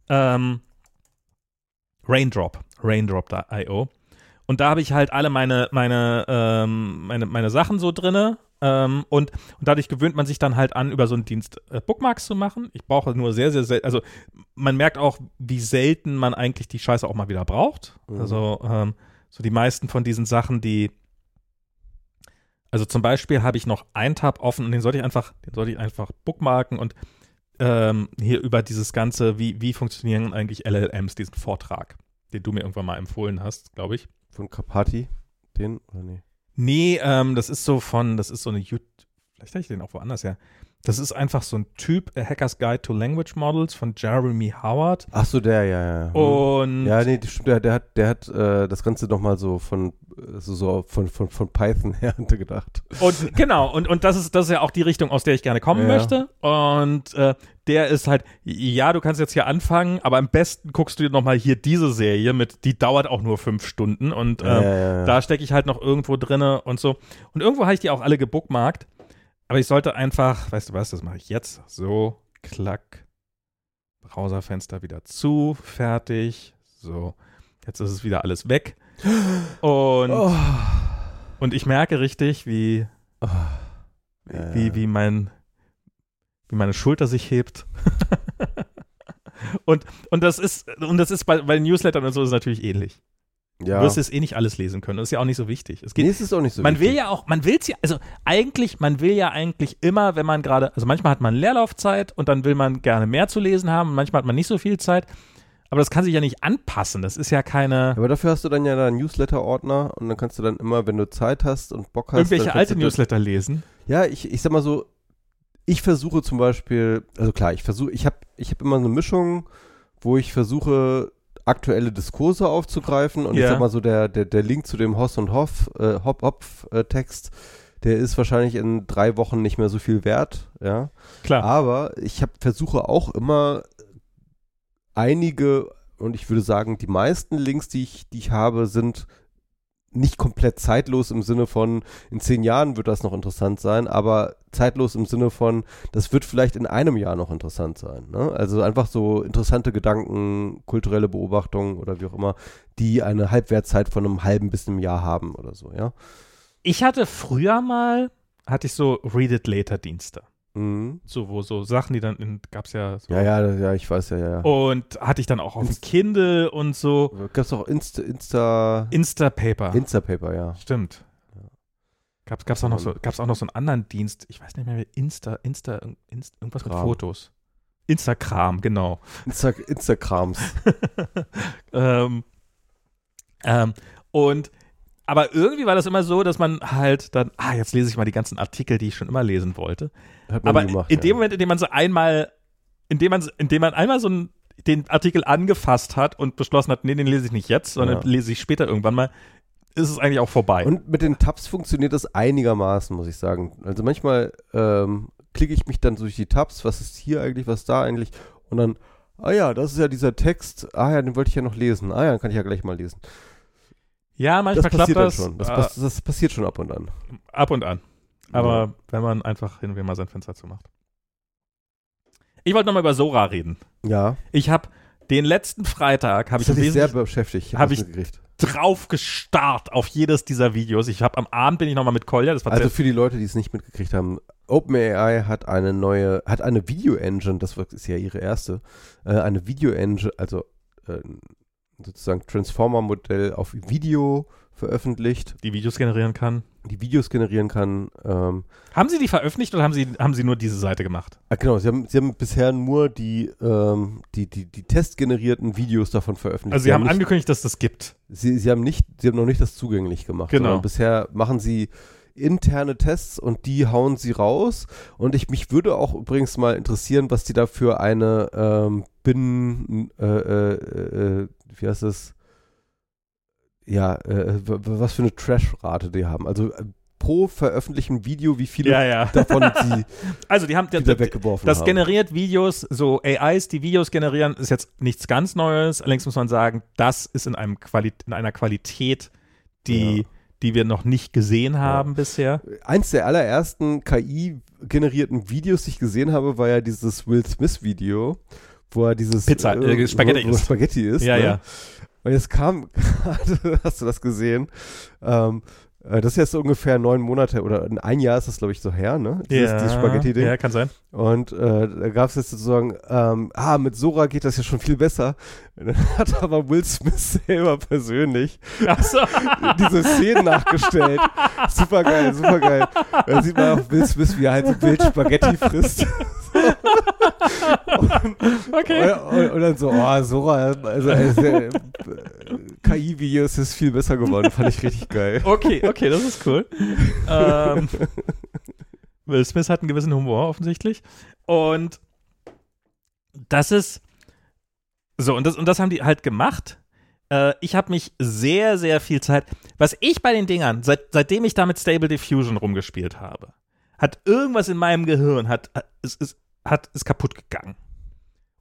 Ähm, Raindrop, Raindrop.io. Und da habe ich halt alle meine, meine, ähm, meine, meine Sachen so drinne. Ähm, und, und dadurch gewöhnt man sich dann halt an, über so einen Dienst äh, Bookmarks zu machen. Ich brauche nur sehr, sehr selten, also man merkt auch, wie selten man eigentlich die Scheiße auch mal wieder braucht. Mhm. Also ähm, so die meisten von diesen Sachen, die also zum Beispiel habe ich noch einen Tab offen und den sollte ich einfach, den sollte ich einfach bookmarken und ähm, hier über dieses ganze, wie, wie funktionieren eigentlich LLMs, diesen Vortrag, den du mir irgendwann mal empfohlen hast, glaube ich. Von Kapati, den, oder nee? Nee, ähm, das ist so von, das ist so eine YouTube, vielleicht habe ich den auch woanders her. Das ist einfach so ein Typ, A Hacker's Guide to Language Models von Jeremy Howard. Ach so, der, ja, ja. Und Ja, nee, der, der hat, der hat äh, das Ganze nochmal so von, äh, so, so von, von, von Python her gedacht. Und genau, und, und das ist, das ist ja auch die Richtung, aus der ich gerne kommen Ja. möchte. Und äh, der ist halt, ja, du kannst jetzt hier anfangen, aber am besten guckst du dir nochmal hier diese Serie mit, die dauert auch nur fünf Stunden und ja, ja, ja. da stecke ich halt noch irgendwo drinne und so. Und irgendwo habe ich die auch alle gebookmarkt. Aber ich sollte einfach, weißt du was, das mache ich jetzt. So, klack. Browserfenster wieder zu, fertig. So, jetzt ist es wieder alles weg. Und, oh. und ich merke richtig, wie, Oh. Ja, wie, wie mein, wie meine Schulter sich hebt. und, und das ist, und das ist bei, bei Newslettern und so ist es natürlich ähnlich. Ja. Du wirst jetzt eh nicht alles lesen können. Das ist ja auch nicht so wichtig. Es geht nee, es ist auch nicht so man will wichtig. ja auch, man will es ja, also eigentlich, man will ja eigentlich immer, wenn man gerade, also manchmal hat man Leerlaufzeit und dann will man gerne mehr zu lesen haben, und manchmal hat man nicht so viel Zeit, aber das kann sich ja nicht anpassen. Das ist ja keine Aber dafür hast du dann ja einen Newsletter-Ordner und dann kannst du dann immer, wenn du Zeit hast und Bock hast. irgendwelche alte Newsletter lesen. Ja, ich, ich sag mal so, ich versuche zum Beispiel, also klar, ich versuche, ich habe ich hab immer eine Mischung, wo ich versuche, aktuelle Diskurse aufzugreifen und ich Ja. sag mal so, der, der, der Link zu dem Hoss und Hoff, äh, Hop äh, Text, der ist wahrscheinlich in drei Wochen nicht mehr so viel wert, ja. Klar. Aber ich hab, versuche auch immer einige, und ich würde sagen, die meisten Links, die ich, die ich habe, sind nicht komplett zeitlos im Sinne von, in zehn Jahren wird das noch interessant sein, aber zeitlos im Sinne von, das wird vielleicht in einem Jahr noch interessant sein. Ne? Also einfach so interessante Gedanken, kulturelle Beobachtungen oder wie auch immer, die eine Halbwertzeit von einem halben bis einem Jahr haben oder so, ja. Ich hatte früher mal, hatte ich so Read It Later Dienste. Mhm. So, wo so Sachen, die dann, in, gab's ja so. Ja, ja, ja, ich weiß ja, ja. ja. Und hatte ich dann auch auf Inst- Kindle und so. Gab's auch Insta, Insta, Instapaper. Instapaper, ja. Stimmt. Gab's, gab's, auch noch so, gab's auch noch so einen anderen Dienst, ich weiß nicht mehr, wie Insta, Insta, Insta irgendwas mit Kram. Fotos. Instagram, genau. Insta, Instagrams. ähm, ähm, und aber irgendwie war das immer so, dass man halt dann, ah, jetzt lese ich mal die ganzen Artikel, die ich schon immer lesen wollte. Aber gemacht, in dem ja. Moment, in dem man so einmal, in dem man, in dem man einmal so einen, den Artikel angefasst hat und beschlossen hat, nee, den lese ich nicht jetzt, sondern Ja. lese ich später irgendwann mal, ist es eigentlich auch vorbei. Und mit den Tabs funktioniert das einigermaßen, muss ich sagen. Also manchmal ähm, klicke ich mich dann durch die Tabs, was ist hier eigentlich, was da eigentlich und dann, ah ja, das ist ja dieser Text, ah ja, den wollte ich ja noch lesen, ah ja, dann kann ich ja gleich mal lesen. ja, manchmal das klappt passiert dann das, schon, das, äh, pass- das passiert schon ab und an. ab und an. Aber Ja. wenn man einfach hin und wieder mal sein Fenster zumacht. Ich wollte nochmal über Sora reden. Ja, Ich habe den letzten Freitag, habe ich, dich sehr beschäftigt. hab hab ich-. Drauf gestarrt auf jedes dieser Videos. Ich habe am Abend bin ich nochmal mit Kolja, das war Also für die Leute, die es nicht mitgekriegt haben, OpenAI hat eine neue, hat eine Video-Engine, das ist ja ihre erste, äh, eine Video-Engine, also äh, sozusagen Transformer-Modell auf Video veröffentlicht, Die Videos generieren kann. die Videos generieren kann. Ähm, Haben Sie die veröffentlicht oder haben Sie, haben Sie nur diese Seite gemacht? ah, genau, sie haben, sie haben bisher nur die, ähm, die, die, die testgenerierten Videos davon veröffentlicht. Also Sie haben nicht, angekündigt, dass das gibt. sie, sie haben nicht, sie haben noch nicht das zugänglich gemacht. Genau. Bisher machen sie interne Tests und die hauen sie raus. Und ich mich würde auch übrigens mal interessieren, was die da für eine ähm, Binnen, äh, äh, äh, wie heißt das? Ja, äh, was für eine Trash-Rate die haben. Also äh, pro veröffentlichten Video, wie viele ja. davon sie Also die haben wieder weggeworfen das haben. generiert Videos, so AIs, die Videos generieren, ist jetzt nichts ganz Neues. Allerdings muss man sagen, das ist in, einem Quali in einer Qualität, die, Ja. die wir noch nicht gesehen haben bisher. Eins der allerersten KI-generierten Videos, die ich gesehen habe, war ja dieses Will Smith-Video, wo er dieses Pizza, äh, Spaghetti wo, wo isst. Spaghetti ist. Ja, ne? ja. Und jetzt kam gerade, hast du das gesehen? Ähm, äh, das ist jetzt so ungefähr neun Monate oder in ein Jahr ist das, glaube ich, so her, ne? Dieses, dieses Spaghetti-Ding. ja, kann sein. Und äh, da gab es jetzt sozusagen, ähm, ah, mit Sora geht das ja schon viel besser. Und dann hat aber Will Smith selber persönlich Achso. diese Szenen nachgestellt. Super geil, super geil. Da sieht man auch Will Smith, wie er halt so wild Spaghetti frisst. Okay. Und, und, und dann so, oh, Sora, also, also äh, KI-Videos ist viel besser geworden. Fand ich richtig geil. Okay, okay, das ist cool. ähm, Will Smith hat einen gewissen Humor offensichtlich. Und das ist so, und das, und das haben die halt gemacht. Äh, ich habe mich sehr, sehr viel Zeit. Was ich bei den Dingern, seit, seitdem ich da mit Stable Diffusion rumgespielt habe, hat irgendwas in meinem Gehirn, hat, hat, ist, ist, hat, ist kaputt gegangen.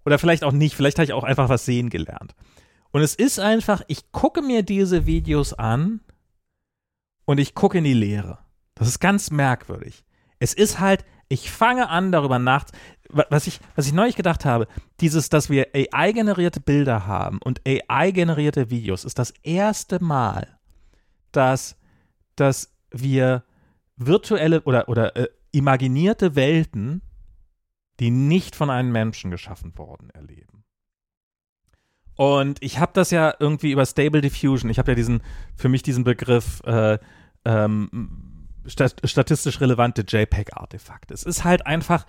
Oder vielleicht auch nicht, vielleicht habe ich auch einfach was sehen gelernt. Und es ist einfach, ich gucke mir diese Videos an und ich gucke in die Leere. Das ist ganz merkwürdig. Es ist halt, ich fange an, darüber nach. Was ich, was ich neulich gedacht habe, dieses, dass wir AI-generierte Bilder haben und AI-generierte Videos, ist das erste Mal, dass, dass wir virtuelle oder, oder äh, imaginierte Welten, die nicht von einem Menschen geschaffen wurden, erleben. Und ich habe das ja irgendwie über Stable Diffusion, ich habe ja diesen, für mich diesen Begriff äh, ähm, stat statistisch relevante JPEG-Artefakte. Es ist halt einfach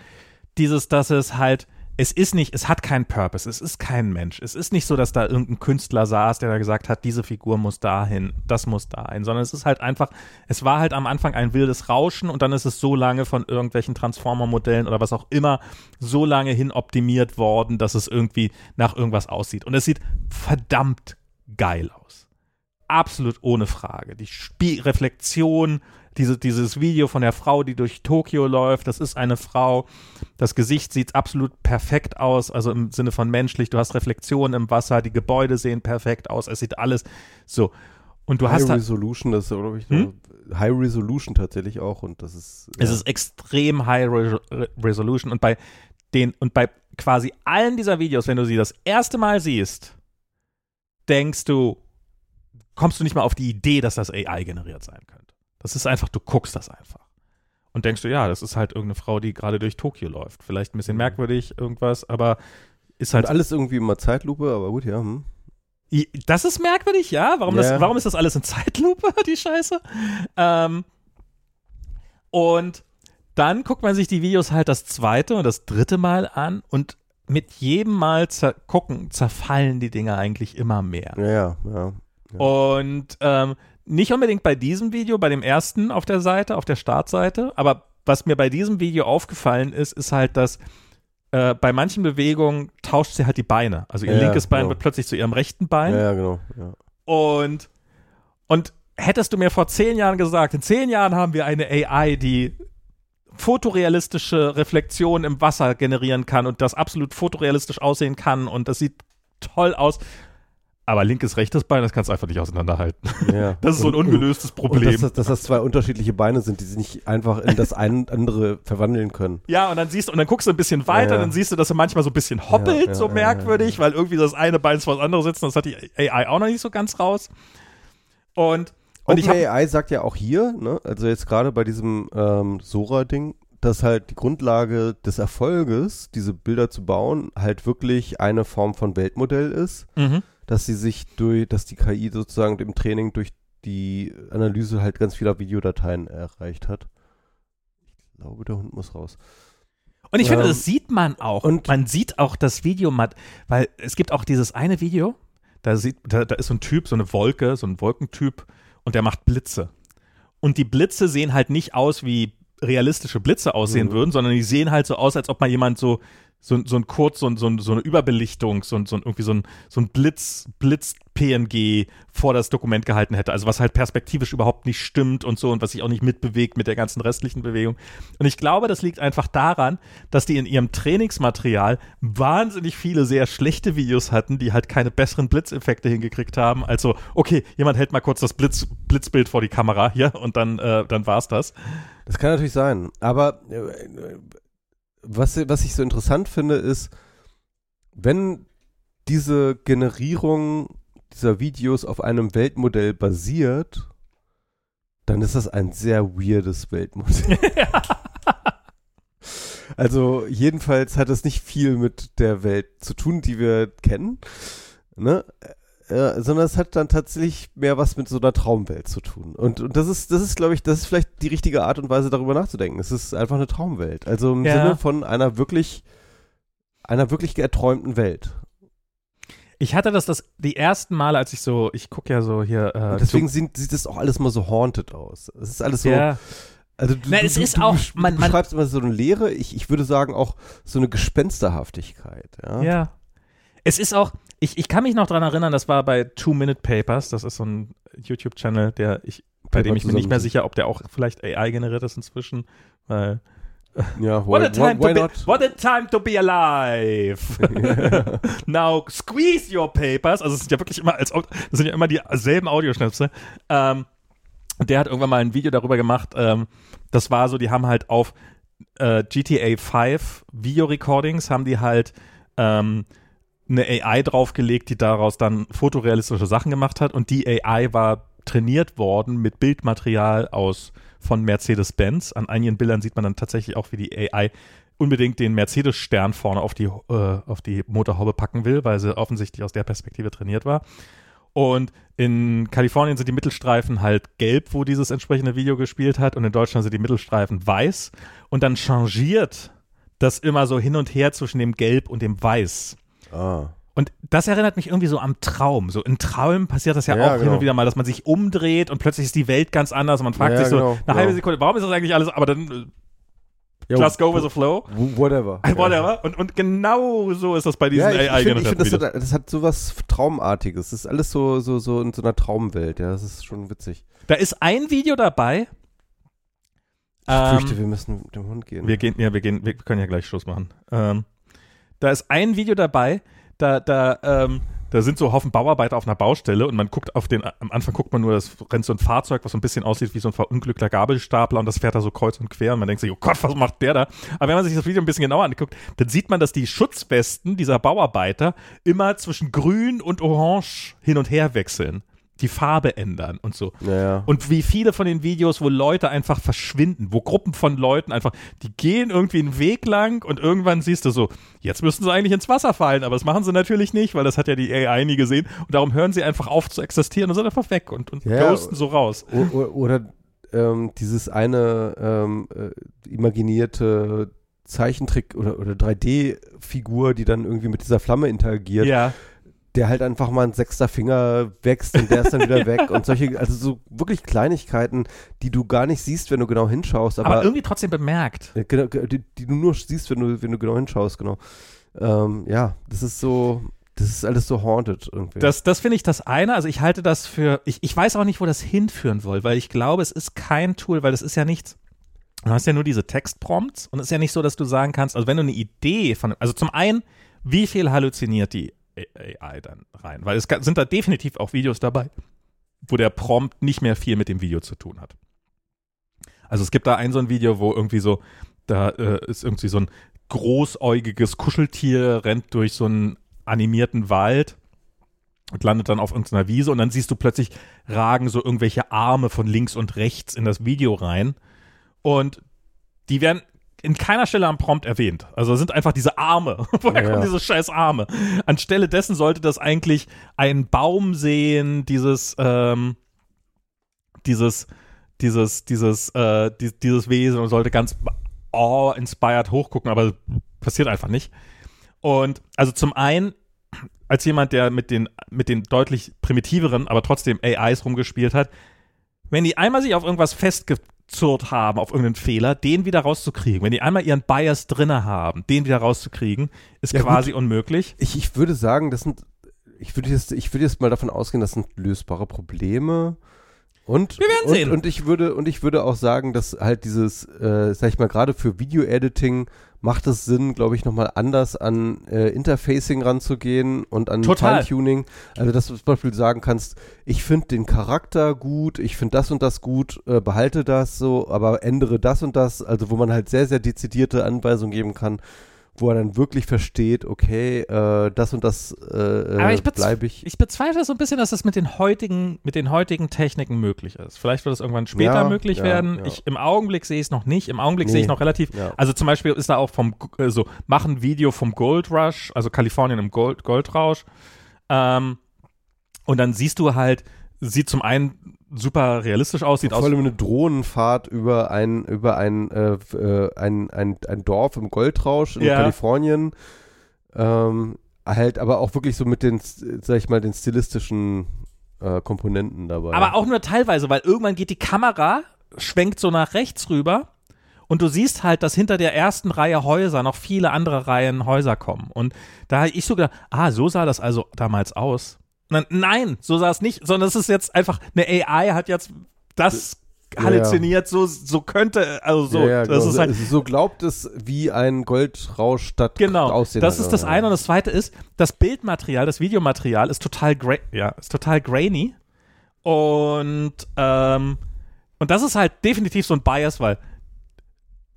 dieses, dass es halt, es ist nicht, es hat keinen Purpose, es ist kein Mensch. Es ist nicht so, dass da irgendein Künstler saß, der da gesagt hat, diese Figur muss dahin, das muss dahin, sondern es ist halt einfach, es war halt am Anfang ein wildes Rauschen und dann ist es so lange von irgendwelchen Transformer-Modellen oder was auch immer so lange hin optimiert worden, dass es irgendwie nach irgendwas aussieht. Und es sieht verdammt geil aus. Absolut ohne Frage. Die Spie Reflexion, diese, dieses Video von der Frau, die durch Tokio läuft, das ist eine Frau. Das Gesicht sieht absolut perfekt aus, also im Sinne von menschlich. Du hast Reflexionen im Wasser, die Gebäude sehen perfekt aus, es sieht alles so. Und du High hast halt, Resolution, das ist, glaube ich, Hm? High Resolution tatsächlich auch und das ist. es ja. ist extrem High Re Re Resolution und bei den und bei quasi allen dieser Videos, wenn du sie das erste Mal siehst, denkst du, kommst du nicht mal auf die Idee, dass das AI generiert sein könnte. Das ist einfach, du guckst das einfach. Und denkst du, ja, das ist halt irgendeine Frau, die gerade durch Tokio läuft. Vielleicht ein bisschen merkwürdig, irgendwas, aber ist halt. Und alles irgendwie immer Zeitlupe, aber gut, ja. Hm. Das ist merkwürdig, ja. Warum, das, Ja. warum ist das alles in Zeitlupe, die Scheiße? Ähm, und dann guckt man sich die Videos halt das zweite und das dritte Mal an und mit jedem Mal zer gucken, zerfallen die Dinge eigentlich immer mehr. Ja, ja, ja. Und ähm, nicht unbedingt bei diesem Video, bei dem ersten auf der Seite, auf der Startseite, aber was mir bei diesem Video aufgefallen ist, ist halt, dass äh, bei manchen Bewegungen tauscht sie halt die Beine. Also ihr Ja, linkes Bein genau. wird plötzlich zu ihrem rechten Bein. Ja, genau. Ja. Und, und hättest du mir vor zehn Jahren gesagt, in zehn Jahren haben wir eine AI, die fotorealistische Reflexionen im Wasser generieren kann und das absolut fotorealistisch aussehen kann und das sieht toll aus. Aber linkes, rechtes Bein, das kannst du einfach nicht auseinanderhalten. ja. Das ist so ein Und- ungelöstes Und Problem. dass, das- dass das zwei unterschiedliche Beine sind, die sich nicht einfach in das ein andere verwandeln können. ja, und dann siehst du, und dann guckst du ein bisschen weiter, Ja, ja. dann siehst du, dass er manchmal so ein bisschen hoppelt, so merkwürdig, weil irgendwie das eine Bein vor das andere sitzt, und das hat die AI auch noch nicht so ganz raus. Und, und OpenAI sagt ja auch hier, ne, also jetzt gerade bei diesem ähm, Sora-Ding, dass halt die Grundlage des Erfolges, diese Bilder zu bauen, halt wirklich eine Form von Weltmodell ist, Mhm. Dass sie sich durch, dass die KI sozusagen im Training durch die Analyse halt ganz vieler Videodateien erreicht hat. Ich glaube, der Hund muss raus. Und ich finde, Ähm, das sieht man auch. und- man sieht auch das Video, weil es gibt auch dieses eine Video, da, sieht, da, da ist so ein Typ, so eine Wolke, so ein Wolkentyp und der macht Blitze. Und die Blitze sehen halt nicht aus, wie realistische Blitze aussehen Mhm. würden, sondern die sehen halt so aus, als ob mal jemand so so, so ein kurz, so, so, so eine Überbelichtung, so, so irgendwie so ein, so ein Blitz, Blitz-PNG vor das Dokument gehalten hätte. Also was halt perspektivisch überhaupt nicht stimmt und so und was sich auch nicht mitbewegt mit der ganzen restlichen Bewegung. Und ich glaube, das liegt einfach daran, dass die in ihrem Trainingsmaterial wahnsinnig viele sehr schlechte Videos hatten, die halt keine besseren Blitzeffekte hingekriegt haben. Also, okay, jemand hält mal kurz das Blitz, Blitzbild vor die Kamera hier und dann, äh, dann war's das. Das kann natürlich sein. Aber äh, was, was ich so interessant finde, ist, wenn diese Generierung dieser Videos auf einem Weltmodell basiert, dann ist das ein sehr weirdes Weltmodell. also jedenfalls hat es nicht viel mit der Welt zu tun, die wir kennen, ne? Äh, sondern es hat dann tatsächlich mehr was mit so einer Traumwelt zu tun. Und, und das ist, das ist, glaube ich, das ist vielleicht die richtige Art und Weise, darüber nachzudenken. Es ist einfach eine Traumwelt. Also im Ja. Sinne von einer wirklich, einer wirklich erträumten Welt. Ich hatte das, das die ersten Male, als ich so, ich gucke ja so hier. Äh, deswegen sieht, sieht das auch alles mal so haunted aus. Es ist alles so, ja, also du, Na, du, es ist du, auch- man- man- beschreibst immer so eine Leere, ich, ich würde sagen auch so eine Gespensterhaftigkeit. Ja. Ja. Es ist auch, ich, ich kann mich noch dran erinnern, das war bei Two Minute Papers, das ist so ein YouTube-Channel, der ich, bei dem ich mir nicht mehr sicher, ob der auch vielleicht AI generiert ist inzwischen, weil Ja, What a why, time, why, why to, not? be, what a time to be alive. Now squeeze your papers. Also es sind ja wirklich immer, als, das sind ja immer dieselben Audioschnipsel. Ähm, der hat irgendwann mal ein Video darüber gemacht. Ähm, das war so, die haben halt auf äh, GTA 5 Video-Recordings haben die halt ähm, eine AI draufgelegt, die daraus dann fotorealistische Sachen gemacht hat. Und die AI war trainiert worden mit Bildmaterial aus von Mercedes-Benz. An einigen Bildern sieht man dann tatsächlich auch, wie die AI unbedingt den Mercedes-Stern vorne auf die, äh, auf die Motorhaube packen will, weil sie offensichtlich aus der Perspektive trainiert war. Und in Kalifornien sind die Mittelstreifen halt gelb, wo dieses entsprechende Video gespielt hat, und in Deutschland sind die Mittelstreifen weiß. Und dann changiert das immer so hin und her zwischen dem Gelb und dem Weiß. Ah. Und das erinnert mich irgendwie so am Traum. So in Träumen passiert das ja, Ja, auch hin genau. und wieder mal, dass man sich umdreht und plötzlich ist die Welt ganz anders und man fragt Ja, sich so genau, eine genau. halbe Sekunde, warum ist das eigentlich alles, aber dann Ja, äh, just go with the flow. Whatever. Whatever. Und, und genau so ist das bei diesen Ja, find, das, hat, das hat sowas Traumartiges. Das ist alles so, so, so in so einer Traumwelt. Ja, das ist schon witzig. Da ist ein Video dabei. Ich Ähm, fürchte, wir müssen mit dem Hund gehen. Wir gehen, ja, wir gehen, wir können ja gleich Schluss machen. Ähm, da ist ein Video dabei, da, da, ähm, da sind so Haufen Bauarbeiter auf einer Baustelle und man guckt auf den, am Anfang guckt man nur, das rennt so ein Fahrzeug, was so ein bisschen aussieht wie so ein verunglückter Gabelstapler und das fährt da so kreuz und quer und man denkt sich, oh Gott, was macht der da? Aber wenn man sich das Video ein bisschen genauer anguckt, dann sieht man, dass die Schutzwesten dieser Bauarbeiter immer zwischen grün und orange hin und her wechseln. Die Farbe ändern und so. Naja. Und wie viele von den Videos, wo Leute einfach verschwinden, wo Gruppen von Leuten einfach, die gehen irgendwie einen Weg lang und irgendwann siehst du so, jetzt müssten sie eigentlich ins Wasser fallen, aber das machen sie natürlich nicht, weil das hat ja die AI nie gesehen und darum hören sie einfach auf zu existieren und sind einfach weg und, und Ja, ghosten so raus. O- o- Oder ähm, dieses eine ähm, äh, imaginierte Zeichentrick oder, oder 3D-Figur, die dann irgendwie mit dieser Flamme interagiert, Ja, der halt einfach mal ein sechster Finger wächst und der ist dann wieder weg und solche, also so wirklich Kleinigkeiten, die du gar nicht siehst, wenn du genau hinschaust, aber, aber, irgendwie trotzdem bemerkt. genau, die, die du nur siehst, wenn du, wenn du genau hinschaust, genau. Ähm, ja, das ist so, das ist alles so haunted irgendwie. Das, das finde ich das eine. Also ich halte das für, ich, ich weiß auch nicht, wo das hinführen soll, weil ich glaube, es ist kein Tool, weil es ist ja nichts. Du hast ja nur diese Textprompts und es ist ja nicht so, dass du sagen kannst, also wenn du eine Idee von, also zum einen, wie viel halluziniert die AI dann rein? Weil es sind da definitiv auch Videos dabei, wo der Prompt nicht mehr viel mit dem Video zu tun hat. Also es gibt da ein so ein Video, wo irgendwie so, da äh, ist irgendwie so ein großäugiges Kuscheltier, rennt durch so einen animierten Wald und landet dann auf irgendeiner Wiese und dann siehst du plötzlich ragen so irgendwelche Arme von links und rechts in das Video rein und die werden in keiner Stelle am Prompt erwähnt. Also sind einfach diese Arme. Woher Ja. kommen diese scheiß Arme? Anstelle dessen sollte das eigentlich ein Baum sehen, dieses, ähm, dieses, dieses, dieses, äh, die, dieses Wesen und sollte ganz awe-inspired hochgucken, aber passiert einfach nicht. Und also zum einen, als jemand, der mit den, mit den deutlich primitiveren, aber trotzdem AIs rumgespielt hat, wenn die einmal sich auf irgendwas festgezurrt haben, auf irgendeinen Fehler, den wieder rauszukriegen, wenn die einmal ihren Bias drinne haben, den wieder rauszukriegen, ist Ja, quasi unmöglich. Ich, ich würde sagen, das sind, ich würde jetzt, ich würde jetzt mal davon ausgehen, das sind lösbare Probleme. Und, Wir werden und, sehen. Und ich würde, und ich würde auch sagen, dass halt dieses, äh, sag ich mal, gerade für Video-Editing macht es Sinn, glaube ich, nochmal anders an äh, Interfacing ranzugehen und an Total. Feintuning. Also, dass du zum Beispiel sagen kannst, ich finde den Charakter gut, ich finde das und das gut, äh, behalte das so, aber ändere das und das. Also, wo man halt sehr, sehr dezidierte Anweisungen geben kann, wo er dann wirklich versteht, okay, äh, das und das äh, äh, bleibe ich. Ich bezweifle so ein bisschen, dass das mit den heutigen, mit den heutigen Techniken möglich ist. Vielleicht wird es irgendwann später Ja, möglich ja, werden. ja. Ich, Im Augenblick sehe ich es noch nicht. Im Augenblick Nee. sehe ich noch relativ. Also zum Beispiel ist da auch vom, äh, so, machen Video vom Gold Rush, also Kalifornien im Gold, Goldrausch. Ähm, und dann siehst du halt, sieht zum einen super realistisch aus, sieht Vor allem eine Drohnenfahrt über ein, über ein, äh, äh, ein, ein, ein Dorf im Goldrausch in Ja. Kalifornien. Ähm, halt aber auch wirklich so mit den, sag ich mal, den stilistischen äh, Komponenten dabei. Aber auch nur teilweise, weil irgendwann geht die Kamera, schwenkt so nach rechts rüber und du siehst halt, dass hinter der ersten Reihe Häuser noch viele andere Reihen Häuser kommen. Und da habe ich so gedacht, ah, so sah das also damals aus. Dann, nein, so sah es nicht, sondern es ist jetzt einfach, eine AI hat jetzt das Ja, halluziniert, so, so könnte, also so, ja, ja, das genau. ist halt, so, glaubt es, wie ein Goldrausch statt Genau, aussehen das hat. ist das eine und das zweite ist, das Bildmaterial, das Videomaterial ist total gra ja, ist total grainy und ähm, und das ist halt definitiv so ein Bias, weil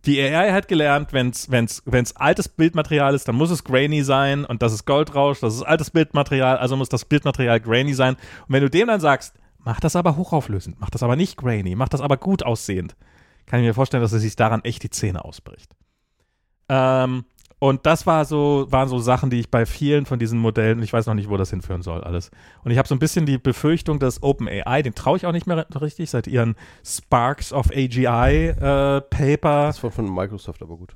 die AI hat gelernt, wenn's wenn's altes Bildmaterial ist, dann muss es grainy sein und das ist Goldrausch, das ist altes Bildmaterial, also muss das Bildmaterial grainy sein und wenn du dem dann sagst, mach das aber hochauflösend, mach das aber nicht grainy, mach das aber gut aussehend, kann ich mir vorstellen, dass er sich daran echt die Zähne ausbricht. Ähm, und das war so, waren so Sachen, die ich bei vielen von diesen Modellen, ich weiß noch nicht, wo das hinführen soll, alles. Und ich habe so ein bisschen die Befürchtung, dass OpenAI, den traue ich auch nicht mehr richtig, seit ihren Sparks of AGI äh, Paper. Das war von Microsoft aber gut.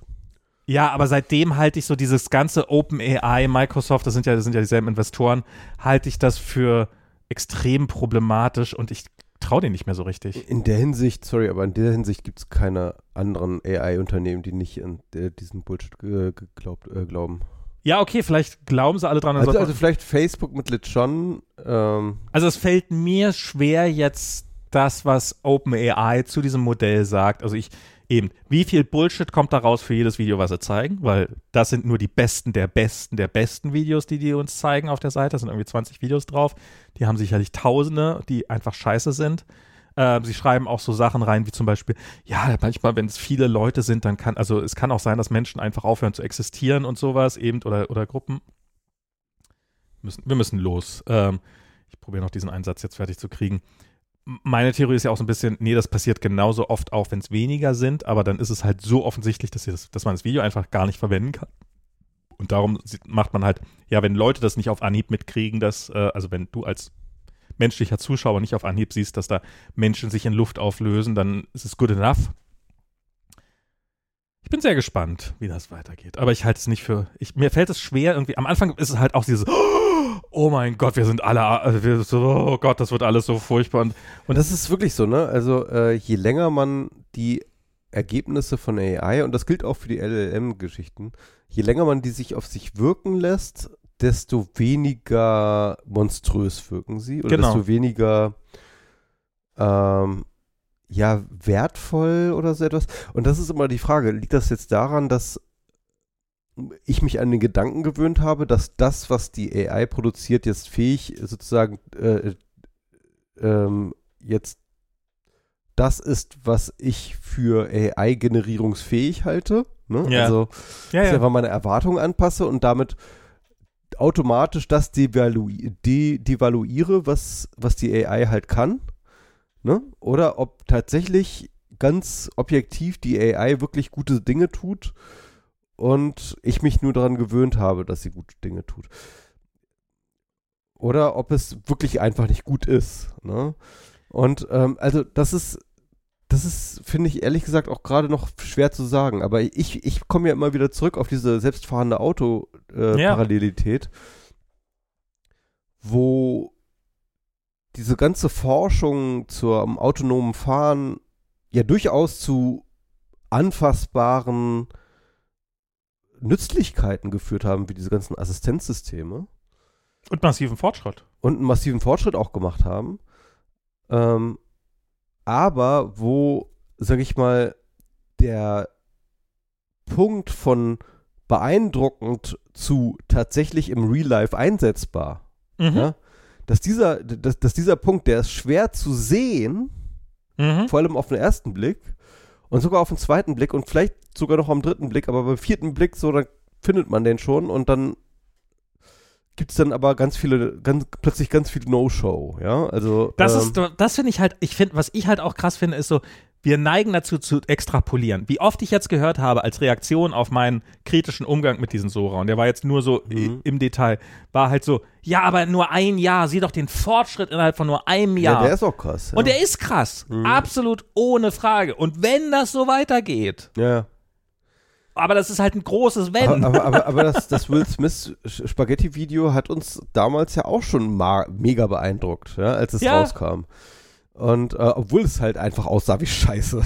Ja, aber seitdem halte ich so dieses ganze OpenAI, Microsoft, das sind ja, das sind ja dieselben Investoren, halte ich das für extrem problematisch und ich traue denen nicht mehr so richtig. In der Hinsicht, sorry, aber in der Hinsicht gibt es keine anderen AI-Unternehmen, die nicht an äh, diesen Bullshit äh, geglaubt, äh, glauben. Ja, okay, vielleicht glauben sie alle dran. Also, also vielleicht Facebook mit Lichon, ähm, Also es fällt mir schwer jetzt das, was OpenAI zu diesem Modell sagt. Also ich eben, wie viel Bullshit kommt da raus für jedes Video, was sie zeigen? Weil das sind nur die besten der besten der besten Videos, die die uns zeigen auf der Seite. Da sind irgendwie 20 Videos drauf. Die haben sicherlich Tausende, die einfach scheiße sind. Ähm, sie schreiben auch so Sachen rein, wie zum Beispiel, ja, manchmal, wenn es viele Leute sind, dann kann, also es kann auch sein, dass Menschen einfach aufhören zu existieren und sowas, eben, oder, oder Gruppen. Müssen, wir müssen los. Ähm, ich probiere noch diesen Einsatz jetzt fertig zu kriegen. Meine Theorie ist ja auch so ein bisschen, nee, das passiert genauso oft auch, wenn es weniger sind, aber dann ist es halt so offensichtlich, dass, das, dass man das Video einfach gar nicht verwenden kann. Und darum macht man halt, ja, wenn Leute das nicht auf Anhieb mitkriegen, dass, äh, also wenn du als menschlicher Zuschauer nicht auf Anhieb siehst, dass da Menschen sich in Luft auflösen, dann ist es good enough. Ich bin sehr gespannt, wie das weitergeht. Aber ich halte es nicht für. Ich, mir fällt es schwer, irgendwie. Am Anfang ist es halt auch dieses, oh mein Gott, wir sind alle, äh, wir so, oh Gott, das wird alles so furchtbar. Und, Und das ist wirklich so, ne? Also äh, je länger man die Ergebnisse von AI, und das gilt auch für die LLM-Geschichten, je länger man die sich auf sich wirken lässt, desto weniger monströs wirken sie oder Genau. desto weniger ähm, ja, wertvoll oder so etwas. Und das ist immer die Frage, liegt das jetzt daran, dass ich mich an den Gedanken gewöhnt habe, dass das, was die AI produziert, jetzt fähig sozusagen äh, ähm, jetzt das ist, was ich für AI-generierungsfähig halte. Ne? Ja. Also, ja, dass ich ja. einfach meine Erwartungen anpasse und damit automatisch das devalu de devaluiere, was, was die AI halt kann. Ne? Oder ob tatsächlich ganz objektiv die AI wirklich gute Dinge tut und ich mich nur daran gewöhnt habe, dass sie gute Dinge tut. Oder ob es wirklich einfach nicht gut ist. Ne? Und ähm, also das ist, das ist, finde ich ehrlich gesagt auch gerade noch schwer zu sagen. Aber ich, ich komme ja immer wieder zurück auf diese selbstfahrende Auto-Parallelität, Ja. wo diese ganze Forschung zum autonomen Fahren ja durchaus zu anfassbaren Nützlichkeiten geführt haben, wie diese ganzen Assistenzsysteme Und massiven Fortschritt. und einen massiven Fortschritt auch gemacht haben. Ähm, aber wo, sag ich mal, der Punkt von beeindruckend zu tatsächlich im Real Life einsetzbar, Mhm. ja, dass dieser, dass, dass dieser Punkt, der ist schwer zu sehen, Mhm. vor allem auf den ersten Blick und sogar auf den zweiten Blick und vielleicht sogar noch am dritten Blick, aber beim vierten Blick so, dann findet man den schon und dann gibt es dann aber ganz viele, ganz, plötzlich ganz viel No-Show, ja, also Das ähm, ist, das finde ich halt, ich finde, was ich halt auch krass finde, ist so, wir neigen dazu zu extrapolieren. Wie oft ich jetzt gehört habe als Reaktion auf meinen kritischen Umgang mit diesem Sora, und der war jetzt nur so i- Mhm. im Detail, war halt so, ja, aber nur ein Jahr, sieh doch den Fortschritt innerhalb von nur einem ja, Jahr. der ist auch krass. Ja. und der ist krass, Mhm. absolut ohne Frage. Und wenn das so weitergeht, ja, ja. aber das ist halt ein großes Wenn. Aber, aber, aber, aber das, das Will Smith Spaghetti-Video hat uns damals ja auch schon mega beeindruckt, ja, als es Ja. rauskam. Und äh, obwohl es halt einfach aussah wie Scheiße.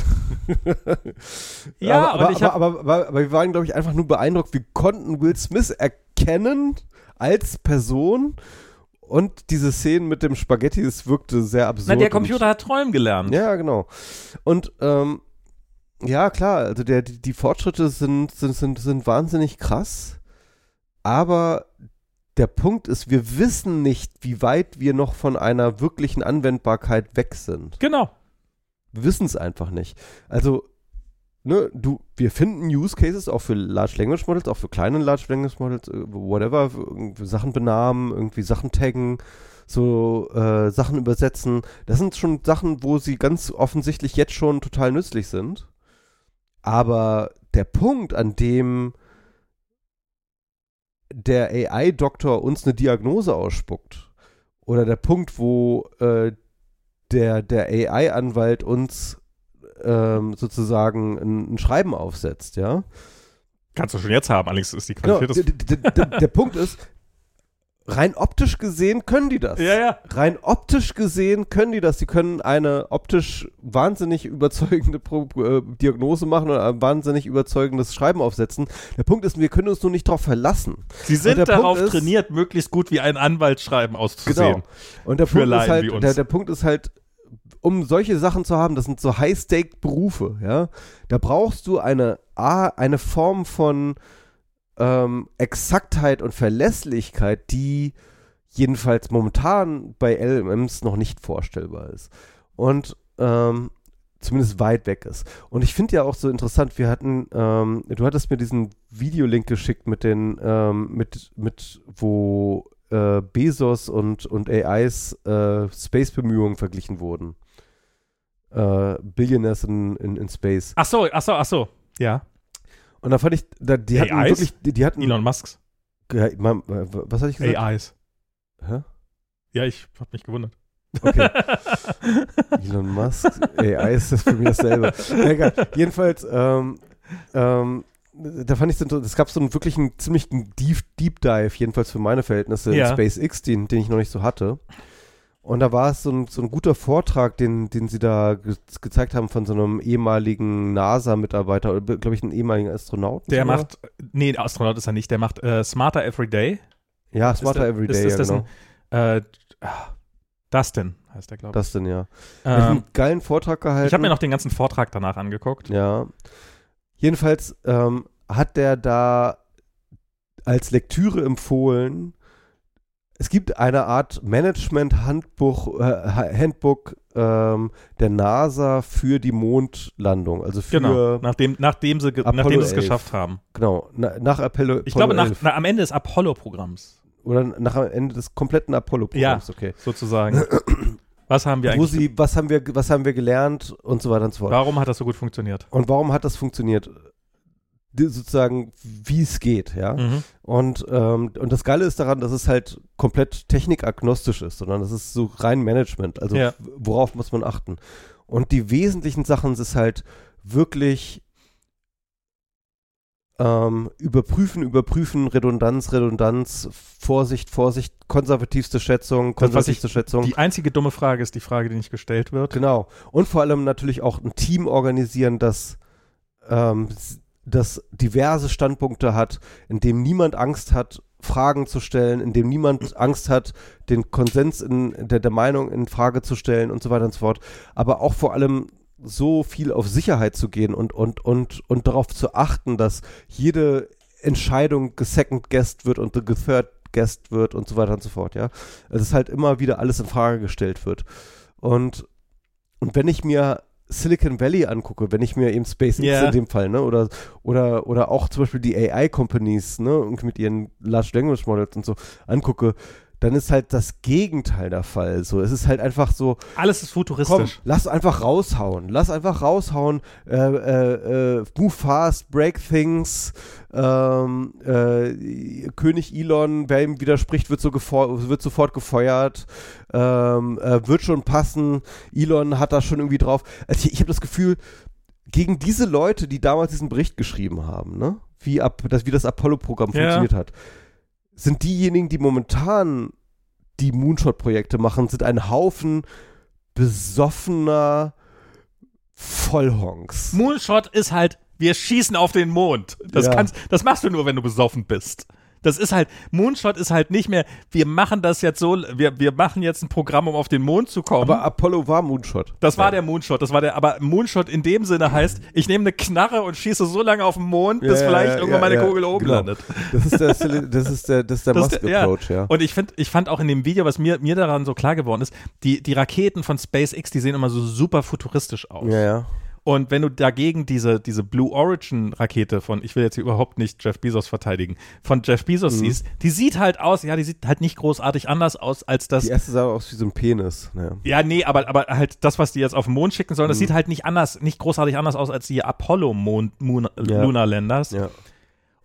Ja, aber, und ich aber, hab- aber, aber, aber wir waren, glaube ich, einfach nur beeindruckt. Wir konnten Will Smith erkennen als Person und diese Szenen mit dem Spaghetti, es wirkte sehr absurd. Na, der Computer hat träumen gelernt. ja, genau. Und ähm, ja, klar, also der, die, die Fortschritte sind, sind, sind, sind wahnsinnig krass, aber der Punkt ist, wir wissen nicht, wie weit wir noch von einer wirklichen Anwendbarkeit weg sind. Genau. Wir wissen es einfach nicht. Also, ne, du, wir finden Use Cases auch für Large Language Models, auch für kleine Large Language Models, äh, whatever, Sachen benamen, irgendwie Sachen taggen, so äh, Sachen übersetzen. Das sind schon Sachen, wo sie ganz offensichtlich jetzt schon total nützlich sind. Aber der Punkt, an dem der AI-Doktor uns eine Diagnose ausspuckt, oder der Punkt, wo äh, der, der AI-Anwalt uns ähm, sozusagen ein, ein Schreiben aufsetzt, ja. Kannst du schon jetzt haben, allerdings ist die Genau, Qualität der, der, der, der Punkt ist, rein optisch gesehen können die das. Ja, ja. Rein optisch gesehen können die das. Die können eine optisch wahnsinnig überzeugende Pro äh, Diagnose machen oder ein wahnsinnig überzeugendes Schreiben aufsetzen. Der Punkt ist, wir können uns nur nicht darauf verlassen. Sie sind darauf ist- trainiert, möglichst gut wie ein Anwaltsschreiben auszusehen. Genau. Und der Punkt ist Laien halt, der, der Punkt ist halt, um solche Sachen zu haben, das sind so High-Stake-Berufe, ja. Da brauchst du eine, A, eine Form von ähm, Exaktheit und Verlässlichkeit, die jedenfalls momentan bei LMMs noch nicht vorstellbar ist. Und ähm, zumindest weit weg ist. Und ich finde ja auch so interessant, wir hatten, ähm, du hattest mir diesen Videolink geschickt mit den, ähm, mit, mit, wo äh, Bezos und, und AIs äh, Space-Bemühungen verglichen wurden. Äh, Billionaires in, in, in Space. Ach so, ach so, ach so. Ja. Und da fand ich, da, die hatten AIs? wirklich, die, die hatten, Elon Musks. Ja, man, äh, was hatte ich gesagt? AIs. Hä? Ja, ich habe mich gewundert. Okay. Elon Musk, AI ist das für mich dasselbe. Egal. Jedenfalls, ähm, ähm, da fand ich, es gab so einen wirklich einen ziemlichen Deep, Deep Dive, jedenfalls für meine Verhältnisse, Ja. in SpaceX, den, den ich noch nicht so hatte. Und da war es so ein, so ein guter Vortrag, den, den sie da ge gezeigt haben von so einem ehemaligen NASA-Mitarbeiter, oder glaube ich, einen ehemaligen Astronauten. Der sogar. macht, nee, Astronaut ist er nicht, der macht äh, Smarter Every Day. Ja, Smarter der- Everyday, ist, ist ja, das genau. ein, äh, Dustin heißt der, glaube ich. Denn, ja. Hat Ähm, einen geilen Vortrag gehalten. ich habe mir noch den ganzen Vortrag danach angeguckt. Ja. Jedenfalls ähm, hat der da als Lektüre empfohlen, es gibt eine Art Management-Handbuch, äh, Handbook ähm, der NASA für die Mondlandung. Also für, Genau, nachdem, nachdem sie, Apollo nachdem sie es 11. geschafft haben. genau, na, nach Apollo, Ich Apollo glaube, nach, 11. na, am Ende des Apollo-Programms, Oder nach am Ende des kompletten Apollo-Programms, okay. sozusagen. Was haben wir eigentlich? sie, was haben wir, was haben wir gelernt und so weiter und so fort. warum hat das so gut funktioniert? Und warum hat das funktioniert? Sozusagen, wie es geht, ja. Mhm. Und, ähm, und das Geile ist daran, dass es halt komplett technikagnostisch ist, sondern es ist so rein Management. Also Ja. worauf muss man achten? Und die wesentlichen Sachen ist halt wirklich ähm, überprüfen, überprüfen, Redundanz, Redundanz, Vorsicht, Vorsicht, konservativste Schätzung, Das, was ich- konservativste Schätzung. Die einzige dumme Frage ist die Frage, die nicht gestellt wird. Genau. Und vor allem natürlich auch ein Team organisieren, das, ähm, das diverse Standpunkte hat, in dem niemand Angst hat, Fragen zu stellen, in dem niemand Angst hat, den Konsens in der, der Meinung in Frage zu stellen und so weiter und so fort. Aber auch vor allem so viel auf Sicherheit zu gehen und, und, und, und darauf zu achten, dass jede Entscheidung gesecond guessed wird und gethird guessed wird und so weiter und so fort, ja. Es ist halt immer wieder alles in Frage gestellt wird. Und, und wenn ich mir Silicon Valley angucke, wenn ich mir eben SpaceX Ja. in dem Fall, ne, oder, oder, oder auch zum Beispiel die AI-Companies, ne, und mit ihren Large Language Models und so angucke, dann ist halt das Gegenteil der Fall. So, es ist halt einfach so, Alles ist komm, futuristisch. lass einfach raushauen, lass einfach raushauen, äh, äh, äh, move fast, break things, ähm, äh, König Elon, wer ihm widerspricht, wird, so wird sofort gefeuert, ähm, äh, wird schon passen, Elon hat da schon irgendwie drauf. Also ich, ich habe das Gefühl, gegen diese Leute, die damals diesen Bericht geschrieben haben, ne, wie, ab, das, wie das Apollo-Programm Ja. funktioniert hat, sind diejenigen, die momentan die Moonshot-Projekte machen, sind ein Haufen besoffener Vollhonks. Moonshot ist halt, wir schießen auf den Mond. Das, Ja. kannst, das machst du nur, wenn du besoffen bist. Das ist halt, Moonshot ist halt nicht mehr, wir machen das jetzt so, wir, wir machen jetzt ein Programm, um auf den Mond zu kommen. Aber Apollo war Moonshot. das war der Moonshot, das war der, aber Moonshot in dem Sinne heißt, ich nehme eine Knarre und schieße so lange auf den Mond, bis Ja, ja, vielleicht ja, irgendwann ja, meine ja, Kugel oben genau. landet. Das ist der, das ist der, das ist der ja. Musk-Approach, ja. Und ich finde, ich fand auch in dem Video, was mir, mir daran so klar geworden ist, die, die Raketen von SpaceX, die sehen immer so super futuristisch aus. Ja, ja. Und wenn du dagegen diese, diese Blue Origin Rakete von, ich will jetzt hier überhaupt nicht Jeff Bezos verteidigen, von Jeff Bezos Mhm. siehst, die sieht halt aus, ja, die sieht halt nicht großartig anders aus als das. Die erste sah aus wie so ein Penis. Ja. Ja, nee, aber, aber halt das, was die jetzt auf den Mond schicken sollen, das Mhm. sieht halt nicht anders, nicht großartig anders aus als die Apollo Mond, Moon, Ja. Lunar Landers. ja.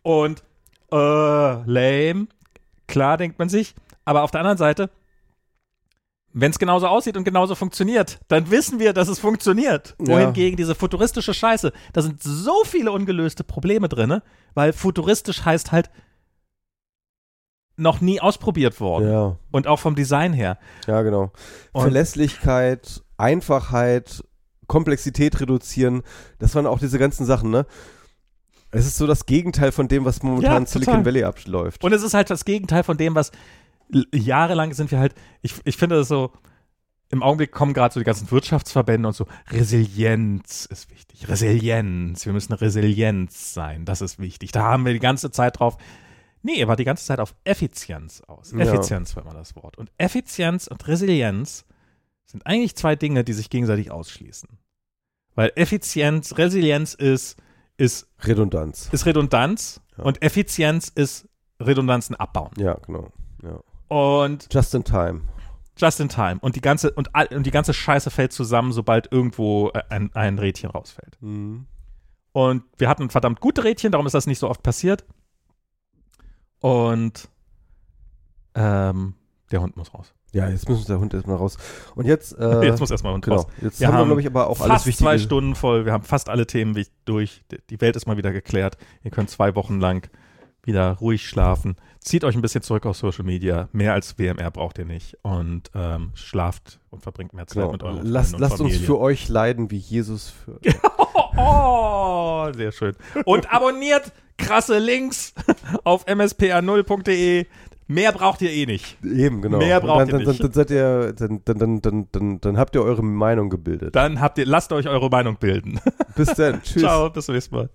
Und äh, lame, klar denkt man sich. Aber auf der anderen Seite, wenn es genauso aussieht und genauso funktioniert, dann wissen wir, dass es funktioniert. Ja. Wohingegen diese futuristische Scheiße, da sind so viele ungelöste Probleme drin, weil futuristisch heißt halt noch nie ausprobiert worden. Ja, Und auch vom Design her. ja, genau. Und- Verlässlichkeit, Einfachheit, Komplexität reduzieren, das waren auch diese ganzen Sachen, ne? Es ist so das Gegenteil von dem, was momentan Ja, in Silicon. Valley abläuft. Und es ist halt das Gegenteil von dem, was jahrelang sind wir halt, ich, ich finde das so, im Augenblick kommen gerade so die ganzen Wirtschaftsverbände und so, Resilienz ist wichtig. Resilienz, wir müssen Resilienz sein, das ist wichtig. Da haben wir die ganze Zeit drauf. Nee, er war die ganze Zeit auf Effizienz aus. Ja. Effizienz war immer das Wort. Und Effizienz und Resilienz sind eigentlich zwei Dinge, die sich gegenseitig ausschließen. Weil Effizienz, Resilienz ist, ist, Redundanz. ist Redundanz Ja. und Effizienz ist Redundanzen abbauen. Ja, genau. Ja. Und Just in time. just in time. Und die ganze, und, und die ganze Scheiße fällt zusammen, sobald irgendwo äh, ein, ein Rädchen rausfällt. Mhm. Und wir hatten verdammt gute Rädchen, darum ist das nicht so oft passiert. Und ähm, der Hund muss raus. Ja, jetzt muss der Hund erstmal raus. Und jetzt, äh, Jetzt muss erstmal Hund genau. raus. Jetzt Wir haben wir, haben glaube ich, aber auch fast alles Wichtige. zwei Stunden voll. Wir haben fast alle Themen durch. Die Welt ist mal wieder geklärt. Ihr könnt zwei Wochen lang wieder ruhig schlafen. Zieht euch ein bisschen zurück auf Social Media. Mehr als WMR braucht ihr nicht. Und ähm, schlaft und verbringt mehr Zeit Genau. mit euren Lasst, lasst uns für euch leiden, wie Jesus für. Oh, sehr schön. Und abonniert krasse Links auf mspa0.de. Mehr braucht ihr eh nicht. Eben, genau. Mehr braucht dann, ihr nicht. Dann, dann ihr, dann, dann, dann, dann, dann, dann habt ihr eure Meinung gebildet. Dann habt ihr, lasst euch eure Meinung bilden. Bis dann. Tschüss. Ciao, bis zum nächsten Mal.